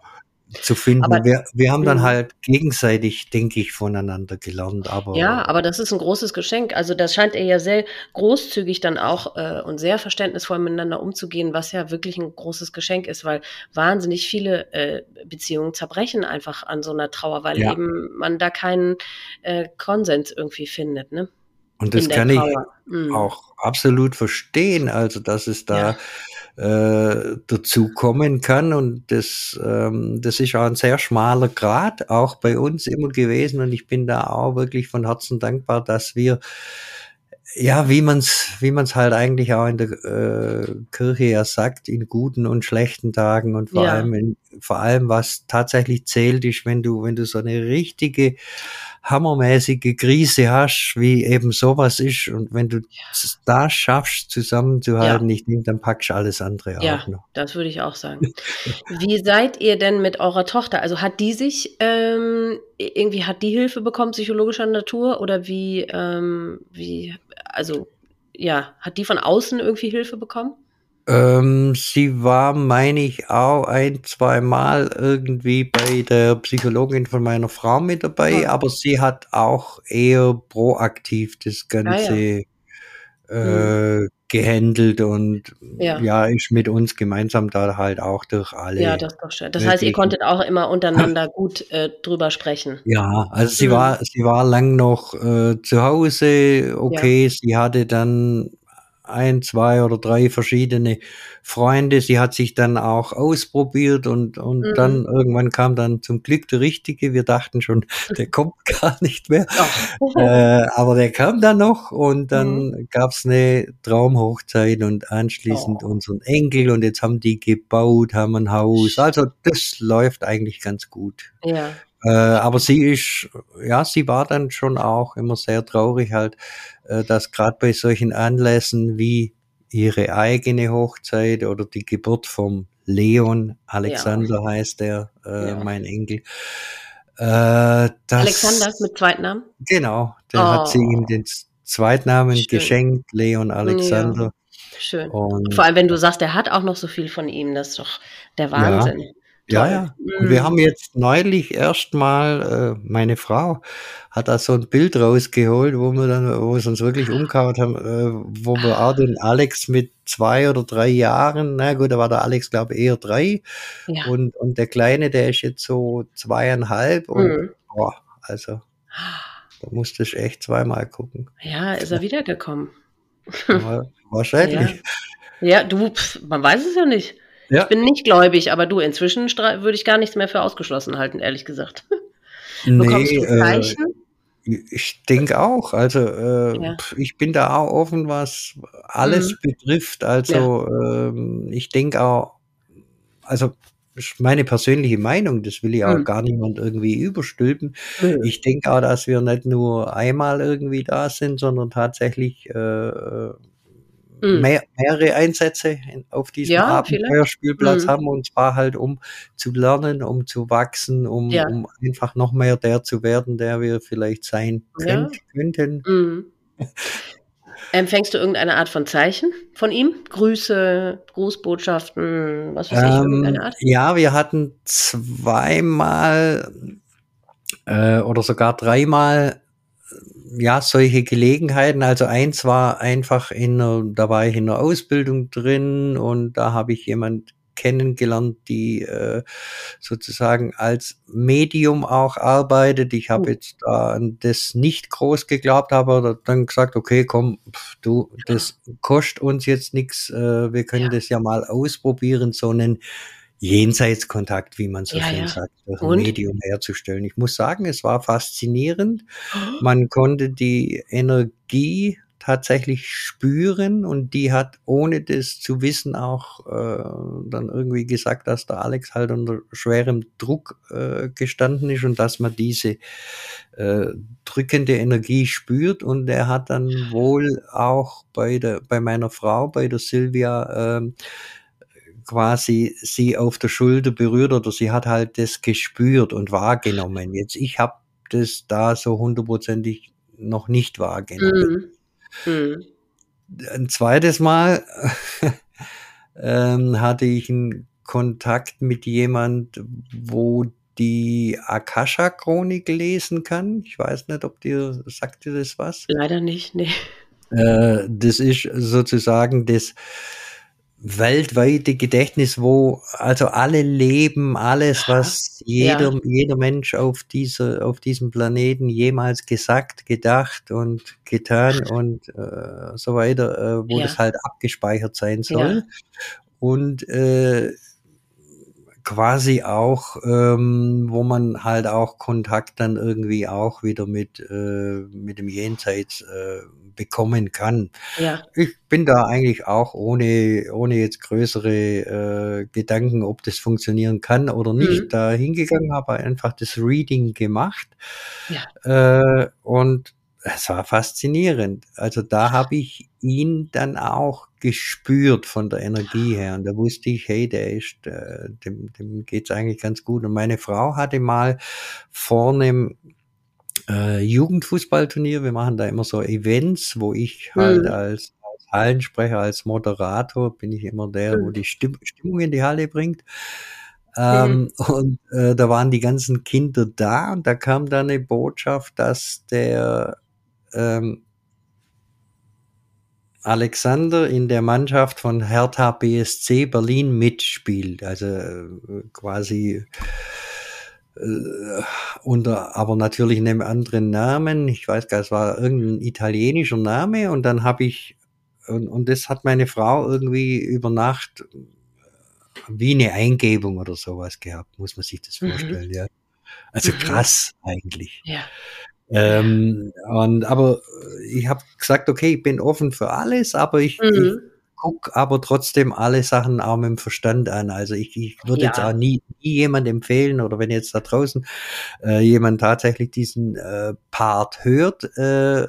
zu finden. Aber, wir, wir haben dann halt gegenseitig, denke ich, voneinander gelernt. Aber ja, aber das ist ein großes Geschenk. Also das scheint er ja sehr großzügig dann auch äh, und sehr verständnisvoll miteinander umzugehen, was ja wirklich ein großes Geschenk ist, weil wahnsinnig viele äh, Beziehungen zerbrechen einfach an so einer Trauer, weil ja. eben man da keinen äh, Konsens irgendwie findet. Ne? Und das kann Trauer. ich mhm. auch absolut verstehen. Also dass es da ja äh, dazu kommen kann. Und das, ähm, das ist auch ein sehr schmaler Grad, auch bei uns immer gewesen. Und ich bin da auch wirklich von Herzen dankbar, dass wir ja, wie man's, wie man's halt eigentlich auch in der äh, Kirche ja sagt, in guten und schlechten Tagen und vor ja. allem, in, vor allem was tatsächlich zählt, ist, wenn du, wenn du so eine richtige hammermäßige Krise hast, wie eben sowas ist. Und wenn du ja. das schaffst, zusammenzuhalten, ja. ich denke, dann packst du alles andere ja, auch noch. Das würde ich auch sagen. wie seid ihr denn mit eurer Tochter? Also hat die sich ähm, irgendwie hat die Hilfe bekommen, psychologischer Natur? Oder wie, ähm, wie, also ja, hat die von außen irgendwie Hilfe bekommen? Ähm, sie war, meine ich, auch ein, zwei Mal irgendwie bei der Psychologin von meiner Frau mit dabei, ah. aber sie hat auch eher proaktiv das Ganze ah, ja. äh, hm. gehandelt und ja. ja. ist mit uns gemeinsam da halt auch durch alle. Ja, das ist doch schön. Das heißt, ihr konntet auch immer untereinander gut äh, drüber sprechen. Ja, also sie mhm. war, sie war lang noch äh, zu Hause, okay, ja. sie hatte dann ein, zwei oder drei verschiedene Freunde. Sie hat sich dann auch ausprobiert und, und mhm. dann irgendwann kam dann zum Glück der Richtige. Wir dachten schon, der kommt gar nicht mehr. Äh, aber der kam dann noch und dann mhm. gab's eine Traumhochzeit und anschließend oh. unseren Enkel und jetzt haben die gebaut, haben ein Haus. Also das läuft eigentlich ganz gut. Ja. Äh, aber sie ist, ja, sie war dann schon auch immer sehr traurig halt, äh, dass gerade bei solchen Anlässen wie ihre eigene Hochzeit oder die Geburt vom Leon, Alexander ja. heißt er, äh, ja. mein Enkel. Äh, das, Alexander mit Zweitnamen? Genau, der oh. hat sie ihm den Zweitnamen Schön. geschenkt, Leon Alexander. Ja. Schön. Und Vor allem, wenn du sagst, er hat auch noch so viel von ihm, das ist doch der Wahnsinn. Ja. Ja. Und wir mhm. haben jetzt neulich erstmal, äh, meine Frau hat da so ein Bild rausgeholt, wo wir dann, wo wir uns wirklich umgehauen haben, äh, wo wir auch den Alex mit zwei oder drei Jahren, na gut, da war der Alex, glaube ich, eher drei. Ja. Und, und der Kleine, der ist jetzt so zweieinhalb und mhm. boah, also da musste ich echt zweimal gucken. Ja, ist er wiedergekommen. Wahrscheinlich. Ja, ja du, pf, man weiß es ja nicht. Ja. Ich bin nicht gläubig, aber du, inzwischen würde ich gar nichts mehr für ausgeschlossen halten, ehrlich gesagt. Bekommst nee, du äh, Zeichen? Äh, ich denke auch. Also äh, ja. ich bin da auch offen, was alles mhm. betrifft. Also ja. ähm, ich denke auch, also meine persönliche Meinung, das will ich auch mhm. gar niemand irgendwie überstülpen. Mhm. Ich denke auch, dass wir nicht nur einmal irgendwie da sind, sondern tatsächlich äh, mhm. mehr, mehrere Einsätze auf diesem ja, Abenteuerspielplatz mhm. haben und zwar halt um zu lernen, um zu wachsen, um, ja. um einfach noch mehr der zu werden, der wir vielleicht sein ja. könnten. Mhm. Empfängst du irgendeine Art von Zeichen von ihm? Grüße, Grußbotschaften, was weiß ich, irgendeine ähm, Art? Ja, wir hatten zweimal äh, oder sogar dreimal ja, solche Gelegenheiten. Also eins war einfach in einer, da war ich in einer Ausbildung drin und da habe ich jemand kennengelernt, die äh, sozusagen als Medium auch arbeitet. Ich habe oh. jetzt da das nicht groß geglaubt, aber dann gesagt, okay, komm, du, das kostet uns jetzt nichts, äh, wir können ja. das ja mal ausprobieren, so einen Jenseitskontakt, wie man so ja, schön ja. sagt, durch ein Medium herzustellen. Ich muss sagen, es war faszinierend. Oh. Man konnte die Energie tatsächlich spüren und die hat, ohne das zu wissen, auch äh, dann irgendwie gesagt, dass der Alex halt unter schwerem Druck äh, gestanden ist und dass man diese äh, drückende Energie spürt und er hat dann wohl auch bei der bei meiner Frau, bei der Silvia äh, quasi sie auf der Schulter berührt oder sie hat halt das gespürt und wahrgenommen. Jetzt ich habe das da so hundertprozentig noch nicht wahrgenommen. Mhm. Mhm. Ein zweites Mal ähm, hatte ich einen Kontakt mit jemand, wo die Akasha-Chronik lesen kann. Ich weiß nicht, ob dir, sagt dir das was? Leider nicht, nee. Äh, das ist sozusagen das weltweite Gedächtnis, wo also alle Leben, alles, was jeder, ja. jeder Mensch auf dieser, auf diesem Planeten jemals gesagt, gedacht und getan und äh, so weiter, äh, wo ja. das halt abgespeichert sein soll. Ja. Und äh, quasi auch, ähm, wo man halt auch Kontakt dann irgendwie auch wieder mit, äh, mit dem Jenseits äh, bekommen kann. Ja. Ich bin da eigentlich auch ohne, ohne jetzt größere äh, Gedanken, ob das funktionieren kann oder nicht, mhm. da hingegangen, habe einfach das Reading gemacht. Ja. Äh, und es war faszinierend. Also da habe ich ihn dann auch gespürt von der Energie her. Und da wusste ich, hey, der ist, äh, dem, dem geht's eigentlich ganz gut. Und meine Frau hatte mal vor einem äh, Jugendfußballturnier. Wir machen da immer so Events, wo ich halt mhm. als, als Hallensprecher, als Moderator bin ich immer der, mhm. wo die Stimm Stimmung in die Halle bringt. Ähm, mhm. Und äh, da waren die ganzen Kinder da und da kam dann eine Botschaft, dass der ähm, Alexander in der Mannschaft von Hertha BSC Berlin mitspielt. Also äh, quasi äh, unter, aber natürlich in einem anderen Namen. Ich weiß gar nicht, es war irgendein italienischer Name und dann habe ich, und, und das hat meine Frau irgendwie über Nacht äh, wie eine Eingebung oder sowas gehabt, muss man sich das mhm. vorstellen, mhm. ja. Also mhm. krass eigentlich. Ja. Ähm, und aber ich habe gesagt, okay, ich bin offen für alles, aber ich, mhm. ich guck aber trotzdem alle Sachen auch mit dem Verstand an. Also ich, ich würde ja. jetzt auch nie, nie jemand empfehlen oder wenn jetzt da draußen äh, jemand tatsächlich diesen äh, Part hört, äh, äh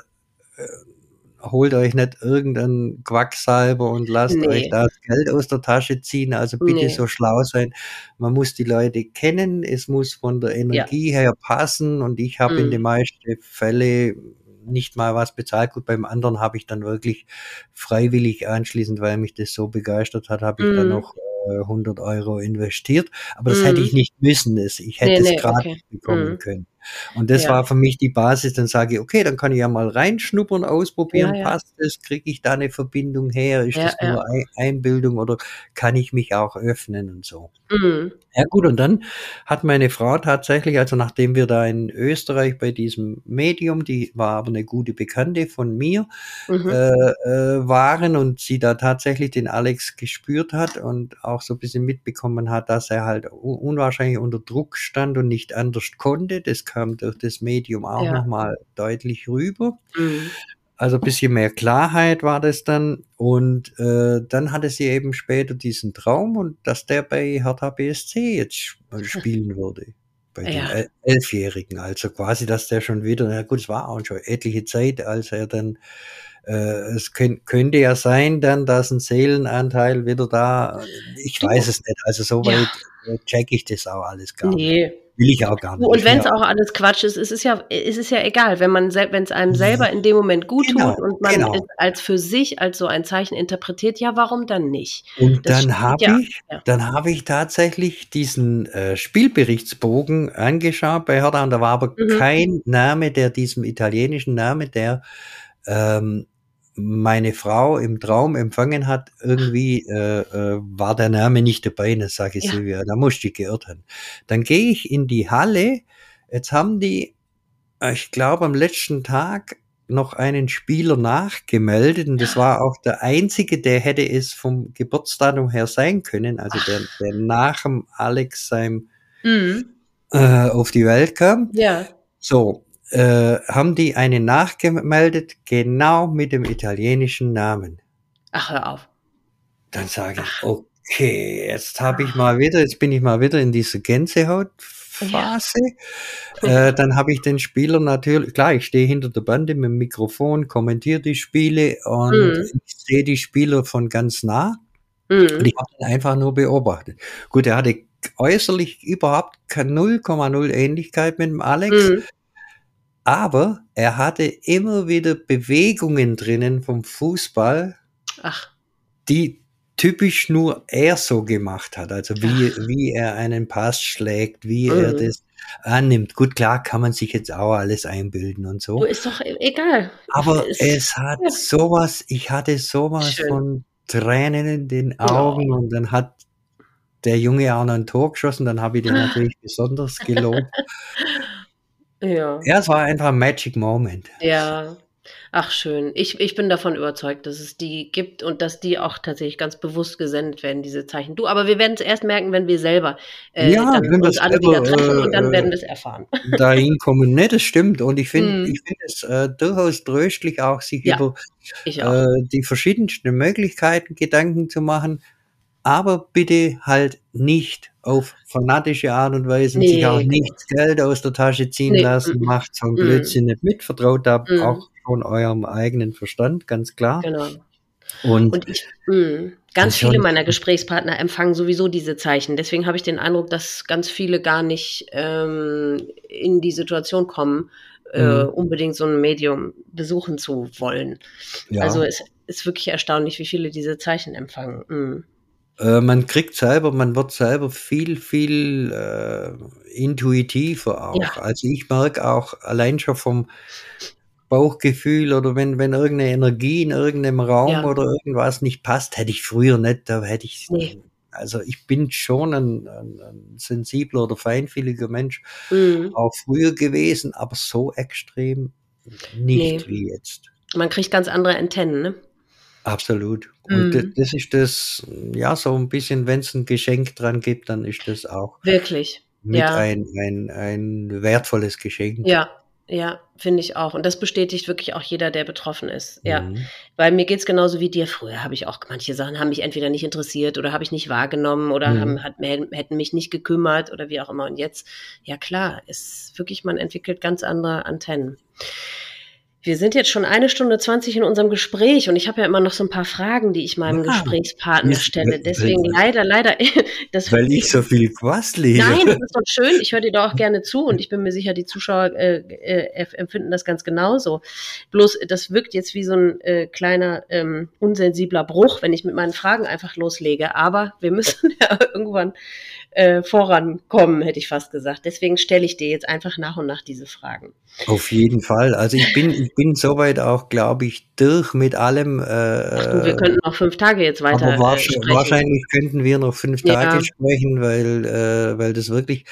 holt euch nicht irgendeinen Quacksalber und lasst nee. euch das Geld aus der Tasche ziehen. Also bitte nee. so schlau sein. Man muss die Leute kennen, es muss von der Energie ja. her passen und ich habe mhm. in den meisten Fällen nicht mal was bezahlt. Gut, beim anderen habe ich dann wirklich freiwillig anschließend, weil mich das so begeistert hat, habe ich mm. dann mhm. noch äh, 100 Euro investiert. Aber das mm. hätte ich mhm. nicht müssen. Ich hätte nee, es nee, gratis okay. bekommen mm. können. Und das ja. war für mich die Basis. Dann sage ich, okay, dann kann ich ja mal reinschnuppern, ausprobieren. Ja, ja. Passt das? Kriege ich da eine Verbindung her? Ist das nur Einbildung oder kann ich mich auch öffnen und so? Mhm. Ja gut, und dann hat meine Frau tatsächlich, also nachdem wir da in Österreich bei diesem Medium, die war aber eine gute Bekannte von mir, mhm. äh, äh, waren und sie da tatsächlich den Alex gespürt hat und auch so ein bisschen mitbekommen hat, dass er halt unwahrscheinlich unter Druck stand und nicht anders konnte. Das kam durch das Medium auch ja. nochmal deutlich rüber. Mhm. Also ein bisschen mehr Klarheit war das dann. Und äh, dann hatte sie eben später diesen Traum und dass der bei Hertha BSC jetzt spielen würde. Bei ja. den Elfjährigen. Also quasi, dass der schon wieder, na gut, es war auch schon etliche Zeit, als er dann äh, es könnt, könnte ja sein dann, dass ein Seelenanteil wieder da, ich weiß es nicht, also soweit ja. check ich das auch alles gar nicht. Nee, will ich auch gar nicht. Und wenn es auch alles Quatsch ist, ist es ja, ist es ja egal, wenn man, wenn es einem selber in dem Moment gut genau, tut und man genau. es als für sich als so ein Zeichen interpretiert, ja, warum dann nicht? Und das dann habe ja, ich, ja. dann habe ich tatsächlich diesen äh, Spielberichtsbogen angeschaut bei Hertha und da war aber mhm. kein Name, der diesem italienischen Name, der ähm, meine Frau im Traum empfangen hat, irgendwie äh, äh, war der Name nicht dabei. Das sage ich ja. Silvia, da musste ich geirrt haben. Dann gehe ich in die Halle. Jetzt haben die, äh, ich glaube, am letzten Tag noch einen Spieler nachgemeldet und das war auch der einzige, der hätte es vom Geburtsdatum her sein können, also der, der nach dem Alex seinem mhm. äh, auf die Welt kam. Ja. So, äh, haben die einen nachgemeldet, genau mit dem italienischen Namen. Ach, hör auf. Dann sage ich, okay, jetzt habe ich mal wieder, jetzt bin ich mal wieder in dieser Gänsehautphase. Ja. Äh, dann habe ich den Spieler natürlich, klar, ich stehe hinter der Bande mit dem Mikrofon, kommentiere die Spiele und mhm. ich sehe die Spieler von ganz nah. Mhm. Und ich habe ihn einfach nur beobachtet. Gut, er hatte äußerlich überhaupt 0,0 Ähnlichkeit mit dem Alex. Mhm. Aber er hatte immer wieder Bewegungen drinnen vom Fußball, Ach. die typisch nur er so gemacht hat. Also wie, wie er einen Pass schlägt, wie mhm. er das annimmt. Gut, klar kann man sich jetzt auch alles einbilden und so. Du ist doch e-, egal. Aber es, es hat ja. sowas, ich hatte sowas Schön. von Tränen in den Augen oh. und dann hat der Junge auch noch ein Tor geschossen, dann habe ich den natürlich besonders gelobt. Ja. Ja, es war einfach ein Magic Moment. Ja. Ach schön. Ich, ich bin davon überzeugt, dass es die gibt und dass die auch tatsächlich ganz bewusst gesendet werden, diese Zeichen. Du, aber wir werden es erst merken, wenn wir selber äh, ja, dann uns alle wieder treffen äh, und dann werden wir es erfahren. Dahin kommen. Ne, das stimmt. Und ich finde ich finde es äh, durchaus tröstlich, auch sich ja, über äh, die verschiedensten Möglichkeiten Gedanken zu machen aber bitte halt nicht auf fanatische Art und Weise, nee. sich auch nicht Geld aus der Tasche ziehen nee. lassen, mm. macht so ein Blödsinn mm. nicht mit, vertraut da mm. auch schon eurem eigenen Verstand, ganz klar. Genau. Und, und ich, mh, ganz viele meiner Gesprächspartner empfangen sowieso diese Zeichen. Deswegen habe ich den Eindruck, dass ganz viele gar nicht ähm, in die Situation kommen, äh, mhm. unbedingt so ein Medium besuchen zu wollen. Ja. Also es ist wirklich erstaunlich, wie viele diese Zeichen empfangen. Mhm. Äh, man kriegt selber, man wird selber viel, viel äh, intuitiver auch. Ja. Also ich merke auch allein schon vom Bauchgefühl oder wenn, wenn irgendeine Energie in irgendeinem Raum ja. oder irgendwas nicht passt, hätte ich früher nicht, da hätte ich, nee. also ich bin schon ein, ein, ein sensibler oder feinfühliger Mensch, mhm. auch früher gewesen, aber so extrem nicht nee. wie jetzt. Man kriegt ganz andere Antennen, ne? Absolut. Und mm. das ist das, ja, so ein bisschen, wenn es ein Geschenk dran gibt, dann ist das auch wirklich mit ja. ein, ein, ein wertvolles Geschenk. Ja, ja, finde ich auch. Und das bestätigt wirklich auch jeder, der betroffen ist. Ja. Mhm. Weil mir geht es genauso wie dir. Früher habe ich auch, manche Sachen haben mich entweder nicht interessiert oder habe ich nicht wahrgenommen oder mhm. haben, hat, hätten mich nicht gekümmert oder wie auch immer. Und jetzt, ja klar, ist wirklich, man entwickelt ganz andere Antennen. Wir sind jetzt schon eine Stunde zwanzig in unserem Gespräch und ich habe ja immer noch so ein paar Fragen, die ich meinem ja, Gesprächspartner stelle. Deswegen weil, leider, leider. Das weil ich so viel quassle. Nein, das ist doch schön. Ich höre dir da auch gerne zu und ich bin mir sicher, die Zuschauer äh, äh, empfinden das ganz genauso. Bloß, das wirkt jetzt wie so ein äh, kleiner ähm, unsensibler Bruch, wenn ich mit meinen Fragen einfach loslege. Aber wir müssen ja irgendwann äh, vorankommen, hätte ich fast gesagt. Deswegen stelle ich dir jetzt einfach nach und nach diese Fragen. Auf jeden Fall. Also ich bin, ich bin soweit auch, glaube ich, durch mit allem. Äh, Ach du, wir könnten noch fünf Tage jetzt weiter aber wahrscheinlich, äh, sprechen. Wahrscheinlich könnten wir noch fünf Tage ja. sprechen, weil, äh, weil das wirklich,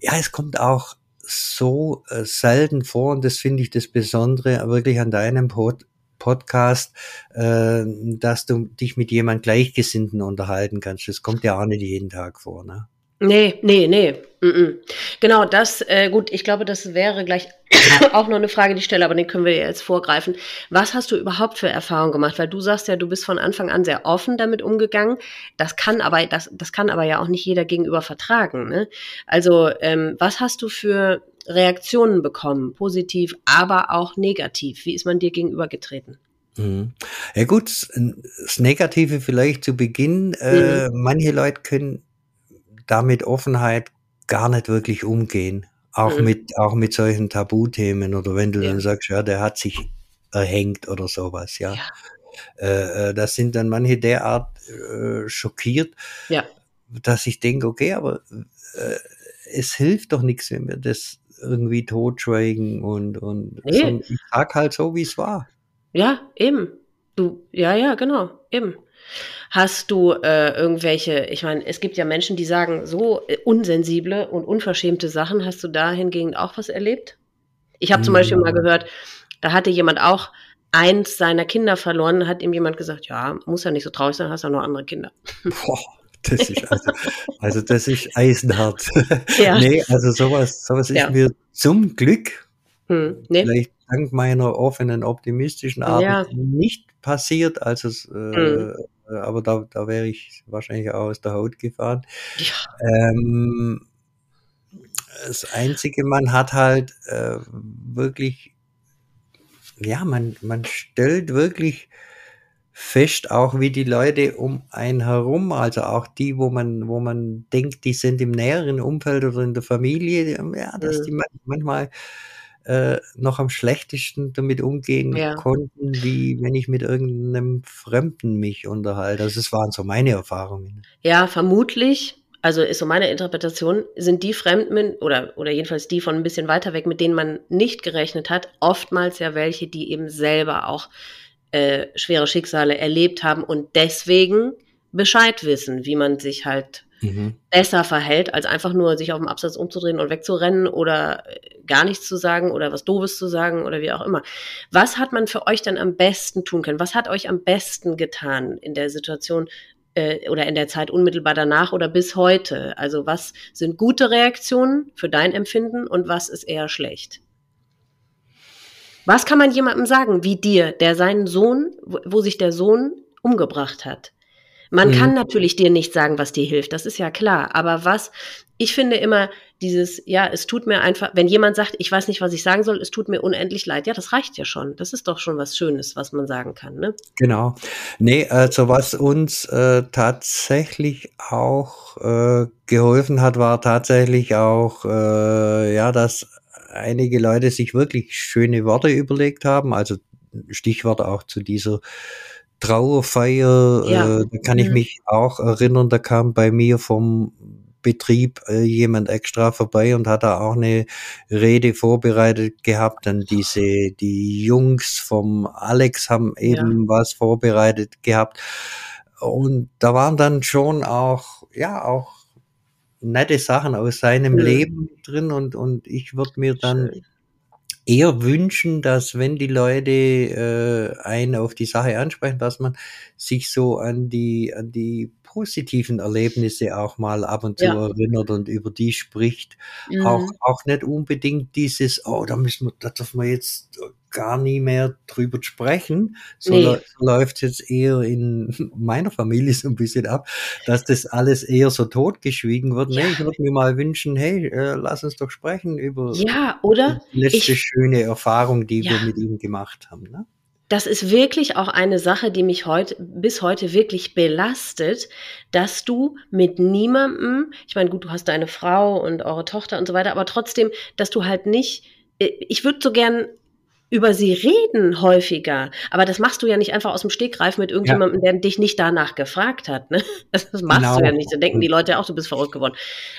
ja, es kommt auch so äh, selten vor und das finde ich das Besondere wirklich an deinem Pod Podcast, äh, dass du dich mit jemand Gleichgesinnten unterhalten kannst. Das kommt ja auch nicht jeden Tag vor, ne? Nee, nee, nee. Mm -mm. Genau, das, äh, gut, ich glaube, das wäre gleich auch noch eine Frage, die ich stelle, aber den können wir jetzt vorgreifen. Was hast du überhaupt für Erfahrungen gemacht? Weil du sagst ja, du bist von Anfang an sehr offen damit umgegangen. Das kann aber, das, das kann aber ja auch nicht jeder gegenüber vertragen. Ne? Also, ähm, was hast du für Reaktionen bekommen? Positiv, aber auch negativ. Wie ist man dir gegenübergetreten? Mhm. Ja gut, das Negative vielleicht zu Beginn. Äh, mhm. Manche Leute können damit Offenheit gar nicht wirklich umgehen. Auch mhm. mit, auch mit solchen Tabuthemen oder wenn du ja. dann sagst, ja, der hat sich erhängt oder sowas, ja. ja. Äh, äh das sind dann manche derart äh, schockiert, ja. dass ich denke, okay, aber äh, es hilft doch nichts, wenn wir das irgendwie totschweigen und, und nee. ich sag halt so, wie es war. Ja, eben. Du, ja, ja, genau, eben. Hast du äh, irgendwelche, ich meine, es gibt ja Menschen, die sagen, so äh, unsensible und unverschämte Sachen. Hast du da hingegen auch was erlebt? Ich habe zum Beispiel mal gehört, da hatte jemand auch eins seiner Kinder verloren, hat ihm jemand gesagt, ja, muss ja nicht so traurig sein, hast ja noch andere Kinder. Boah, das ist also, also das ist eisenhart. Ja. nee, also sowas, sowas ja. ist mir zum Glück, hm, nee. vielleicht dank meiner offenen, optimistischen Art ja. nicht passiert, also äh, hm. Aber da, da wäre ich wahrscheinlich auch aus der Haut gefahren. Ja. Ähm, das Einzige, man hat halt äh, wirklich, ja, man, man stellt wirklich fest, auch wie die Leute um einen herum, also auch die, wo man, wo man denkt, die sind im näheren Umfeld oder in der Familie, ja, dass mhm. die manchmal äh, noch am schlechtesten damit umgehen ja. konnten, wie wenn ich mit irgendeinem Fremden mich unterhalte. Also es waren so meine Erfahrungen. Ja, vermutlich. Also ist so meine Interpretation, sind die Fremden oder, oder jedenfalls die von ein bisschen weiter weg, mit denen man nicht gerechnet hat, oftmals ja welche, die eben selber auch äh, schwere Schicksale erlebt haben und deswegen Bescheid wissen, wie man sich halt mhm. besser verhält, als einfach nur sich auf dem Absatz umzudrehen und wegzurennen oder äh, gar nichts zu sagen oder was Doofes zu sagen oder wie auch immer. Was hat man für euch dann am besten tun können? Was hat euch am besten getan in der Situation äh, oder in der Zeit unmittelbar danach oder bis heute? Also was sind gute Reaktionen für dein Empfinden und was ist eher schlecht? Was kann man jemandem sagen, wie dir, der seinen Sohn, wo sich der Sohn umgebracht hat? Man mhm. kann natürlich dir nicht sagen, was dir hilft, das ist ja klar. Aber was, ich finde immer dieses, ja, es tut mir einfach, wenn jemand sagt, ich weiß nicht, was ich sagen soll, es tut mir unendlich leid, ja, das reicht ja schon. Das ist doch schon was Schönes, was man sagen kann, ne? Genau. Nee, also was uns äh, tatsächlich auch äh, geholfen hat, war tatsächlich auch, äh, ja, dass einige Leute sich wirklich schöne Worte überlegt haben, also Stichwort auch zu dieser Trauerfeier, ja. äh, da kann ich mhm. mich auch erinnern, da kam bei mir vom Betrieb äh, jemand extra vorbei und hat da auch eine Rede vorbereitet gehabt. Dann diese, die Jungs vom Alex haben eben ja. was vorbereitet gehabt. Und da waren dann schon auch, ja, auch nette Sachen aus seinem mhm. Leben drin und, und ich würde mir dann Schön. Eher wünschen, dass wenn die Leute äh, einen auf die Sache ansprechen, dass man sich so an die, an die positiven Erlebnisse auch mal ab und zu ja. erinnert und über die spricht. Mhm. Auch, auch nicht unbedingt dieses, oh, da müssen wir, da dürfen wir jetzt gar nie mehr drüber sprechen. So nee. läuft jetzt eher in meiner Familie so ein bisschen ab, dass das alles eher so totgeschwiegen wird. Ja. Nee, ich würde mir mal wünschen, hey, äh, lass uns doch sprechen über ja, oder? die letzte ich, schöne Erfahrung, die ja. wir mit ihm gemacht haben. Ne? Das ist wirklich auch eine Sache, die mich heute bis heute wirklich belastet, dass du mit niemandem, ich meine, gut, du hast deine Frau und eure Tochter und so weiter, aber trotzdem, dass du halt nicht, äh, ich würde so gern über sie reden häufiger, aber das machst du ja nicht einfach aus dem Stegreif mit irgendjemandem, ja. der dich nicht danach gefragt hat. Ne? Das machst genau. du ja nicht. Da denken die Leute auch, du bist verrückt geworden.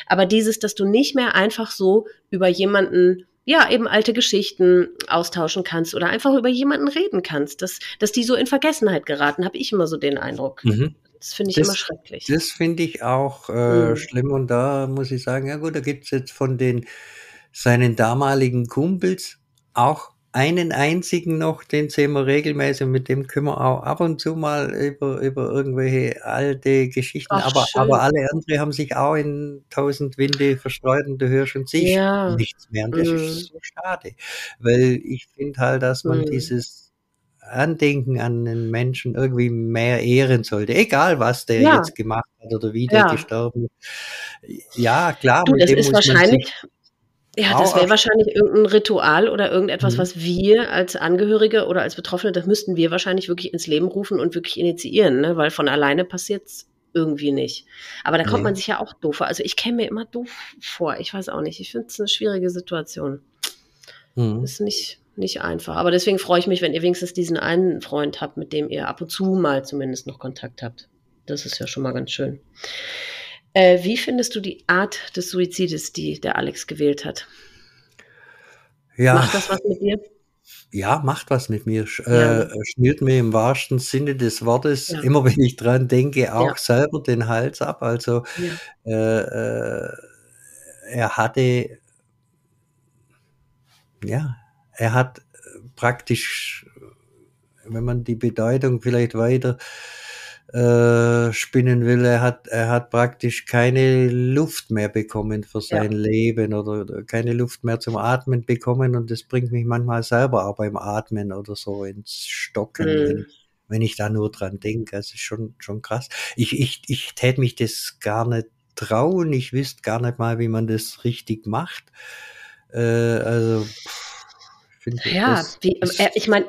Aber dieses, dass du nicht mehr einfach so über jemanden ja, eben alte Geschichten austauschen kannst oder einfach über jemanden reden kannst, dass, dass die so in Vergessenheit geraten, habe ich immer so den Eindruck. Mhm. Das finde ich das, immer schrecklich. Das finde ich auch äh, mhm. schlimm und da muss ich sagen, ja gut, da gibt es jetzt von den seinen damaligen Kumpels auch einen einzigen noch, den sehen wir regelmäßig, mit dem können wir auch ab und zu mal über, über irgendwelche alte Geschichten, Ach, aber, aber alle anderen haben sich auch in tausend Winde verstreut und du hörst und siehst ja. nichts mehr. Und das mm. ist so schade, weil ich finde halt, dass man mm. dieses Andenken an den Menschen irgendwie mehr ehren sollte, egal was der ja. jetzt gemacht hat oder wie der ja. gestorben ist. Ja, klar, du, muss man sich ja, das wäre wahrscheinlich irgendein Ritual oder irgendetwas, mhm. was wir als Angehörige oder als Betroffene, das müssten wir wahrscheinlich wirklich ins Leben rufen und wirklich initiieren, ne? weil von alleine passiert's irgendwie nicht. Aber da kommt Nee. man sich ja auch doof vor. Also ich käme mir immer doof vor. Ich weiß auch nicht. Ich finde es eine schwierige Situation. Mhm. Ist nicht, nicht einfach. Aber deswegen freue ich mich, wenn ihr wenigstens diesen einen Freund habt, mit dem ihr ab und zu mal zumindest noch Kontakt habt. Das ist ja schon mal ganz schön. Äh, wie findest du die Art des Suizides, die der Alex gewählt hat? Ja, Macht das was mit dir? ja, macht was mit mir. Sch- Ja. Äh, schnürt mir im wahrsten Sinne des Wortes, Ja. immer wenn ich dran denke, auch Ja. selber den Hals ab. Also äh, äh, er hatte, ja, er hat praktisch, wenn man die Bedeutung vielleicht weiter äh, spinnen will, er hat, er hat praktisch keine Luft mehr bekommen für Ja. sein Leben oder, oder keine Luft mehr zum Atmen bekommen und das bringt mich manchmal selber auch beim Atmen oder so ins Stocken, wenn Mhm. ich, wenn ich da nur dran denke. Ist schon, schon krass. Ich, ich, ich täte mich das gar nicht trauen. Ich wüsste gar nicht mal, wie man das richtig macht. Äh, also, pff, ich finde Ja, wie, das er, ich meine,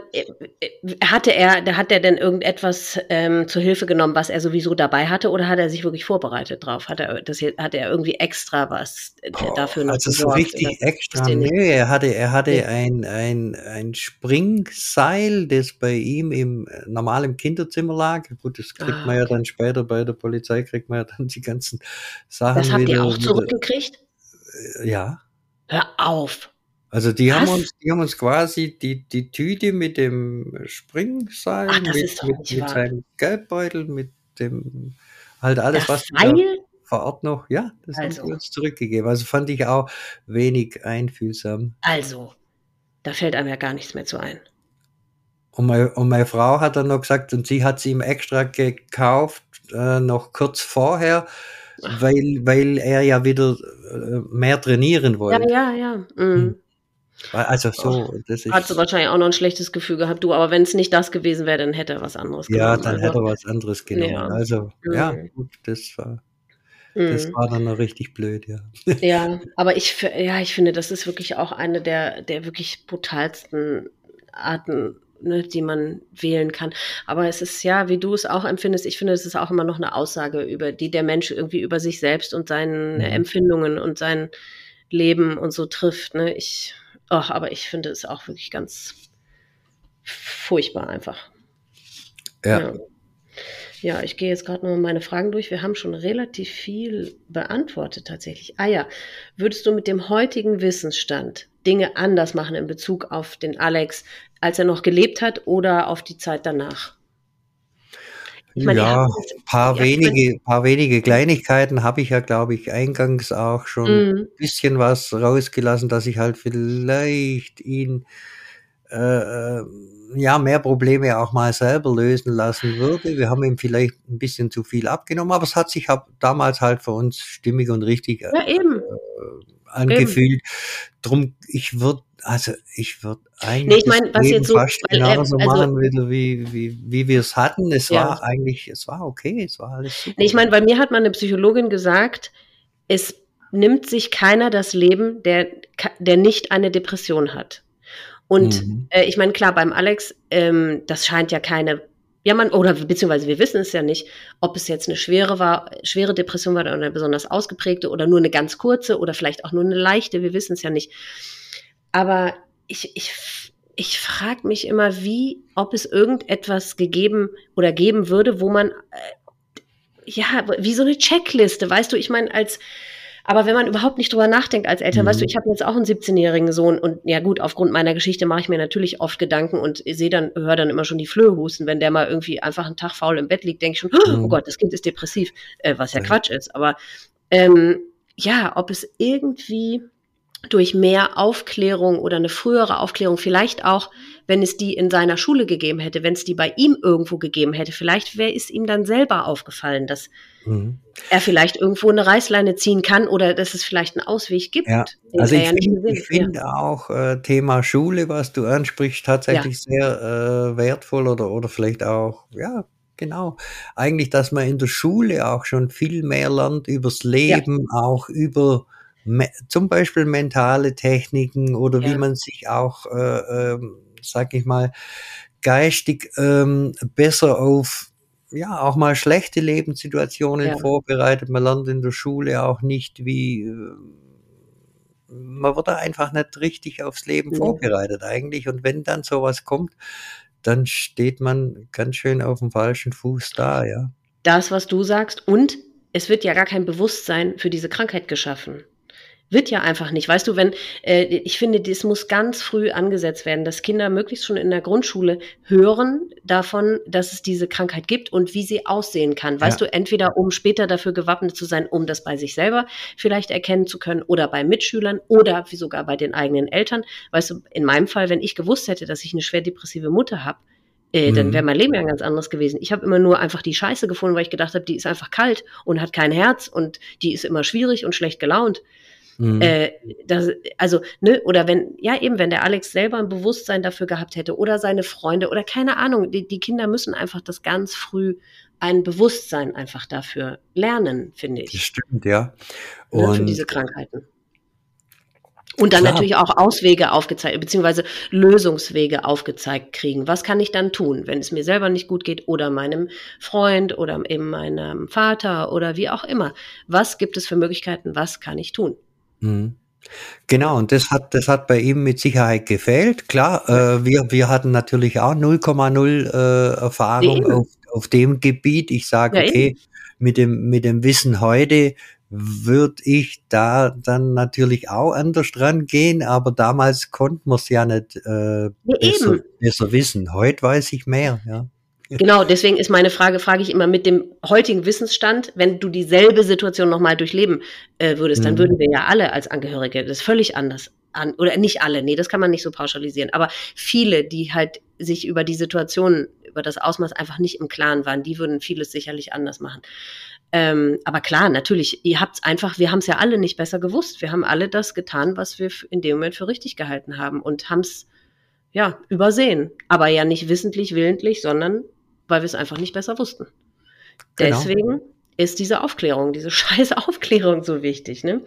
hatte er, da hat er denn irgendetwas ähm, zur Hilfe genommen, was er sowieso dabei hatte, oder hat er sich wirklich vorbereitet drauf? Hat er, das hier, hat er irgendwie extra was äh, dafür noch Also so richtig oder? extra, ihr nö, er hatte, er hatte Nee. ein, ein, ein Springseil, das bei ihm im äh, normalen Kinderzimmer lag. Gut, das kriegt Ah, man ja okay. dann später bei der Polizei, kriegt man ja dann die ganzen Sachen Das habt ihr wieder, auch wieder, zurückgekriegt? äh, ja. Hör auf. Also die haben Was? uns, die haben uns quasi die, die Tüte mit dem Springseil, Ach, mit, mit, mit seinem Geldbeutel, mit dem, halt alles, Das was da Seil? vor Ort noch, ja, das haben Also. sie uns zurückgegeben. Also fand ich auch wenig einfühlsam. Also, da fällt einem ja gar nichts mehr zu ein. Und meine, und meine Frau hat dann noch gesagt, und sie hat sie ihm extra gekauft, äh, noch kurz vorher, Ach. weil, weil er ja wieder äh, mehr trainieren Ja, wollte. ja, ja. Mhm. Also so, das Hat sie ist, wahrscheinlich auch noch ein schlechtes Gefühl gehabt, du, aber wenn es nicht das gewesen wäre, dann hätte er was anderes ja, genommen. dann Also, hätte er was anderes genommen. ja. Also, ja, Mhm. gut, das war, das Mhm. war dann noch richtig blöd, ja. Ja, aber ich, ja, ich finde, das ist wirklich auch eine der, der wirklich brutalsten Arten, ne, die man wählen kann. Aber es ist ja, wie du es auch empfindest, ich finde, es ist auch immer noch eine Aussage über, die der Mensch irgendwie über sich selbst und seine Mhm. Empfindungen und sein Leben und so trifft. Ne? Ich, ach, aber ich finde es auch wirklich ganz furchtbar einfach. Ja, Ja. Ja, ich gehe jetzt gerade noch meine Fragen durch. Wir haben schon relativ viel beantwortet tatsächlich. Ah ja, würdest du mit dem heutigen Wissensstand Dinge anders machen in Bezug auf den Alex, als er noch gelebt hat oder auf die Zeit danach? Ich meine, ja, das- paar wenige, paar wenige Kleinigkeiten habe ich ja, glaube ich, eingangs auch schon Mhm. ein bisschen was rausgelassen, dass ich halt vielleicht ihn äh, äh, ja mehr Probleme auch mal selber lösen lassen würde. Wir haben ihm vielleicht ein bisschen zu viel abgenommen, aber es hat sich hab, damals halt für uns stimmig und richtig äh, Ja, eben. angefühlt. Drum, ich würde, also ich würde eigentlich Nee, ich meine, das was jetzt so, fast weil, äh, genauso also, machen wieder, wie, wie, wie wir es hatten. Es Ja. war eigentlich, es war okay, es war alles super. nee, ich meine, bei mir hat mal eine Psychologin gesagt, es nimmt sich keiner das Leben, der, der nicht eine Depression hat. Und Mhm. äh, ich meine, klar, beim Alex, ähm, das scheint ja keine, ja, man, oder beziehungsweise wir wissen es ja nicht, ob es jetzt eine schwere war, schwere Depression war oder eine besonders ausgeprägte oder nur eine ganz kurze oder vielleicht auch nur eine leichte, wir wissen es ja nicht. Aber ich, ich, ich frage mich immer, wie, ob es irgendetwas gegeben oder geben würde, wo man, äh, ja, wie so eine Checkliste, weißt du, ich meine, als, aber wenn man überhaupt nicht drüber nachdenkt als Eltern, Mhm. weißt du, ich habe jetzt auch einen 17-jährigen Sohn und ja gut, aufgrund meiner Geschichte mache ich mir natürlich oft Gedanken und sehe dann, höre dann immer schon die Flöhe husten, wenn der mal irgendwie einfach einen Tag faul im Bett liegt, denke ich schon, oh Mhm. Gott, das Kind ist depressiv, äh, was ja Ja. Quatsch ist. Aber ähm, ja, ob es irgendwie durch mehr Aufklärung oder eine frühere Aufklärung, vielleicht auch, wenn es die in seiner Schule gegeben hätte, wenn es die bei ihm irgendwo gegeben hätte, vielleicht wäre es ihm dann selber aufgefallen, dass Mhm. er vielleicht irgendwo eine Reißleine ziehen kann oder dass es vielleicht einen Ausweg gibt. Ja, den also er ich ja nicht finde gesehen ich hat. Ja. finde auch äh, Thema Schule, was du ansprichst, tatsächlich sehr äh, wertvoll oder, oder vielleicht auch, ja, genau. Eigentlich, dass man in der Schule auch schon viel mehr lernt übers Leben, auch über zum Beispiel mentale Techniken oder wie Ja. man sich auch, äh, ähm, sag ich mal, geistig ähm, besser auf ja, auch mal schlechte Lebenssituationen Ja. vorbereitet. Man lernt in der Schule auch nicht, wie, äh, man wird da einfach nicht richtig aufs Leben Nee. vorbereitet eigentlich. Und wenn dann sowas kommt, dann steht man ganz schön auf dem falschen Fuß da, ja. Das, was du sagst, und es wird ja gar kein Bewusstsein für diese Krankheit geschaffen. Wird ja einfach nicht. Weißt du, wenn, äh, ich finde, das muss ganz früh angesetzt werden, dass Kinder möglichst schon in der Grundschule hören davon, dass es diese Krankheit gibt und wie sie aussehen kann. Weißt Ja. du, entweder um später dafür gewappnet zu sein, um das bei sich selber vielleicht erkennen zu können oder bei Mitschülern oder wie sogar bei den eigenen Eltern. Weißt du, in meinem Fall, wenn ich gewusst hätte, dass ich eine schwer depressive Mutter habe, äh, dann Mhm. wäre mein Leben ja ganz anderes gewesen. Ich habe immer nur einfach die Scheiße gefunden, weil ich gedacht habe, die ist einfach kalt und hat kein Herz und die ist immer schwierig und schlecht gelaunt. Mhm. Äh, das, also, ne, oder wenn, ja eben, wenn der Alex selber ein Bewusstsein dafür gehabt hätte oder seine Freunde oder keine Ahnung, die, die Kinder müssen einfach das ganz früh ein Bewusstsein einfach dafür lernen, finde Das ich, stimmt, ja. ne, für Und diese Krankheiten. Und dann klar, natürlich auch Auswege aufgezeigt, beziehungsweise Lösungswege aufgezeigt kriegen. Was kann ich dann tun, wenn es mir selber nicht gut geht oder meinem Freund oder eben meinem Vater oder wie auch immer? Was gibt es für Möglichkeiten? Was kann ich tun? Mhm. Genau, und das hat, das hat bei ihm mit Sicherheit gefehlt. Klar, äh, wir, wir hatten natürlich auch 0,0 äh, Erfahrung auf, auf dem Gebiet. Ich sage, Ja, eben. okay, mit dem, mit dem Wissen heute würde ich da dann natürlich auch anders dran gehen, aber damals konnte man es ja nicht äh, Ja, besser, besser wissen. Heute weiß ich mehr, ja. Genau, deswegen ist meine Frage, frage ich immer mit dem heutigen Wissensstand, wenn du dieselbe Situation nochmal durchleben äh, würdest, dann Mhm. würden wir ja alle als Angehörige das völlig anders an, oder nicht alle, nee, das kann man nicht so pauschalisieren, aber viele, die halt sich über die Situation, über das Ausmaß einfach nicht im Klaren waren, die würden vieles sicherlich anders machen. Ähm, aber klar, natürlich, ihr habt's einfach, wir haben es ja alle nicht besser gewusst. Wir haben alle das getan, was wir in dem Moment für richtig gehalten haben und haben es ja übersehen. Aber ja nicht wissentlich, willentlich, sondern weil wir es einfach nicht besser wussten. Genau. Deswegen ist diese Aufklärung, diese scheiß Aufklärung so wichtig. Ne?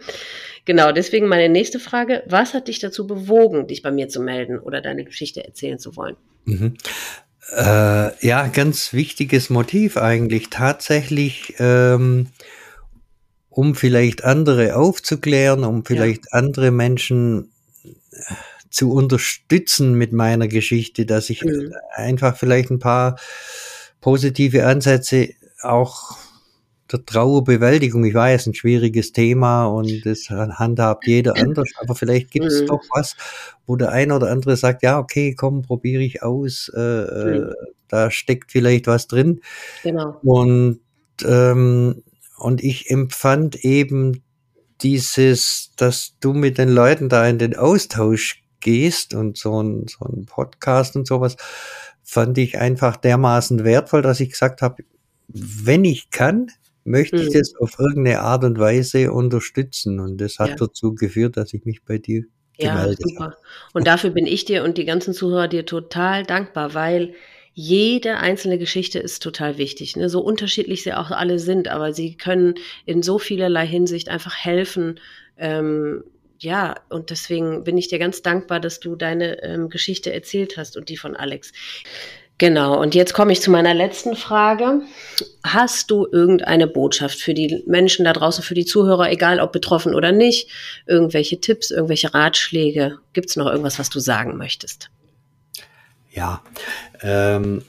Genau, deswegen meine nächste Frage. Was hat dich dazu bewogen, dich bei mir zu melden oder deine Geschichte erzählen zu wollen? Mhm. Äh, ja, ganz wichtiges Motiv eigentlich. Tatsächlich, ähm, um vielleicht andere aufzuklären, um vielleicht andere Menschen äh, zu unterstützen mit meiner Geschichte, dass ich Mhm. einfach vielleicht ein paar positive Ansätze auch der Trauerbewältigung, ich weiß, ein schwieriges Thema und das handhabt jeder anders, aber vielleicht gibt es Mhm. doch was, wo der eine oder andere sagt, ja, okay, komm, probiere ich aus, äh, äh, Mhm. da steckt vielleicht was drin. Genau. Und, ähm, und ich empfand eben dieses, dass du mit den Leuten da in den Austausch gehst und so ein, so ein Podcast und sowas, fand ich einfach dermaßen wertvoll, dass ich gesagt habe, wenn ich kann, möchte ich Mhm. das auf irgendeine Art und Weise unterstützen. Und das hat Ja. dazu geführt, dass ich mich bei dir Ja, gemeldet habe. super. Und dafür bin ich dir und die ganzen Zuhörer dir total dankbar, weil jede einzelne Geschichte ist total wichtig. Ne? So unterschiedlich sie auch alle sind, aber sie können in so vielerlei Hinsicht einfach helfen. Ähm, ja, und deswegen bin ich dir ganz dankbar, dass du deine ähm, Geschichte erzählt hast und die von Alex. Genau, und jetzt komme ich zu meiner letzten Frage. Hast du irgendeine Botschaft für die Menschen da draußen, für die Zuhörer, egal ob betroffen oder nicht? Irgendwelche Tipps, irgendwelche Ratschläge? Gibt es noch irgendwas, was du sagen möchtest? Ja, ähm,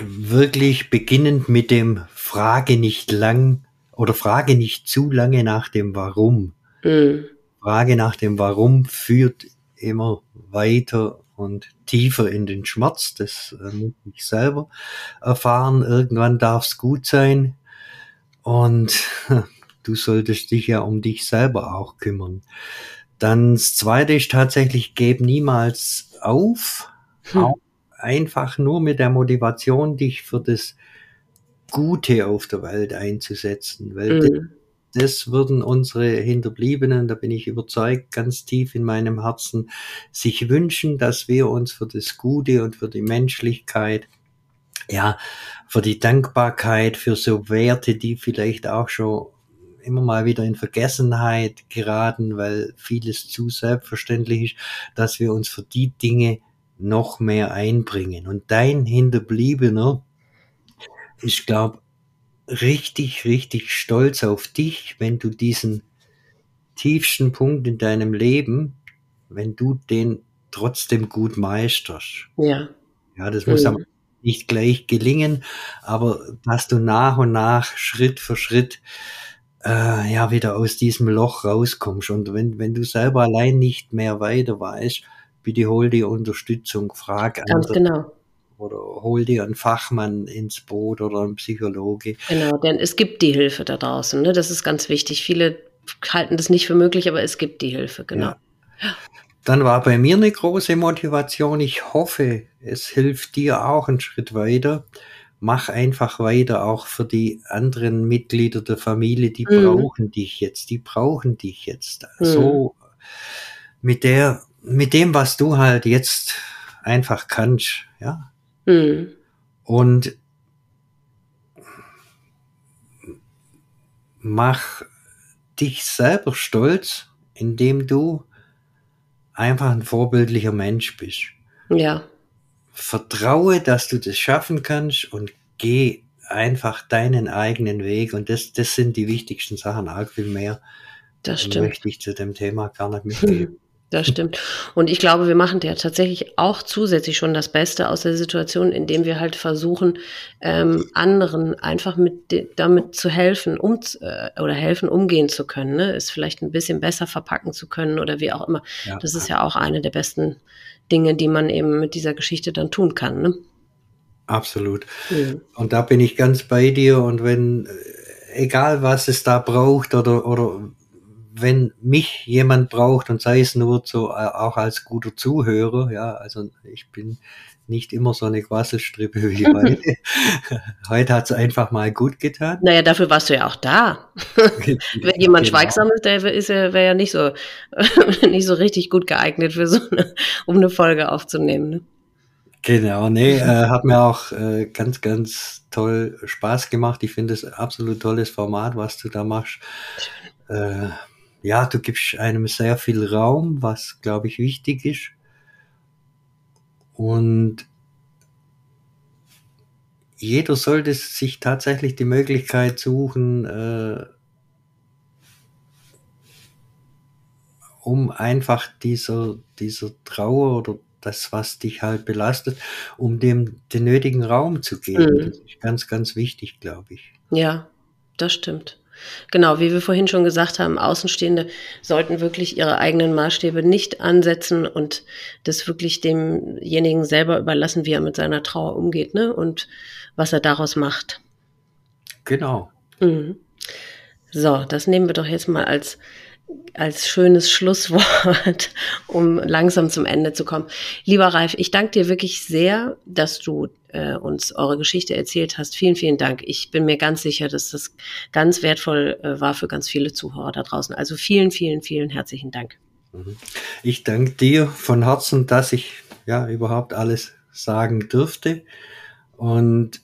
wirklich beginnend mit dem Frage nicht lang oder Frage nicht zu lange nach dem Warum. Mm, Frage nach dem Warum führt immer weiter und tiefer in den Schmerz. Das äh, muss ich selber erfahren. Irgendwann darf es gut sein. Und du solltest dich ja um dich selber auch kümmern. Dann das zweite ist tatsächlich, geb niemals auf. Hm. Einfach nur mit der Motivation, dich für das Gute auf der Welt einzusetzen. Weil mm, das würden unsere Hinterbliebenen, da bin ich überzeugt, ganz tief in meinem Herzen, sich wünschen, dass wir uns für das Gute und für die Menschlichkeit, ja, für die Dankbarkeit, für so Werte, die vielleicht auch schon immer mal wieder in Vergessenheit geraten, weil vieles zu selbstverständlich ist, dass wir uns für die Dinge noch mehr einbringen. Und dein Hinterbliebener ich glaube, richtig, richtig stolz auf dich, wenn du diesen tiefsten Punkt in deinem Leben, wenn du den trotzdem gut meisterst. Ja. Ja, das muss mhm. nicht gleich gelingen, aber dass du nach und nach, Schritt für Schritt, äh, ja, wieder aus diesem Loch rauskommst. Und wenn, wenn du selber allein nicht mehr weiter weißt, bitte hol dir Unterstützung, frag Ganz andere. Genau oder hol dir einen Fachmann ins Boot oder einen Psychologe. Genau, denn es gibt die Hilfe da draußen. Ne? Das ist ganz wichtig. Viele halten das nicht für möglich, aber es gibt die Hilfe, genau. Ja. Dann war bei mir eine große Motivation. Ich hoffe, es hilft dir auch einen Schritt weiter. Mach einfach weiter, auch für die anderen Mitglieder der Familie, die mhm. brauchen dich jetzt, die brauchen dich jetzt. Mhm. So mit der, mit dem, was du halt jetzt einfach kannst, ja. Mhm. Und mach dich selber stolz, indem du einfach ein vorbildlicher Mensch bist. Ja. Vertraue, dass du das schaffen kannst und geh einfach deinen eigenen Weg. Und das, das sind die wichtigsten Sachen. Arg viel mehr das stimmt. möchte ich zu dem Thema gar nicht mitgeben. Das stimmt. Und ich glaube, wir machen ja tatsächlich auch zusätzlich schon das Beste aus der Situation, indem wir halt versuchen, ähm, anderen einfach mit damit zu helfen, um äh, oder helfen, umgehen zu können, ne? es vielleicht ein bisschen besser verpacken zu können oder wie auch immer. Ja. Das ist ja auch eine der besten Dinge, die man eben mit dieser Geschichte dann tun kann. Ne? Absolut. Mhm. Und da bin ich ganz bei dir. Und wenn, äh, egal was es da braucht oder, oder wenn mich jemand braucht und sei es nur so äh, auch als guter Zuhörer, ja, also ich bin nicht immer so eine Quasselstrippe wie heute. heute hat es einfach mal gut getan. Naja, dafür warst du ja auch da. Wenn jemand genau. schweigsam ist, der ist ja, wäre ja nicht so, nicht so richtig gut geeignet für so eine, um eine Folge aufzunehmen. Ne? Genau, nee, äh, hat mir auch äh, ganz, ganz toll Spaß gemacht. Ich finde es absolut tolles Format, was du da machst. Äh, ja, du gibst einem sehr viel Raum, was, glaube ich, wichtig ist. Und jeder sollte sich tatsächlich die Möglichkeit suchen, äh, um einfach dieser, dieser Trauer oder das, was dich halt belastet, um dem den nötigen Raum zu geben. Mhm. Das ist ganz, ganz wichtig, glaube ich. Ja, das stimmt. Genau, wie wir vorhin schon gesagt haben, Außenstehende sollten wirklich ihre eigenen Maßstäbe nicht ansetzen und das wirklich demjenigen selber überlassen, wie er mit seiner Trauer umgeht, ne? Und was er daraus macht. Genau. Mhm. So, das nehmen wir doch jetzt mal als als schönes Schlusswort, um langsam zum Ende zu kommen. Lieber Ralf, ich danke dir wirklich sehr, dass du äh, uns eure Geschichte erzählt hast. Vielen, vielen Dank. Ich bin mir ganz sicher, dass das ganz wertvoll äh, war für ganz viele Zuhörer da draußen. Also vielen, vielen, vielen herzlichen Dank. Mhm. Ich danke dir von Herzen, dass ich ja überhaupt alles sagen dürfte. Und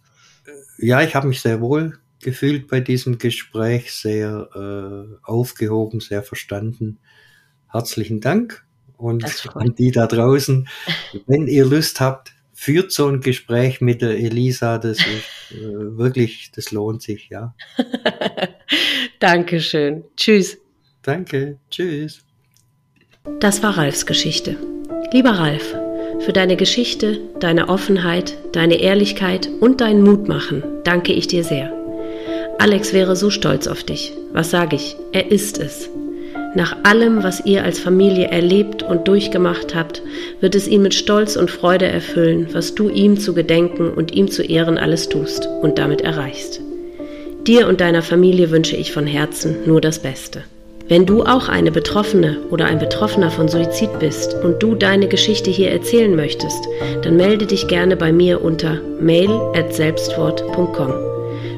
äh, ja, ich habe mich sehr wohl gefühlt bei diesem Gespräch, sehr äh, aufgehoben, sehr verstanden. Herzlichen Dank. Und an die da draußen, wenn ihr Lust habt, führt so ein Gespräch mit der Elisa. Das ist äh, wirklich, das lohnt sich, ja. Dankeschön. Tschüss. Danke. Tschüss. Das war Ralfs Geschichte. Lieber Ralf, für deine Geschichte, deine Offenheit, deine Ehrlichkeit und dein Mutmachen danke ich dir sehr. Alex wäre so stolz auf dich. Was sage ich? Er ist es. Nach allem, was ihr als Familie erlebt und durchgemacht habt, wird es ihn mit Stolz und Freude erfüllen, was du ihm zu gedenken und ihm zu Ehren alles tust und damit erreichst. Dir und deiner Familie wünsche ich von Herzen nur das Beste. Wenn du auch eine Betroffene oder ein Betroffener von Suizid bist und du deine Geschichte hier erzählen möchtest, dann melde dich gerne bei mir unter mail@selbstwort.com.